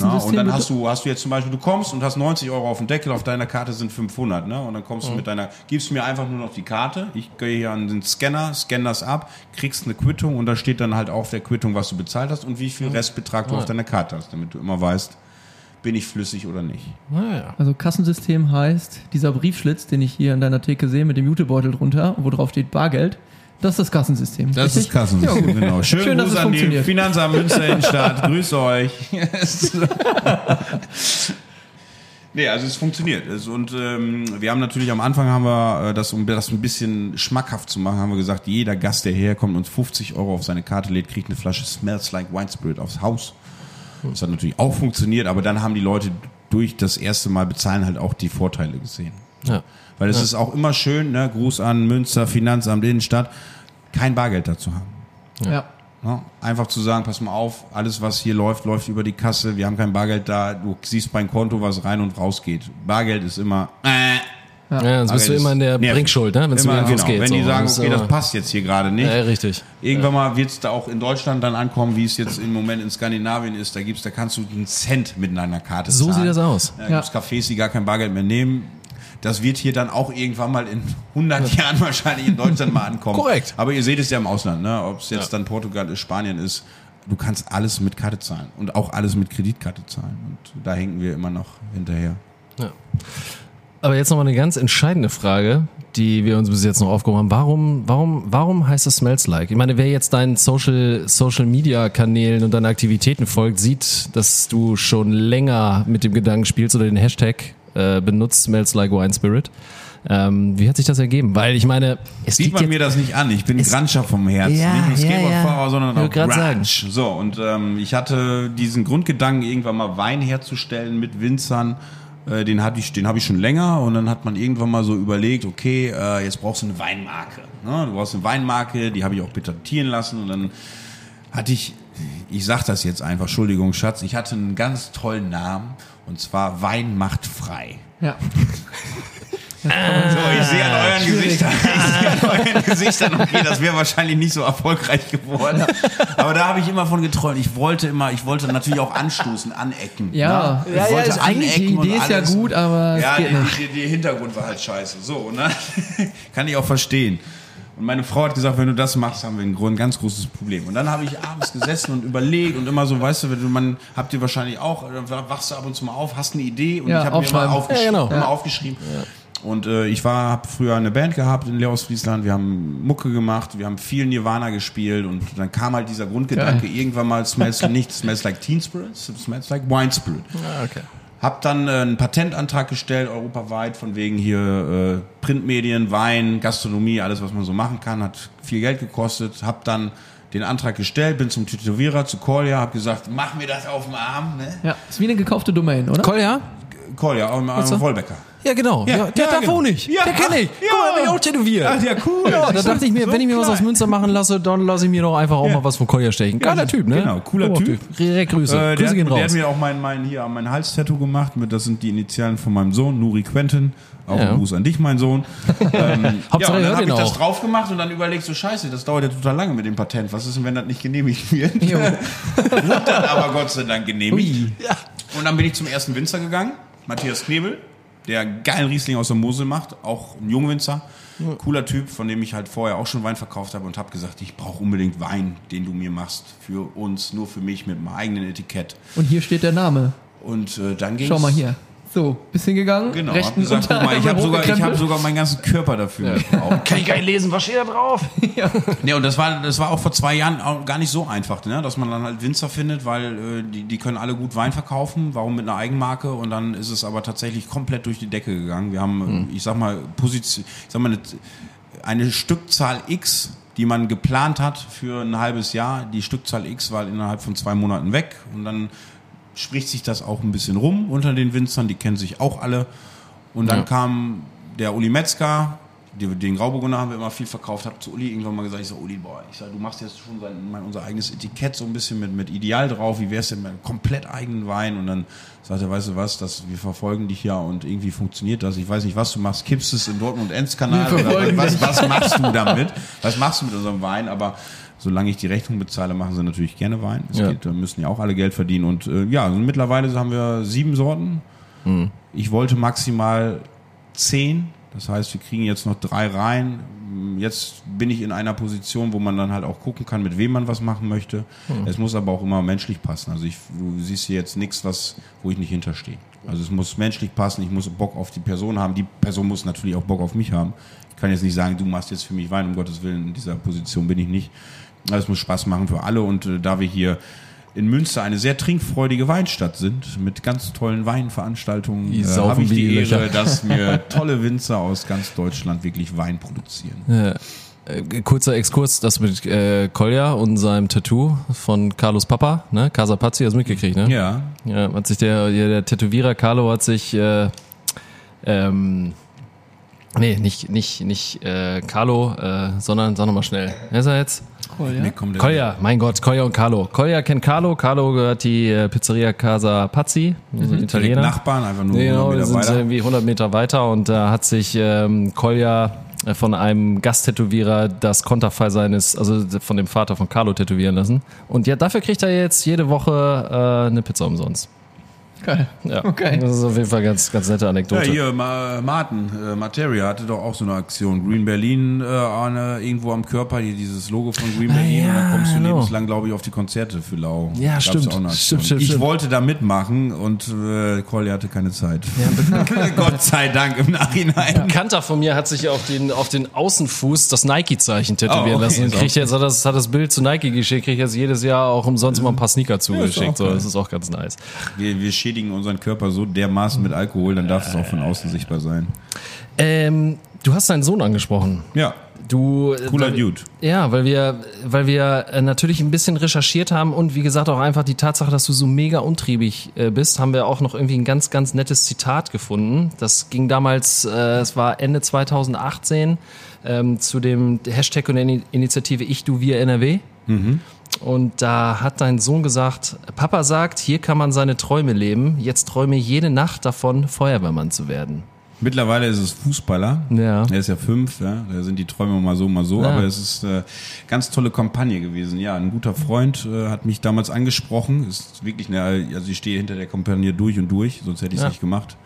Na, und dann hast du, hast du jetzt zum Beispiel, du kommst und hast 90 Euro auf dem Deckel, auf deiner Karte sind 500, ne? Und dann kommst du mit deiner, gibst mir einfach nur noch die Karte, ich gehe hier an den Scanner, scann das ab, kriegst eine Quittung und da steht dann halt auf der Quittung, was du bezahlt hast und wie viel Restbetrag du auf deiner Karte hast, damit du immer weißt, bin ich flüssig oder nicht. Naja. Also Kassensystem heißt, dieser Briefschlitz, den ich hier in deiner Theke sehe, mit dem Jutebeutel drunter, wo drauf steht Bargeld, das ist das Kassensystem. Das richtig? ist Kassensystem, genau. Schönen Schön, dass Gruß es an die. Finanzamt Münster Innenstadt. Grüß euch. nee, also es funktioniert. Und ähm, wir haben natürlich am Anfang haben wir äh, das, um das ein bisschen schmackhaft zu machen, haben wir gesagt, jeder Gast, der herkommt und 50 Euro auf seine Karte lädt, kriegt eine Flasche Smells Like Wine Spirit aufs Haus. Das hat natürlich auch funktioniert, aber dann haben die Leute durch das erste Mal bezahlen halt auch die Vorteile gesehen. Ja. Weil es ist auch immer schön, ne, Gruß an Münster, Finanzamt, Innenstadt, kein Bargeld dazu haben. Ja. Ja, einfach zu sagen, pass mal auf, alles was hier läuft, läuft über die Kasse, wir haben kein Bargeld da, du siehst beim Konto, was rein und raus geht. Bargeld ist immer, äh, Ja, sonst bist du immer in der nervig. Bringschuld, ne? wenn es immer, genau. rausgeht. Wenn so. die sagen, okay, das passt jetzt hier gerade nicht. Ja, richtig. Irgendwann mal wird es da auch in Deutschland dann ankommen, wie es jetzt im Moment in Skandinavien ist. Da gibt's, da kannst du einen Cent mit deiner Karte So zahlen. sieht das aus. Da Ja. gibt's Cafés, die gar kein Bargeld mehr nehmen. Das wird hier dann auch irgendwann mal in 100 Jahren wahrscheinlich in Deutschland mal ankommen. Korrekt. Aber ihr seht es ja im Ausland, ne? ob es jetzt dann Portugal ist, Spanien ist. Du kannst alles mit Karte zahlen und auch alles mit Kreditkarte zahlen. Und da hängen wir immer noch hinterher. Ja. Aber jetzt nochmal eine ganz entscheidende Frage, die wir uns bis jetzt noch aufgehoben haben. Warum, warum, warum heißt es Smells Like? Ich meine, wer jetzt deinen Social, Social Media Kanälen und deinen Aktivitäten folgt, sieht, dass du schon länger mit dem Gedanken spielst oder den Hashtag äh, benutzt, Smells Like Wine Spirit. Ähm, wie hat sich das ergeben? Weil ich meine, es Sieht man mir das nicht an. Ich bin Grantscher vom Herzen. Ja, nicht nur Skateboardfahrer, ja. sondern Ich auch Grunge. sagen. So, und ähm, ich hatte diesen Grundgedanken, irgendwann mal Wein herzustellen mit Winzern. Äh, den hatte ich, den habe ich schon länger und dann hat man irgendwann mal so überlegt, okay, äh, jetzt brauchst du eine Weinmarke. Ne? Du brauchst eine Weinmarke, die habe ich auch patentieren lassen und dann hatte ich ich sag das jetzt einfach, Entschuldigung, Schatz, ich hatte einen ganz tollen Namen und zwar Wein macht frei. Ja. So, ich sehe an euren Gesichtern, ich sehe an euren Gesichtern, okay, das wäre wahrscheinlich nicht so erfolgreich geworden. Aber da habe ich immer von geträumt. Ich wollte immer, ich wollte natürlich auch anstoßen, anecken. Ja, ne? Ich ja, ja, wollte ist eigentlich die Idee ist ja gut, aber Ja, der Hintergrund war halt scheiße. So, ne? Kann ich auch verstehen. Und meine Frau hat gesagt, wenn du das machst, haben wir ein Grund, ganz großes Problem. Und dann habe ich abends gesessen und überlegt und immer so, weißt du, wenn du, man habt ihr wahrscheinlich auch, dann wachst du ab und zu mal auf, hast eine Idee und Ja, ich habe mir immer aufschreiben. aufgeschrieben. Ja, genau. Immer aufgeschrieben. Und äh, ich war, habe früher eine Band gehabt in aus Friesland. Wir haben Mucke gemacht, wir haben viel Nirvana gespielt und dann kam halt dieser Grundgedanke irgendwann mal smells nicht smells like Teen Spirit, smells like Wine Spirit. Ah, okay. Hab dann äh, einen Patentantrag gestellt, europaweit, von wegen hier äh, Printmedien, Wein, Gastronomie, alles, was man so machen kann, hat viel Geld gekostet. Hab dann den Antrag gestellt, bin zum Tätowierer, zu Kolja, hab gesagt, mach mir das auf dem Arm, ne? Ja, ist wie eine gekaufte Domain, oder? Kolja? Kolja, am, am du? Wollbecker. Ja, genau. Ja, der ja, da genau. wohne ich. Ja, der kenne ich. ach, Guck mal, ja. bin ich auch tätowiert. Ach ja, cool. Ja, da dachte ich mir, So wenn ich mir was aus klein. Münster machen lasse, dann lasse ich mir doch einfach auch mal was von Kolja stechen. Geiler Typ, ne? Genau, cooler Oh, Typ. Direkt Grüße. Äh, der, Grüße gehen der hat raus. mir auch mein, mein, hier an mein Hals-Tattoo gemacht. Mit, das sind die Initialen von meinem Sohn, Nuri Quentin. Auch Ja. ein Gruß an dich, mein Sohn. ähm, ja, und dann habe ich das auch. drauf gemacht und dann überlegt so, scheiße, das dauert ja total lange mit dem Patent. Was ist denn, wenn das nicht genehmigt wird? Wurde dann aber Gott sei Dank genehmigt. Und dann bin ich zum ersten Winzer gegangen, Matthias Knebel, der geilen Riesling aus der Mosel macht, auch ein Jungwinzer. Cooler Typ, von dem ich halt vorher auch schon Wein verkauft habe und habe gesagt, ich brauche unbedingt Wein, den du mir machst, für uns, nur für mich, mit meinem eigenen Etikett. Und hier steht der Name. Und äh, dann ging Schau mal hier. So, bist hingegangen. Genau, hab rechten gesagt, guck mal, ich habe sogar, ich hab sogar meinen ganzen Körper dafür. gebraucht. Kann ich gar nicht lesen, was steht da drauf? Ja, und das war, das war auch vor zwei Jahren auch gar nicht so einfach, ne? dass man dann halt Winzer findet, weil äh, die, die können alle gut Wein verkaufen, warum mit einer Eigenmarke und dann ist es aber tatsächlich komplett durch die Decke gegangen. Wir haben, äh, ich sag mal, Position, ich sag mal, eine, eine Stückzahl X, die man geplant hat für ein halbes Jahr, die Stückzahl X war innerhalb von zwei Monaten weg und dann spricht sich das auch ein bisschen rum unter den Winzern, die kennen sich auch alle. Und dann Ja. kam der Uli Metzger, den Grauburgunder haben wir immer viel verkauft, habe zu Uli irgendwann mal gesagt, ich so, Uli, boah, ich sag, du machst jetzt schon sein, mein, unser eigenes Etikett so ein bisschen mit, mit Ideal drauf, wie wär's denn mit einem komplett eigenen Wein? Und dann sagt er, weißt du was, das, wir verfolgen dich ja und irgendwie funktioniert das. Ich weiß nicht, was du machst, kippst es in Dortmund Enz-Kanal Wir oder was, was machst du damit? Was machst du mit unserem Wein? Aber solange ich die Rechnung bezahle, machen sie natürlich gerne Wein. Es Ja. geht, da müssen ja auch alle Geld verdienen. Und äh, ja, also mittlerweile haben wir sieben Sorten. Ich wollte maximal zehn. Das heißt, wir kriegen jetzt noch drei rein. Jetzt bin ich in einer Position, wo man dann halt auch gucken kann, mit wem man was machen möchte. Es muss aber auch immer menschlich passen. Also ich, du siehst hier jetzt nichts, was, wo ich nicht hinterstehe. Also es muss menschlich passen. Ich muss Bock auf die Person haben. Die Person muss natürlich auch Bock auf mich haben. Ich kann jetzt nicht sagen, du machst jetzt für mich Wein, um Gottes Willen. In dieser Position bin ich nicht. Es muss Spaß machen für alle. Und äh, da wir hier in Münster eine sehr trinkfreudige Weinstadt sind, mit ganz tollen Weinveranstaltungen, äh, habe ich die Ehre, Löcher. dass mir tolle Winzer aus ganz Deutschland wirklich Wein produzieren. Ja. Äh, Kurzer Exkurs, das mit äh, Kolja und seinem Tattoo von Carlos Papa, ne? Casa Pazzi, hast du mitgekriegt, ne? Ja, Ja, hat sich der, der, der Tätowierer Carlo hat sich, äh, ähm, nee, nicht, nicht, nicht äh, Carlo, äh, sondern, sag nochmal schnell. Wer ist er jetzt? Cool, ja? mir kommt der Kolja, mein Gott, Kolja und Carlo. Kolja kennt Carlo, Carlo gehört die äh, Pizzeria Casa Pazzi, also direkt Italiener. Nachbarn, einfach nur Nee, genau, 100 wir Meter sind weiter. irgendwie 100 Meter weiter und da hat sich ähm, Kolja äh, von einem Gasttätowierer das Konterfei seines, also von dem Vater von Carlo tätowieren lassen. Und ja, dafür kriegt er jetzt jede Woche äh, eine Pizza umsonst. Geil. Ja, Okay. das ist auf jeden Fall ganz, ganz nette Ja, Anekdote. hier, Ma Martin, äh, Materia hatte doch auch so eine Aktion. Green Berlin äh, eine, irgendwo am Körper, hier dieses Logo von Green Berlin. ja, und dann kommst du genau. lebenslang, glaube ich, auf die Konzerte für Lau. Ja, Gab's stimmt. Stimmt, stimmt, ich stimmt. wollte da mitmachen und äh, Colli hatte keine Zeit. Gott sei Dank im Nachhinein. Ein Bekannter von mir hat sich auf den, auf den Außenfuß das Nike-Zeichen tätowieren Oh, okay, lassen und kriegt jetzt, hat das, hat das Bild zu Nike geschickt, kriegt jetzt jedes Jahr auch umsonst immer ein paar Sneaker zugeschickt. auch so, das ist auch ganz nice. Wir, wir schädigen unseren Körper so dermaßen mit Alkohol, dann darf es auch von außen sichtbar sein. Ähm, du hast deinen Sohn angesprochen. Ja, Du, cooler weil, Dude. Ja, weil wir, weil wir äh, natürlich ein bisschen recherchiert haben und wie gesagt auch einfach die Tatsache, dass du so mega untriebig äh, bist, haben wir auch noch irgendwie ein ganz, ganz nettes Zitat gefunden. Das ging damals, äh, es war Ende 2018 ähm, zu dem Hashtag und der Ini- Initiative Ich, Du, Wir, NRW. Und da hat dein Sohn gesagt, Papa sagt, hier kann man seine Träume leben. Jetzt träume jede Nacht davon, Feuerwehrmann zu werden. Mittlerweile ist es Fußballer. Ja. Er ist ja fünf, ja. Da sind die Träume mal so, mal so. Ja. Aber es ist äh, ganz tolle Kampagne gewesen. Ja, ein guter Freund äh, hat mich damals angesprochen. Ist wirklich eine, also ich stehe hinter der Kampagne durch und durch, sonst hätte ich es Ja. nicht gemacht.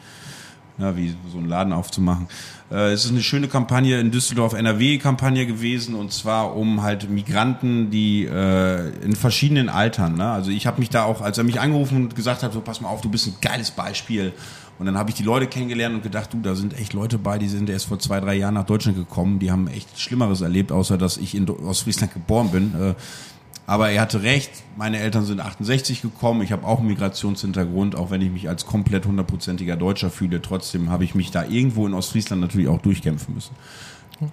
Ja, wie so einen Laden aufzumachen. Äh, es ist eine schöne Kampagne in Düsseldorf, NRW-Kampagne gewesen und zwar um halt Migranten, die äh, in verschiedenen Altern. Ne? Also ich habe mich da auch, als er mich angerufen und gesagt hat, so pass mal auf, du bist ein geiles Beispiel. Und dann habe ich die Leute kennengelernt und gedacht, du, da sind echt Leute bei, die sind erst vor zwei, drei Jahren nach Deutschland gekommen, die haben echt Schlimmeres erlebt, außer dass ich in Ostfriesland geboren bin. Äh, aber er hatte recht, meine Eltern sind 68 gekommen, ich habe auch einen Migrationshintergrund, auch wenn ich mich als komplett hundertprozentiger Deutscher fühle, trotzdem habe ich mich da irgendwo in Ostfriesland natürlich auch durchkämpfen müssen.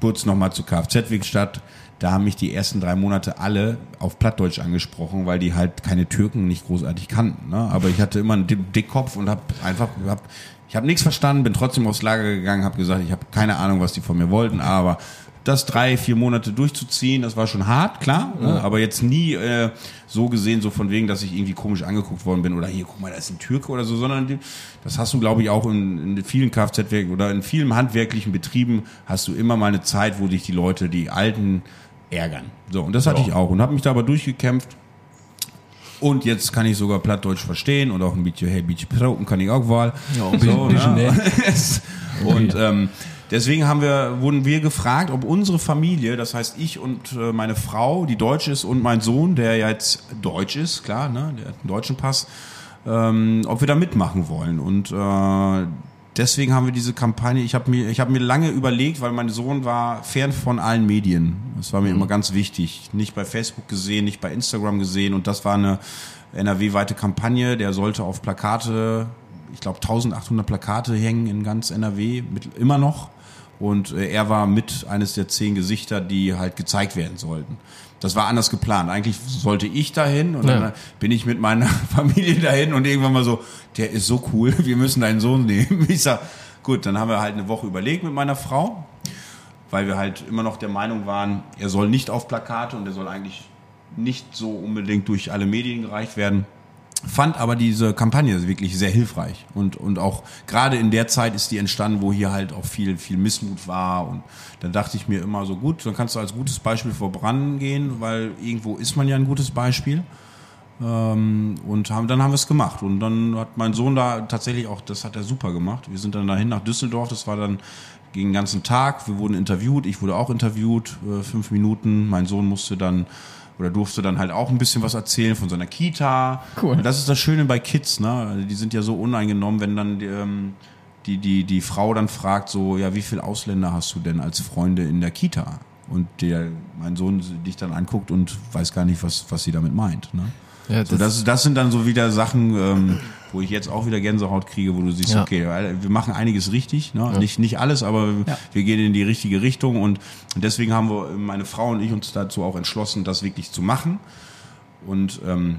Kurz nochmal zur Kfz-Werkstatt, da haben mich die ersten drei Monate alle auf Plattdeutsch angesprochen, weil die halt keine Türken nicht großartig kannten. Ne? Aber ich hatte immer einen Dick- Dickkopf und habe einfach, hab, ich habe nichts verstanden, bin trotzdem aufs Lager gegangen, habe gesagt, ich habe keine Ahnung, was die von mir wollten, aber das drei, vier Monate durchzuziehen, das war schon hart, klar, ne? aber jetzt nie äh, so gesehen, so von wegen, dass ich irgendwie komisch angeguckt worden bin oder hier, guck mal, da ist ein Türke oder so, sondern das hast du, glaube ich, auch in, in vielen Kfz-Werken oder in vielen handwerklichen Betrieben hast du immer mal eine Zeit, wo dich die Leute, die Alten, ärgern. So, und das hatte ich auch und habe mich da aber durchgekämpft. Und jetzt kann ich sogar Plattdeutsch verstehen und auch ein bisschen, hey, bisschen Proten kann ich auch wohl. Ja, ein bisschen, bisschen, ne? ne? Und ähm, deswegen haben wir, wurden wir gefragt, ob unsere Familie, das heißt ich und äh, meine Frau, die deutsch ist, und mein Sohn, der ja jetzt deutsch ist, klar, ne, der hat einen deutschen Pass, ähm, ob wir da mitmachen wollen. Und äh, deswegen haben wir diese Kampagne, ich habe mir, ich habe mir lange überlegt, weil mein Sohn war fern von allen Medien. Das war mir immer ganz wichtig. Nicht bei Facebook gesehen, nicht bei Instagram gesehen. Und das war eine NRW-weite Kampagne. Der sollte auf Plakate, ich glaube 1800 Plakate hängen in ganz NRW, mit, immer noch. Und äh, er war mit eines der zehn Gesichter, die halt gezeigt werden sollten. Das war anders geplant. Eigentlich sollte ich dahin und Ja. dann bin ich mit meiner Familie dahin und irgendwann mal so, der ist so cool, wir müssen deinen Sohn nehmen. Ich sag, gut, dann haben wir halt eine Woche überlegt mit meiner Frau, weil wir halt immer noch der Meinung waren, er soll nicht auf Plakate und er soll eigentlich nicht so unbedingt durch alle Medien gereicht werden. Fand aber diese Kampagne wirklich sehr hilfreich und, und auch gerade in der Zeit ist die entstanden, wo hier halt auch viel, viel Missmut war und dann dachte ich mir immer so gut, dann kannst du als gutes Beispiel vorangehen, weil irgendwo ist man ja ein gutes Beispiel. Ähm, und haben, dann haben wir es gemacht. Und dann hat mein Sohn da tatsächlich auch, das hat er super gemacht. Wir sind dann dahin nach Düsseldorf, das war dann gegen den ganzen Tag. Wir wurden interviewt, ich wurde auch interviewt, äh, fünf Minuten. Mein Sohn musste dann oder durfte dann halt auch ein bisschen was erzählen von seiner Kita. Cool. Und das ist das Schöne bei Kids, ne? Die sind ja so uneingenommen, wenn dann ähm, die, die, die Frau dann fragt so, ja, wie viele Ausländer hast du denn als Freunde in der Kita? Und der, mein Sohn dich dann anguckt und weiß gar nicht, was, was sie damit meint. Ne? Ja, So, das, das sind dann so wieder Sachen, ähm, wo ich jetzt auch wieder Gänsehaut kriege, wo du siehst, Ja. okay, wir machen einiges richtig, ne? nicht, nicht alles, aber wir gehen in die richtige Richtung und deswegen haben wir, meine Frau und ich, uns dazu auch entschlossen, das wirklich zu machen. Und ähm,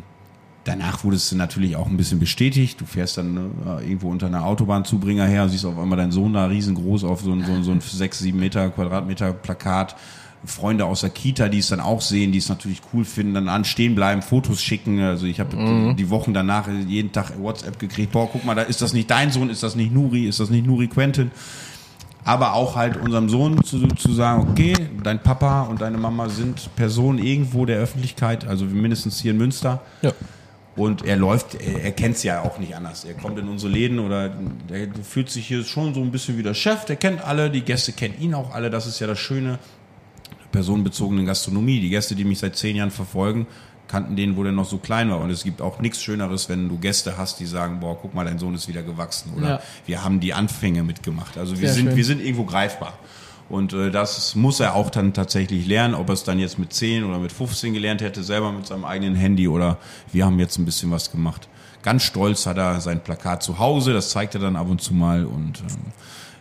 danach wurde es natürlich auch ein bisschen bestätigt. Du fährst dann ne, irgendwo unter einer Autobahnzubringer her, siehst auf einmal deinen Sohn da riesengroß auf so ein, so ein, so ein 6, 7 Meter Quadratmeter Plakat. Freunde aus der Kita, die es dann auch sehen, die es natürlich cool finden, dann an stehen bleiben, Fotos schicken. Also ich habe die Wochen danach jeden Tag WhatsApp gekriegt. Boah, guck mal, da ist das nicht dein Sohn, ist das nicht Nuri, ist das nicht Nuri Quentin? aber auch halt unserem Sohn zu, zu sagen, okay, dein Papa und deine Mama sind Personen irgendwo der Öffentlichkeit, also mindestens hier in Münster. Ja. Und er läuft, er, er kennt es ja auch nicht anders. Er kommt in unsere Läden oder der fühlt sich hier schon so ein bisschen wie der Chef, der kennt alle, die Gäste kennen ihn auch alle, das ist ja das Schöne personenbezogenen Gastronomie. Die Gäste, die mich seit zehn Jahren verfolgen, kannten den, wo der noch so klein war. Und es gibt auch nichts Schöneres, wenn du Gäste hast, die sagen, boah, guck mal, dein Sohn ist wieder gewachsen. Oder Ja. wir haben die Anfänge mitgemacht. Also wir Sehr sind, schön. wir sind irgendwo greifbar. Und äh, das muss er auch dann tatsächlich lernen, ob er es dann jetzt mit 10 oder mit 15 gelernt hätte, selber mit seinem eigenen Handy oder wir haben jetzt ein bisschen was gemacht. Ganz stolz hat er sein Plakat zu Hause, das zeigt er dann ab und zu mal und ähm,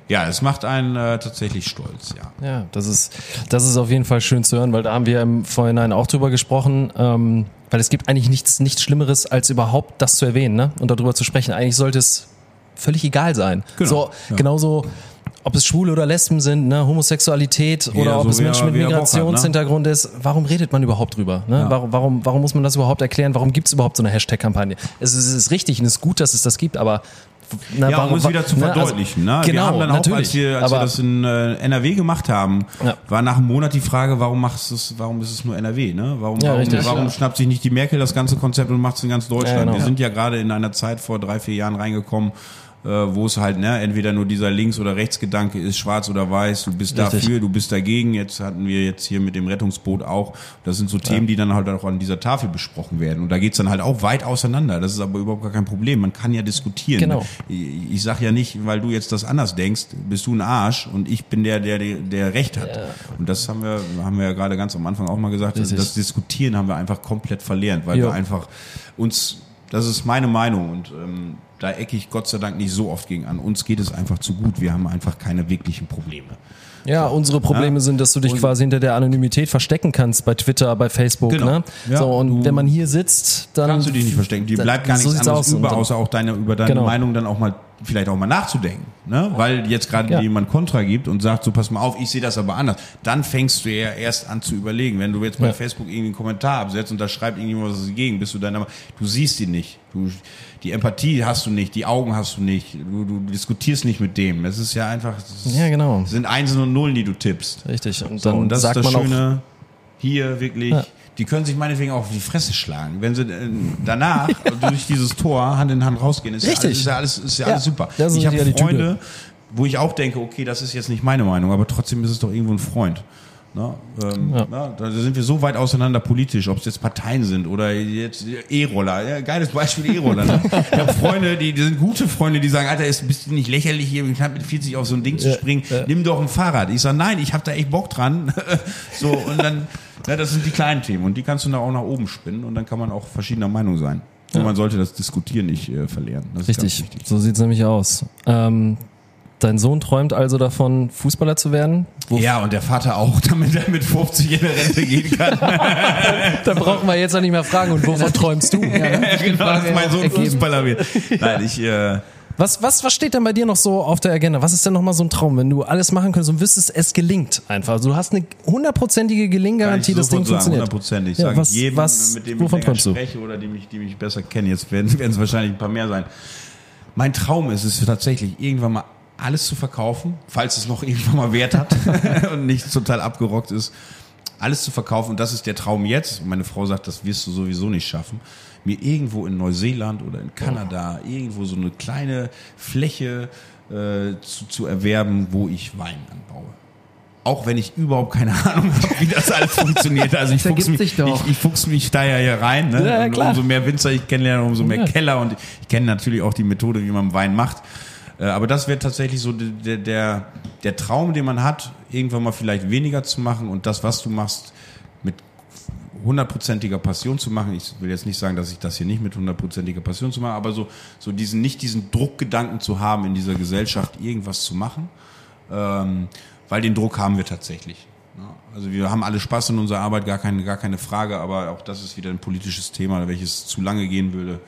ja, es macht einen äh, tatsächlich stolz, ja. Ja, das ist, das ist auf jeden Fall schön zu hören, weil da haben wir im Vorhinein auch drüber gesprochen, ähm, weil es gibt eigentlich nichts, nichts Schlimmeres, als überhaupt das zu erwähnen ne? und darüber zu sprechen. Eigentlich sollte es völlig egal sein. Genau, So, ja. genauso, ob es Schwule oder Lesben sind, ne, Homosexualität oder ob so es Menschen mit ne? Migrationshintergrund ist, warum redet man überhaupt drüber? Ne? Warum, warum, warum muss man das überhaupt erklären? Warum gibt es überhaupt so eine Hashtag-Kampagne? Es ist, es ist richtig und es ist gut, dass es das gibt, aber na, Ja, warum, um es wieder zu ne, also- verdeutlichen. ne? Genau, wir haben dann auch, natürlich. als wir, als wir das in äh, NRW gemacht haben, Ja. war nach einem Monat die Frage, warum machst es, warum ist es nur NRW? Ne? Warum, Ja, warum, richtig. warum Ja, schnappt sich nicht die Merkel das ganze Konzept und macht es in ganz Deutschland? Ja, genau. Wir sind ja gerade in einer Zeit vor drei, vier Jahren reingekommen, wo es halt ne, entweder nur dieser Links- oder Rechtsgedanke ist, schwarz oder weiß, du bist Richtig. dafür, du bist dagegen. Jetzt hatten wir jetzt hier mit dem Rettungsboot auch, das sind so Themen, die dann halt auch an dieser Tafel besprochen werden. Und da geht's dann halt auch weit auseinander. Das ist aber überhaupt gar kein Problem. Man kann ja diskutieren. Genau. Ich, ich sag ja nicht, weil du jetzt das anders denkst, bist du ein Arsch und ich bin der, der, der Recht hat. Und das haben wir, haben wir ja gerade ganz am Anfang auch mal gesagt, Richtig. das Diskutieren haben wir einfach komplett verlernt, weil Jo. wir einfach uns, das ist meine Meinung und ähm, da ecke ich Gott sei Dank nicht so oft gegen an. Uns geht es einfach zu gut. Wir haben einfach keine wirklichen Probleme. Ja, unsere Probleme Ja. sind, dass du dich Und- quasi hinter der Anonymität verstecken kannst bei Twitter, bei Facebook. Genau. Ne? Ja, so, und wenn man hier sitzt, dann. kannst du dich nicht verstecken. Die dann- bleibt gar so nichts sieht's anderes aus. Über, außer auch deine, über deine Genau. Meinung dann auch mal, vielleicht auch mal nachzudenken. Ne? Weil jetzt gerade Ja. dir jemand Kontra gibt und sagt, so pass mal auf, ich sehe das aber anders. Dann fängst du ja erst an zu überlegen. Wenn du jetzt bei. Facebook irgendwie einen Kommentar absetzt und da schreibt irgendjemand was dagegen, bist du dann aber, du siehst ihn nicht. Du, die Empathie hast du nicht, die Augen hast du nicht. Du, du diskutierst nicht mit dem. Es ist ja einfach, es Ja, genau. es sind Einsen und Nullen, die du tippst. Richtig. Und So, dann und das sagt ist das man auch. Schöne hier wirklich. Ja. Die können sich meinetwegen auch auf die Fresse schlagen. Wenn sie äh, danach durch dieses Tor Hand in Hand rausgehen, ist Richtig. ja alles, ist ja alles, ist ja alles super. Ich habe Freunde, wo ich auch denke, okay, das ist jetzt nicht meine Meinung, aber trotzdem ist es doch irgendwo ein Freund. Na, ähm, Ja. na, da sind wir so weit auseinander politisch, ob es jetzt Parteien sind oder jetzt E-Roller. Ja, geiles Beispiel E-Roller. Ne? Ich habe Freunde, die, die sind gute Freunde, die sagen, Alter, ist bist du nicht lächerlich hier knapp mit 40 auf so ein Ding zu springen? Nimm doch ein Fahrrad. Ich sage, nein, ich habe da echt Bock dran. so und dann, ja, das sind die kleinen Themen und die kannst du dann auch nach oben spinnen und dann kann man auch verschiedener Meinung sein. Und man sollte das Diskutieren nicht äh, verlieren. Das Richtig, so sieht's nämlich aus. Ähm, dein Sohn träumt also davon, Fußballer zu werden? Wo- Ja, und der Vater auch, damit er mit 50 in der Rente gehen kann. Da brauchen wir jetzt auch nicht mehr fragen. Und wovon träumst du? genau, dass mein Sohn ergeben. Fußballer wird. Nein, ich, äh, Was, was, was steht denn bei dir noch so auf der Agenda? Was ist denn nochmal so ein Traum, wenn du alles machen könntest und wüsstest, es gelingt einfach? Also du hast eine hundertprozentige Gelinggarantie, ich das Ding sagen, funktioniert. hundertprozentig. Ja, was- ich jedem, was- mit dem ich wovon länger träumst du? spreche oder die mich, die mich besser kennen. Jetzt werden werden es wahrscheinlich ein paar mehr sein. Mein Traum ist es tatsächlich, irgendwann mal alles zu verkaufen, falls es noch irgendwann mal Wert hat und nicht total abgerockt ist. Alles zu verkaufen und das ist der Traum jetzt. Meine Frau sagt, das wirst du sowieso nicht schaffen. Mir irgendwo in Neuseeland oder in Kanada irgendwo so eine kleine Fläche äh, zu, zu erwerben, wo ich Wein anbaue. Auch wenn ich überhaupt keine Ahnung habe, wie das alles funktioniert. Also ich fuchs mich, ich, ich fuchs mich da ja hier rein. Ne? Ja, ja, umso mehr Winzer ich kennenlerne, umso mehr Ja. Keller und ich kenne natürlich auch die Methode, wie man Wein macht. Äh, Aber das wäre tatsächlich so der, der, der Traum, den man hat, irgendwann mal vielleicht weniger zu machen und das, was du machst, mit hundertprozentiger Passion zu machen. Ich will jetzt nicht sagen, dass ich das hier nicht mit hundertprozentiger Passion zu machen, aber so, so diesen, nicht diesen Druckgedanken zu haben, in dieser Gesellschaft irgendwas zu machen, ähm, weil den Druck haben wir tatsächlich. Ja, Also wir haben alle Spaß in unserer Arbeit, gar keine, gar keine Frage, aber auch das ist wieder ein politisches Thema, welches zu lange gehen würde.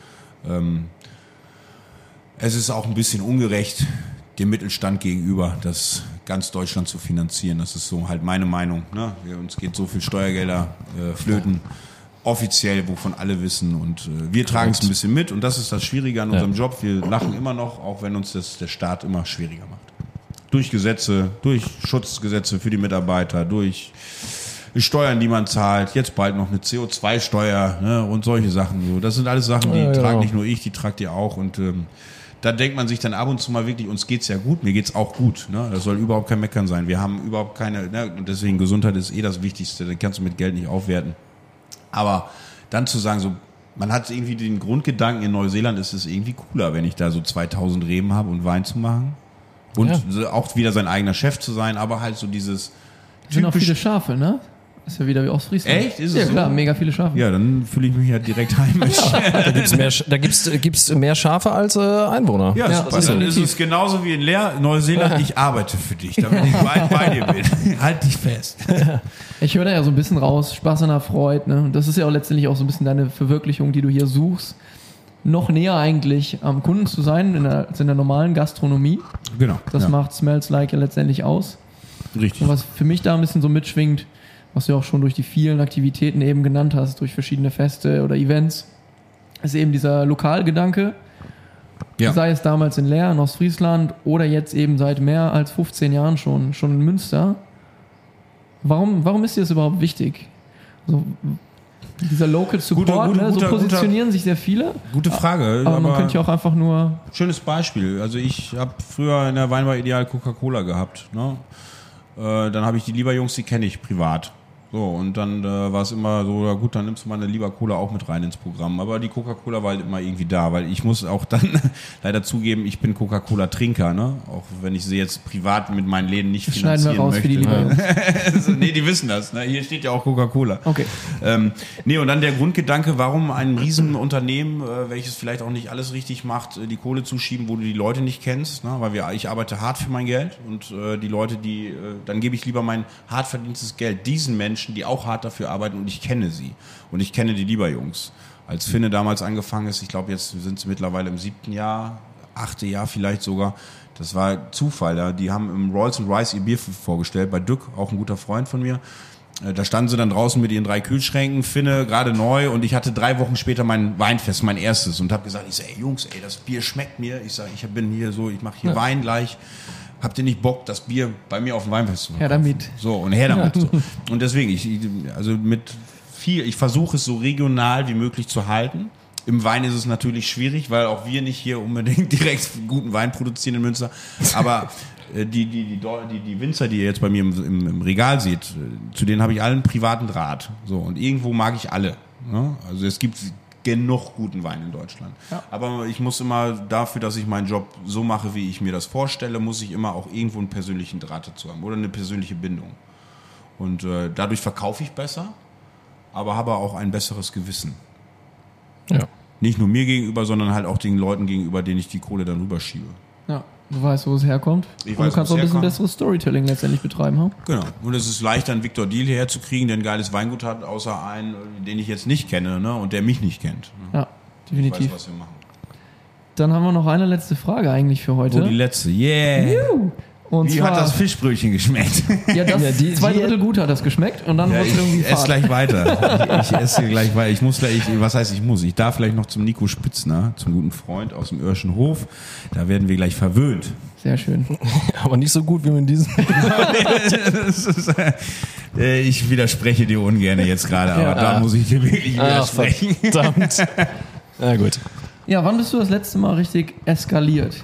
Ähm, es ist auch ein bisschen ungerecht dem Mittelstand gegenüber, das ganz Deutschland zu finanzieren. Das ist so halt meine Meinung. Ne? Wir, uns geht so viel Steuergelder äh, flöten, offiziell, wovon alle wissen. Und äh, wir tragen es ein bisschen mit. Und das ist das Schwierige an unserem Job. Wir lachen immer noch, auch wenn uns das der Staat immer schwieriger macht. Durch Gesetze, durch Schutzgesetze für die Mitarbeiter, durch Steuern, die man zahlt, jetzt bald noch eine CO2-Steuer ne, und solche Sachen. So, das sind alles Sachen, die Ja, tragen genau. nicht nur ich, die tragt ihr auch. Und ähm, da denkt man sich dann ab und zu mal wirklich, uns geht's ja gut, mir geht's auch gut. Ne? Das soll überhaupt kein Meckern sein. Wir haben überhaupt keine, ne? und deswegen Gesundheit ist eh das Wichtigste, den kannst du mit Geld nicht aufwerten. Aber dann zu sagen, so, man hat irgendwie den Grundgedanken, in Neuseeland ist es irgendwie cooler, wenn ich da so 2000 Reben habe und Wein zu machen. Und Ja. auch wieder sein eigener Chef zu sein, aber halt so dieses Es sind auch viele Schafe, ne? Ist ja wieder wie aus Friesland. Echt? Ist es ja, so? klar, mega viele Schafe. Ja, dann fühle ich mich ja direkt heimisch. Da mehr, da gibt's, gibt's mehr Schafe als äh, Einwohner. Ja, Ja, super. das ist dann ist es genauso wie in Leer, Neuseeland. Ich arbeite für dich, damit ich bei, bei dir bin. halt dich fest. Ich höre da ja so ein bisschen raus, Spaß an der Freude, ne? Und das ist ja auch letztendlich auch so ein bisschen deine Verwirklichung, die du hier suchst. noch näher eigentlich am Kunden zu sein in der, als in der normalen Gastronomie. Genau. Das ja. macht Smells Like ja letztendlich aus. richtig. Und was für mich da ein bisschen so mitschwingt, was du auch schon durch die vielen Aktivitäten eben genannt hast, durch verschiedene Feste oder Events, ist eben dieser Lokalgedanke. Ja. Sei es damals in Leer in Ostfriesland oder jetzt eben seit mehr als 15 Jahren schon, schon in Münster. Warum, warum ist dir das überhaupt wichtig? Also, dieser Local Support, Guter- guter- ne? so guter- positionieren sich sehr viele. Gute Frage. Aber, man könnte ja auch einfach nur. Schönes Beispiel. Also ich habe früher in der Weinbar Ideal Coca-Cola gehabt. Ne? Äh, dann habe ich die Lieber-Jungs, die kenne ich privat. So, und dann äh, war es immer so, ja gut, dann nimmst du mal eine Lieber-Cola auch mit rein ins Programm. Aber die Coca-Cola war halt immer irgendwie da, weil ich muss auch dann leider zugeben, ich bin Coca-Cola-Trinker, ne? Auch wenn ich sie jetzt privat mit meinen Läden nicht Das schneiden wir finanzieren raus möchte. für die Lieber-Jungs. Also, nee, die wissen das. Ne? Hier steht ja auch Coca-Cola. Okay. Ähm, nee, und dann der Grundgedanke, warum ein Riesenunternehmen, äh, welches vielleicht auch nicht alles richtig macht, äh, die Kohle zuschieben, wo du die Leute nicht kennst, ne? weil wir, ich arbeite hart für mein Geld und äh, die Leute, die, äh, dann gebe ich lieber mein hart verdientes Geld diesen Menschen, die auch hart dafür arbeiten und ich kenne sie und ich kenne die lieber Jungs. Als Finne damals angefangen ist, ich glaube jetzt sind sie mittlerweile im siebten Jahr, achte Jahr vielleicht sogar, das war Zufall. Ja. Die haben im Rolls and Rice ihr Bier vorgestellt, bei Dück, auch ein guter Freund von mir. Äh, Da standen sie dann draußen mit ihren drei Kühlschränken, Finne, gerade neu, und ich hatte drei Wochen später mein Weinfest, mein erstes, und habe gesagt, ich sag, ey Jungs, ey, das Bier schmeckt mir. Ich sag, ich bin hier so, ich mache hier Wein gleich. Habt ihr nicht Bock, das Bier bei mir auf dem Weinfest zu Her verkaufen? damit. So, und her damit. So. Und deswegen, ich, also mit viel, ich versuche es so regional wie möglich zu halten. Im Wein ist es natürlich schwierig, weil auch wir nicht hier unbedingt direkt guten Wein produzieren in Münster. Aber äh, die, die, die, die, die Winzer, die ihr jetzt bei mir im, im, im Regal seht, äh, zu denen habe ich allen privaten Draht. So, und irgendwo mag ich alle. Ne? Also es gibt genug guten Wein in Deutschland. Aber ich muss immer dafür, dass ich meinen Job so mache, wie ich mir das vorstelle, muss ich immer auch irgendwo einen persönlichen Draht dazu haben oder eine persönliche Bindung. Und äh, dadurch verkaufe ich besser, aber habe auch ein besseres Gewissen. Ja. Nicht nur mir gegenüber, sondern halt auch den Leuten gegenüber, denen ich die Kohle dann rüberschiebe. Ja, du weißt, wo es herkommt. Ich und weiß, du kannst auch ein bisschen herkommt. besseres Storytelling letztendlich betreiben. Ha? Genau. Und es ist leichter, einen Victor Deal hierher zu kriegen, der ein geiles Weingut hat, außer einen, den ich jetzt nicht kenne ne? und der mich nicht kennt. Ja, Ich weiß, definitiv. was wir machen. Dann haben wir noch eine letzte Frage eigentlich für heute. Oh, die letzte. Yeah. Und Wie zwar, hat das Fischbrötchen geschmeckt? ja, das Ja, die- zwei die- Drittel gut hat das geschmeckt und dann Ja, wurde es ich irgendwie esse fad. gleich weiter. Ich, ich esse gleich weiter. Ich muss gleich, was heißt ich muss? Ich darf vielleicht noch zum Nico Spitzner, zum guten Freund aus dem Irschen Hof. Da werden wir gleich verwöhnt. Sehr schön. Aber nicht so gut wie mit diesem. Äh, ich widerspreche dir ungern jetzt gerade, aber Ja. da muss ich dir wirklich Ach, widersprechen. verdammt. Na gut. Ja, wann bist du das letzte Mal richtig eskaliert?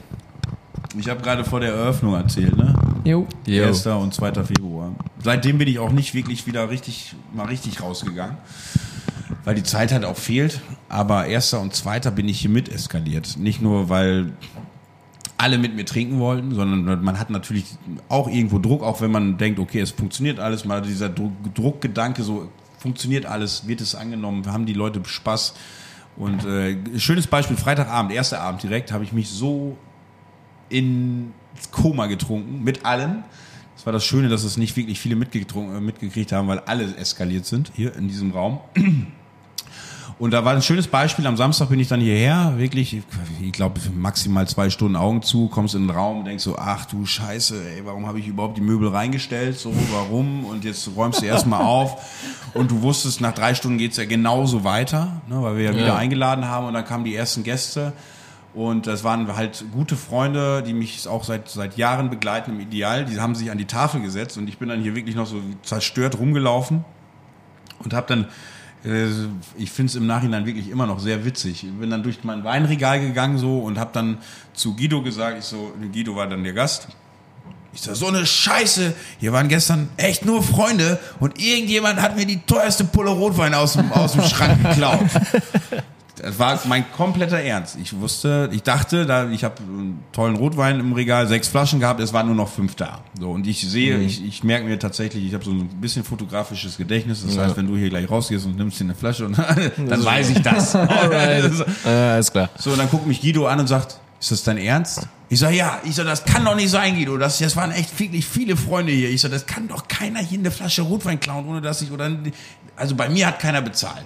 Ich habe gerade vor der Eröffnung erzählt, ne? Jo. 1. und 2. Februar. Seitdem bin ich auch nicht wirklich wieder richtig, mal richtig rausgegangen. Weil die Zeit halt auch fehlt. Aber 1. und 2. bin ich hier mit eskaliert. Nicht nur, weil alle mit mir trinken wollten, sondern man hat natürlich auch irgendwo Druck, auch wenn man denkt, okay, es funktioniert alles, mal dieser Druck, Druckgedanke, so funktioniert alles, wird es angenommen, haben die Leute Spaß. Und äh, schönes Beispiel, Freitagabend, erster Abend direkt, habe ich mich so ins Koma getrunken, mit allen. Das war das Schöne, dass es nicht wirklich viele äh, mitgekriegt haben, weil alle eskaliert sind hier in diesem Raum. Und da war ein schönes Beispiel. Am Samstag bin ich dann hierher, wirklich, ich glaube, maximal zwei Stunden Augen zu, kommst in den Raum und denkst so, ach du Scheiße, ey, warum habe ich überhaupt die Möbel reingestellt? So, warum? Und jetzt räumst du erstmal auf. Und du wusstest, nach drei Stunden geht's ja genauso weiter, ne, weil wir ja, wieder eingeladen haben und dann kamen die ersten Gäste. Und das waren halt gute Freunde, die mich auch seit, seit Jahren begleiten im Ideal. Die haben sich an die Tafel gesetzt und ich bin dann hier wirklich noch so zerstört rumgelaufen und habe dann, äh, ich finde es im Nachhinein wirklich immer noch sehr witzig. Ich bin dann durch mein Weinregal gegangen so und habe dann zu Guido gesagt, ich so, Guido war dann der Gast. Ich sag, so eine Scheiße. Hier waren gestern echt nur Freunde und irgendjemand hat mir die teuerste Pulle Rotwein aus dem, aus dem Schrank geklaut. Das war mein kompletter Ernst. Ich wusste, ich dachte, da ich habe einen tollen Rotwein im Regal, sechs Flaschen gehabt, es waren nur noch fünf da. So und ich sehe, ich, ich merke mir tatsächlich, ich habe so ein bisschen fotografisches Gedächtnis. Das heißt, wenn du hier gleich rausgehst und nimmst dir eine Flasche, und dann weiß ich das. Alright. äh, alles klar. So, und dann guckt mich Guido an und sagt, ist das dein Ernst? Ich sag, ja. Ich sag, das kann doch nicht sein, Guido. Das, das waren echt wirklich viele Freunde hier. Ich sag, das kann doch keiner hier eine Flasche Rotwein klauen, ohne dass ich, oder, also bei mir hat keiner bezahlt.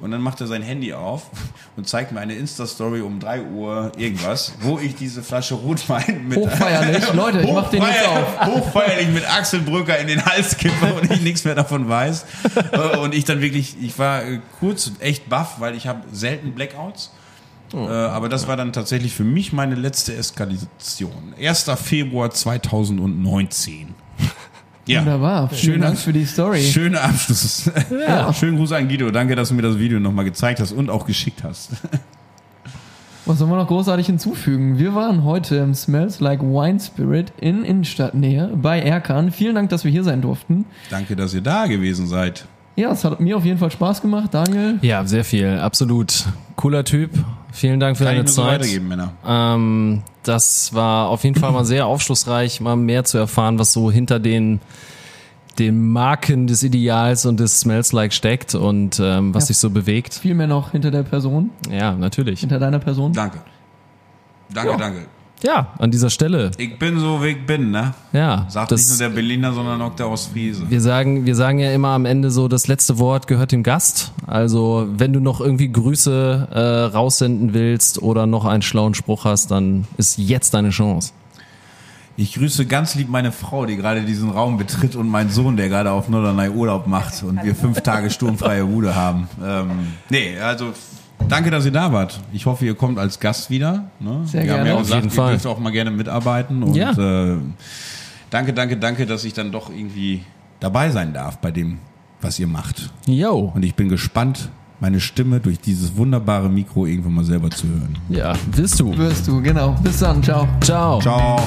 Und dann macht er sein Handy auf und zeigt mir eine Insta-Story um 3 Uhr irgendwas, wo ich diese Flasche Rotwein mit Hochfeierlich. Leute, ich mach den jetzt auf. hochfeierlich mit Axel Brücker in den Hals kippe und ich nichts mehr davon weiß. Äh, und ich dann wirklich, ich war äh, kurz echt baff, weil ich habe selten Blackouts. Oh. Äh, aber das war dann tatsächlich für mich meine letzte Eskalation. 1. Februar 2019. Ja. Wunderbar. Vielen Schöner- Dank für die Story. Schöner Abschluss. Ja. Schönen Gruß an Guido. Danke, dass du mir das Video nochmal gezeigt hast und auch geschickt hast. Was soll man noch großartig hinzufügen? Wir waren heute im Smells Like Wine Spirit in Innenstadtnähe bei Erkan. Vielen Dank, dass wir hier sein durften. Danke, dass ihr da gewesen seid. Ja, es hat mir auf jeden Fall Spaß gemacht. Daniel, Ja, sehr viel, absolut. Cooler Typ. Vielen Dank für Kann ich deine nur so Zeit. weitergeben, Männer. Ähm, das war auf jeden Fall mal sehr aufschlussreich, mal mehr zu erfahren, was so hinter den, den Marken des Ideals und des Smells Like steckt und ähm, was Ja. sich so bewegt. viel mehr noch hinter der Person, Ja, natürlich. hinter deiner Person. Danke. Danke, Ja. danke. Ja, an dieser Stelle. Ich bin so, wie ich bin, ne? Ja, Sagt nicht nur das, der Berliner, sondern auch der Ostfriese. wir sagen, wir sagen ja immer am Ende so, das letzte Wort gehört dem Gast. Also, wenn du noch irgendwie Grüße äh, raussenden willst oder noch einen schlauen Spruch hast, dann ist jetzt deine Chance. Ich grüße ganz lieb meine Frau, die gerade diesen Raum betritt und meinen Sohn, der gerade auf Norderney Urlaub macht und wir fünf Tage sturmfreie Bude haben. Ähm, nee, also danke, dass ihr da wart. Ich hoffe, ihr kommt als Gast wieder. Ne? Sehr wir gerne. Haben ja Auf gesagt, jeden ihr Fall. dürft auch mal gerne mitarbeiten und Ja. äh, danke, danke, danke, dass ich dann doch irgendwie dabei sein darf bei dem, was ihr macht. Yo. Und ich bin gespannt, meine Stimme durch dieses wunderbare Mikro irgendwann mal selber zu hören. Ja, willst du. Wirst du, genau. Bis dann, ciao. Ciao. Ciao.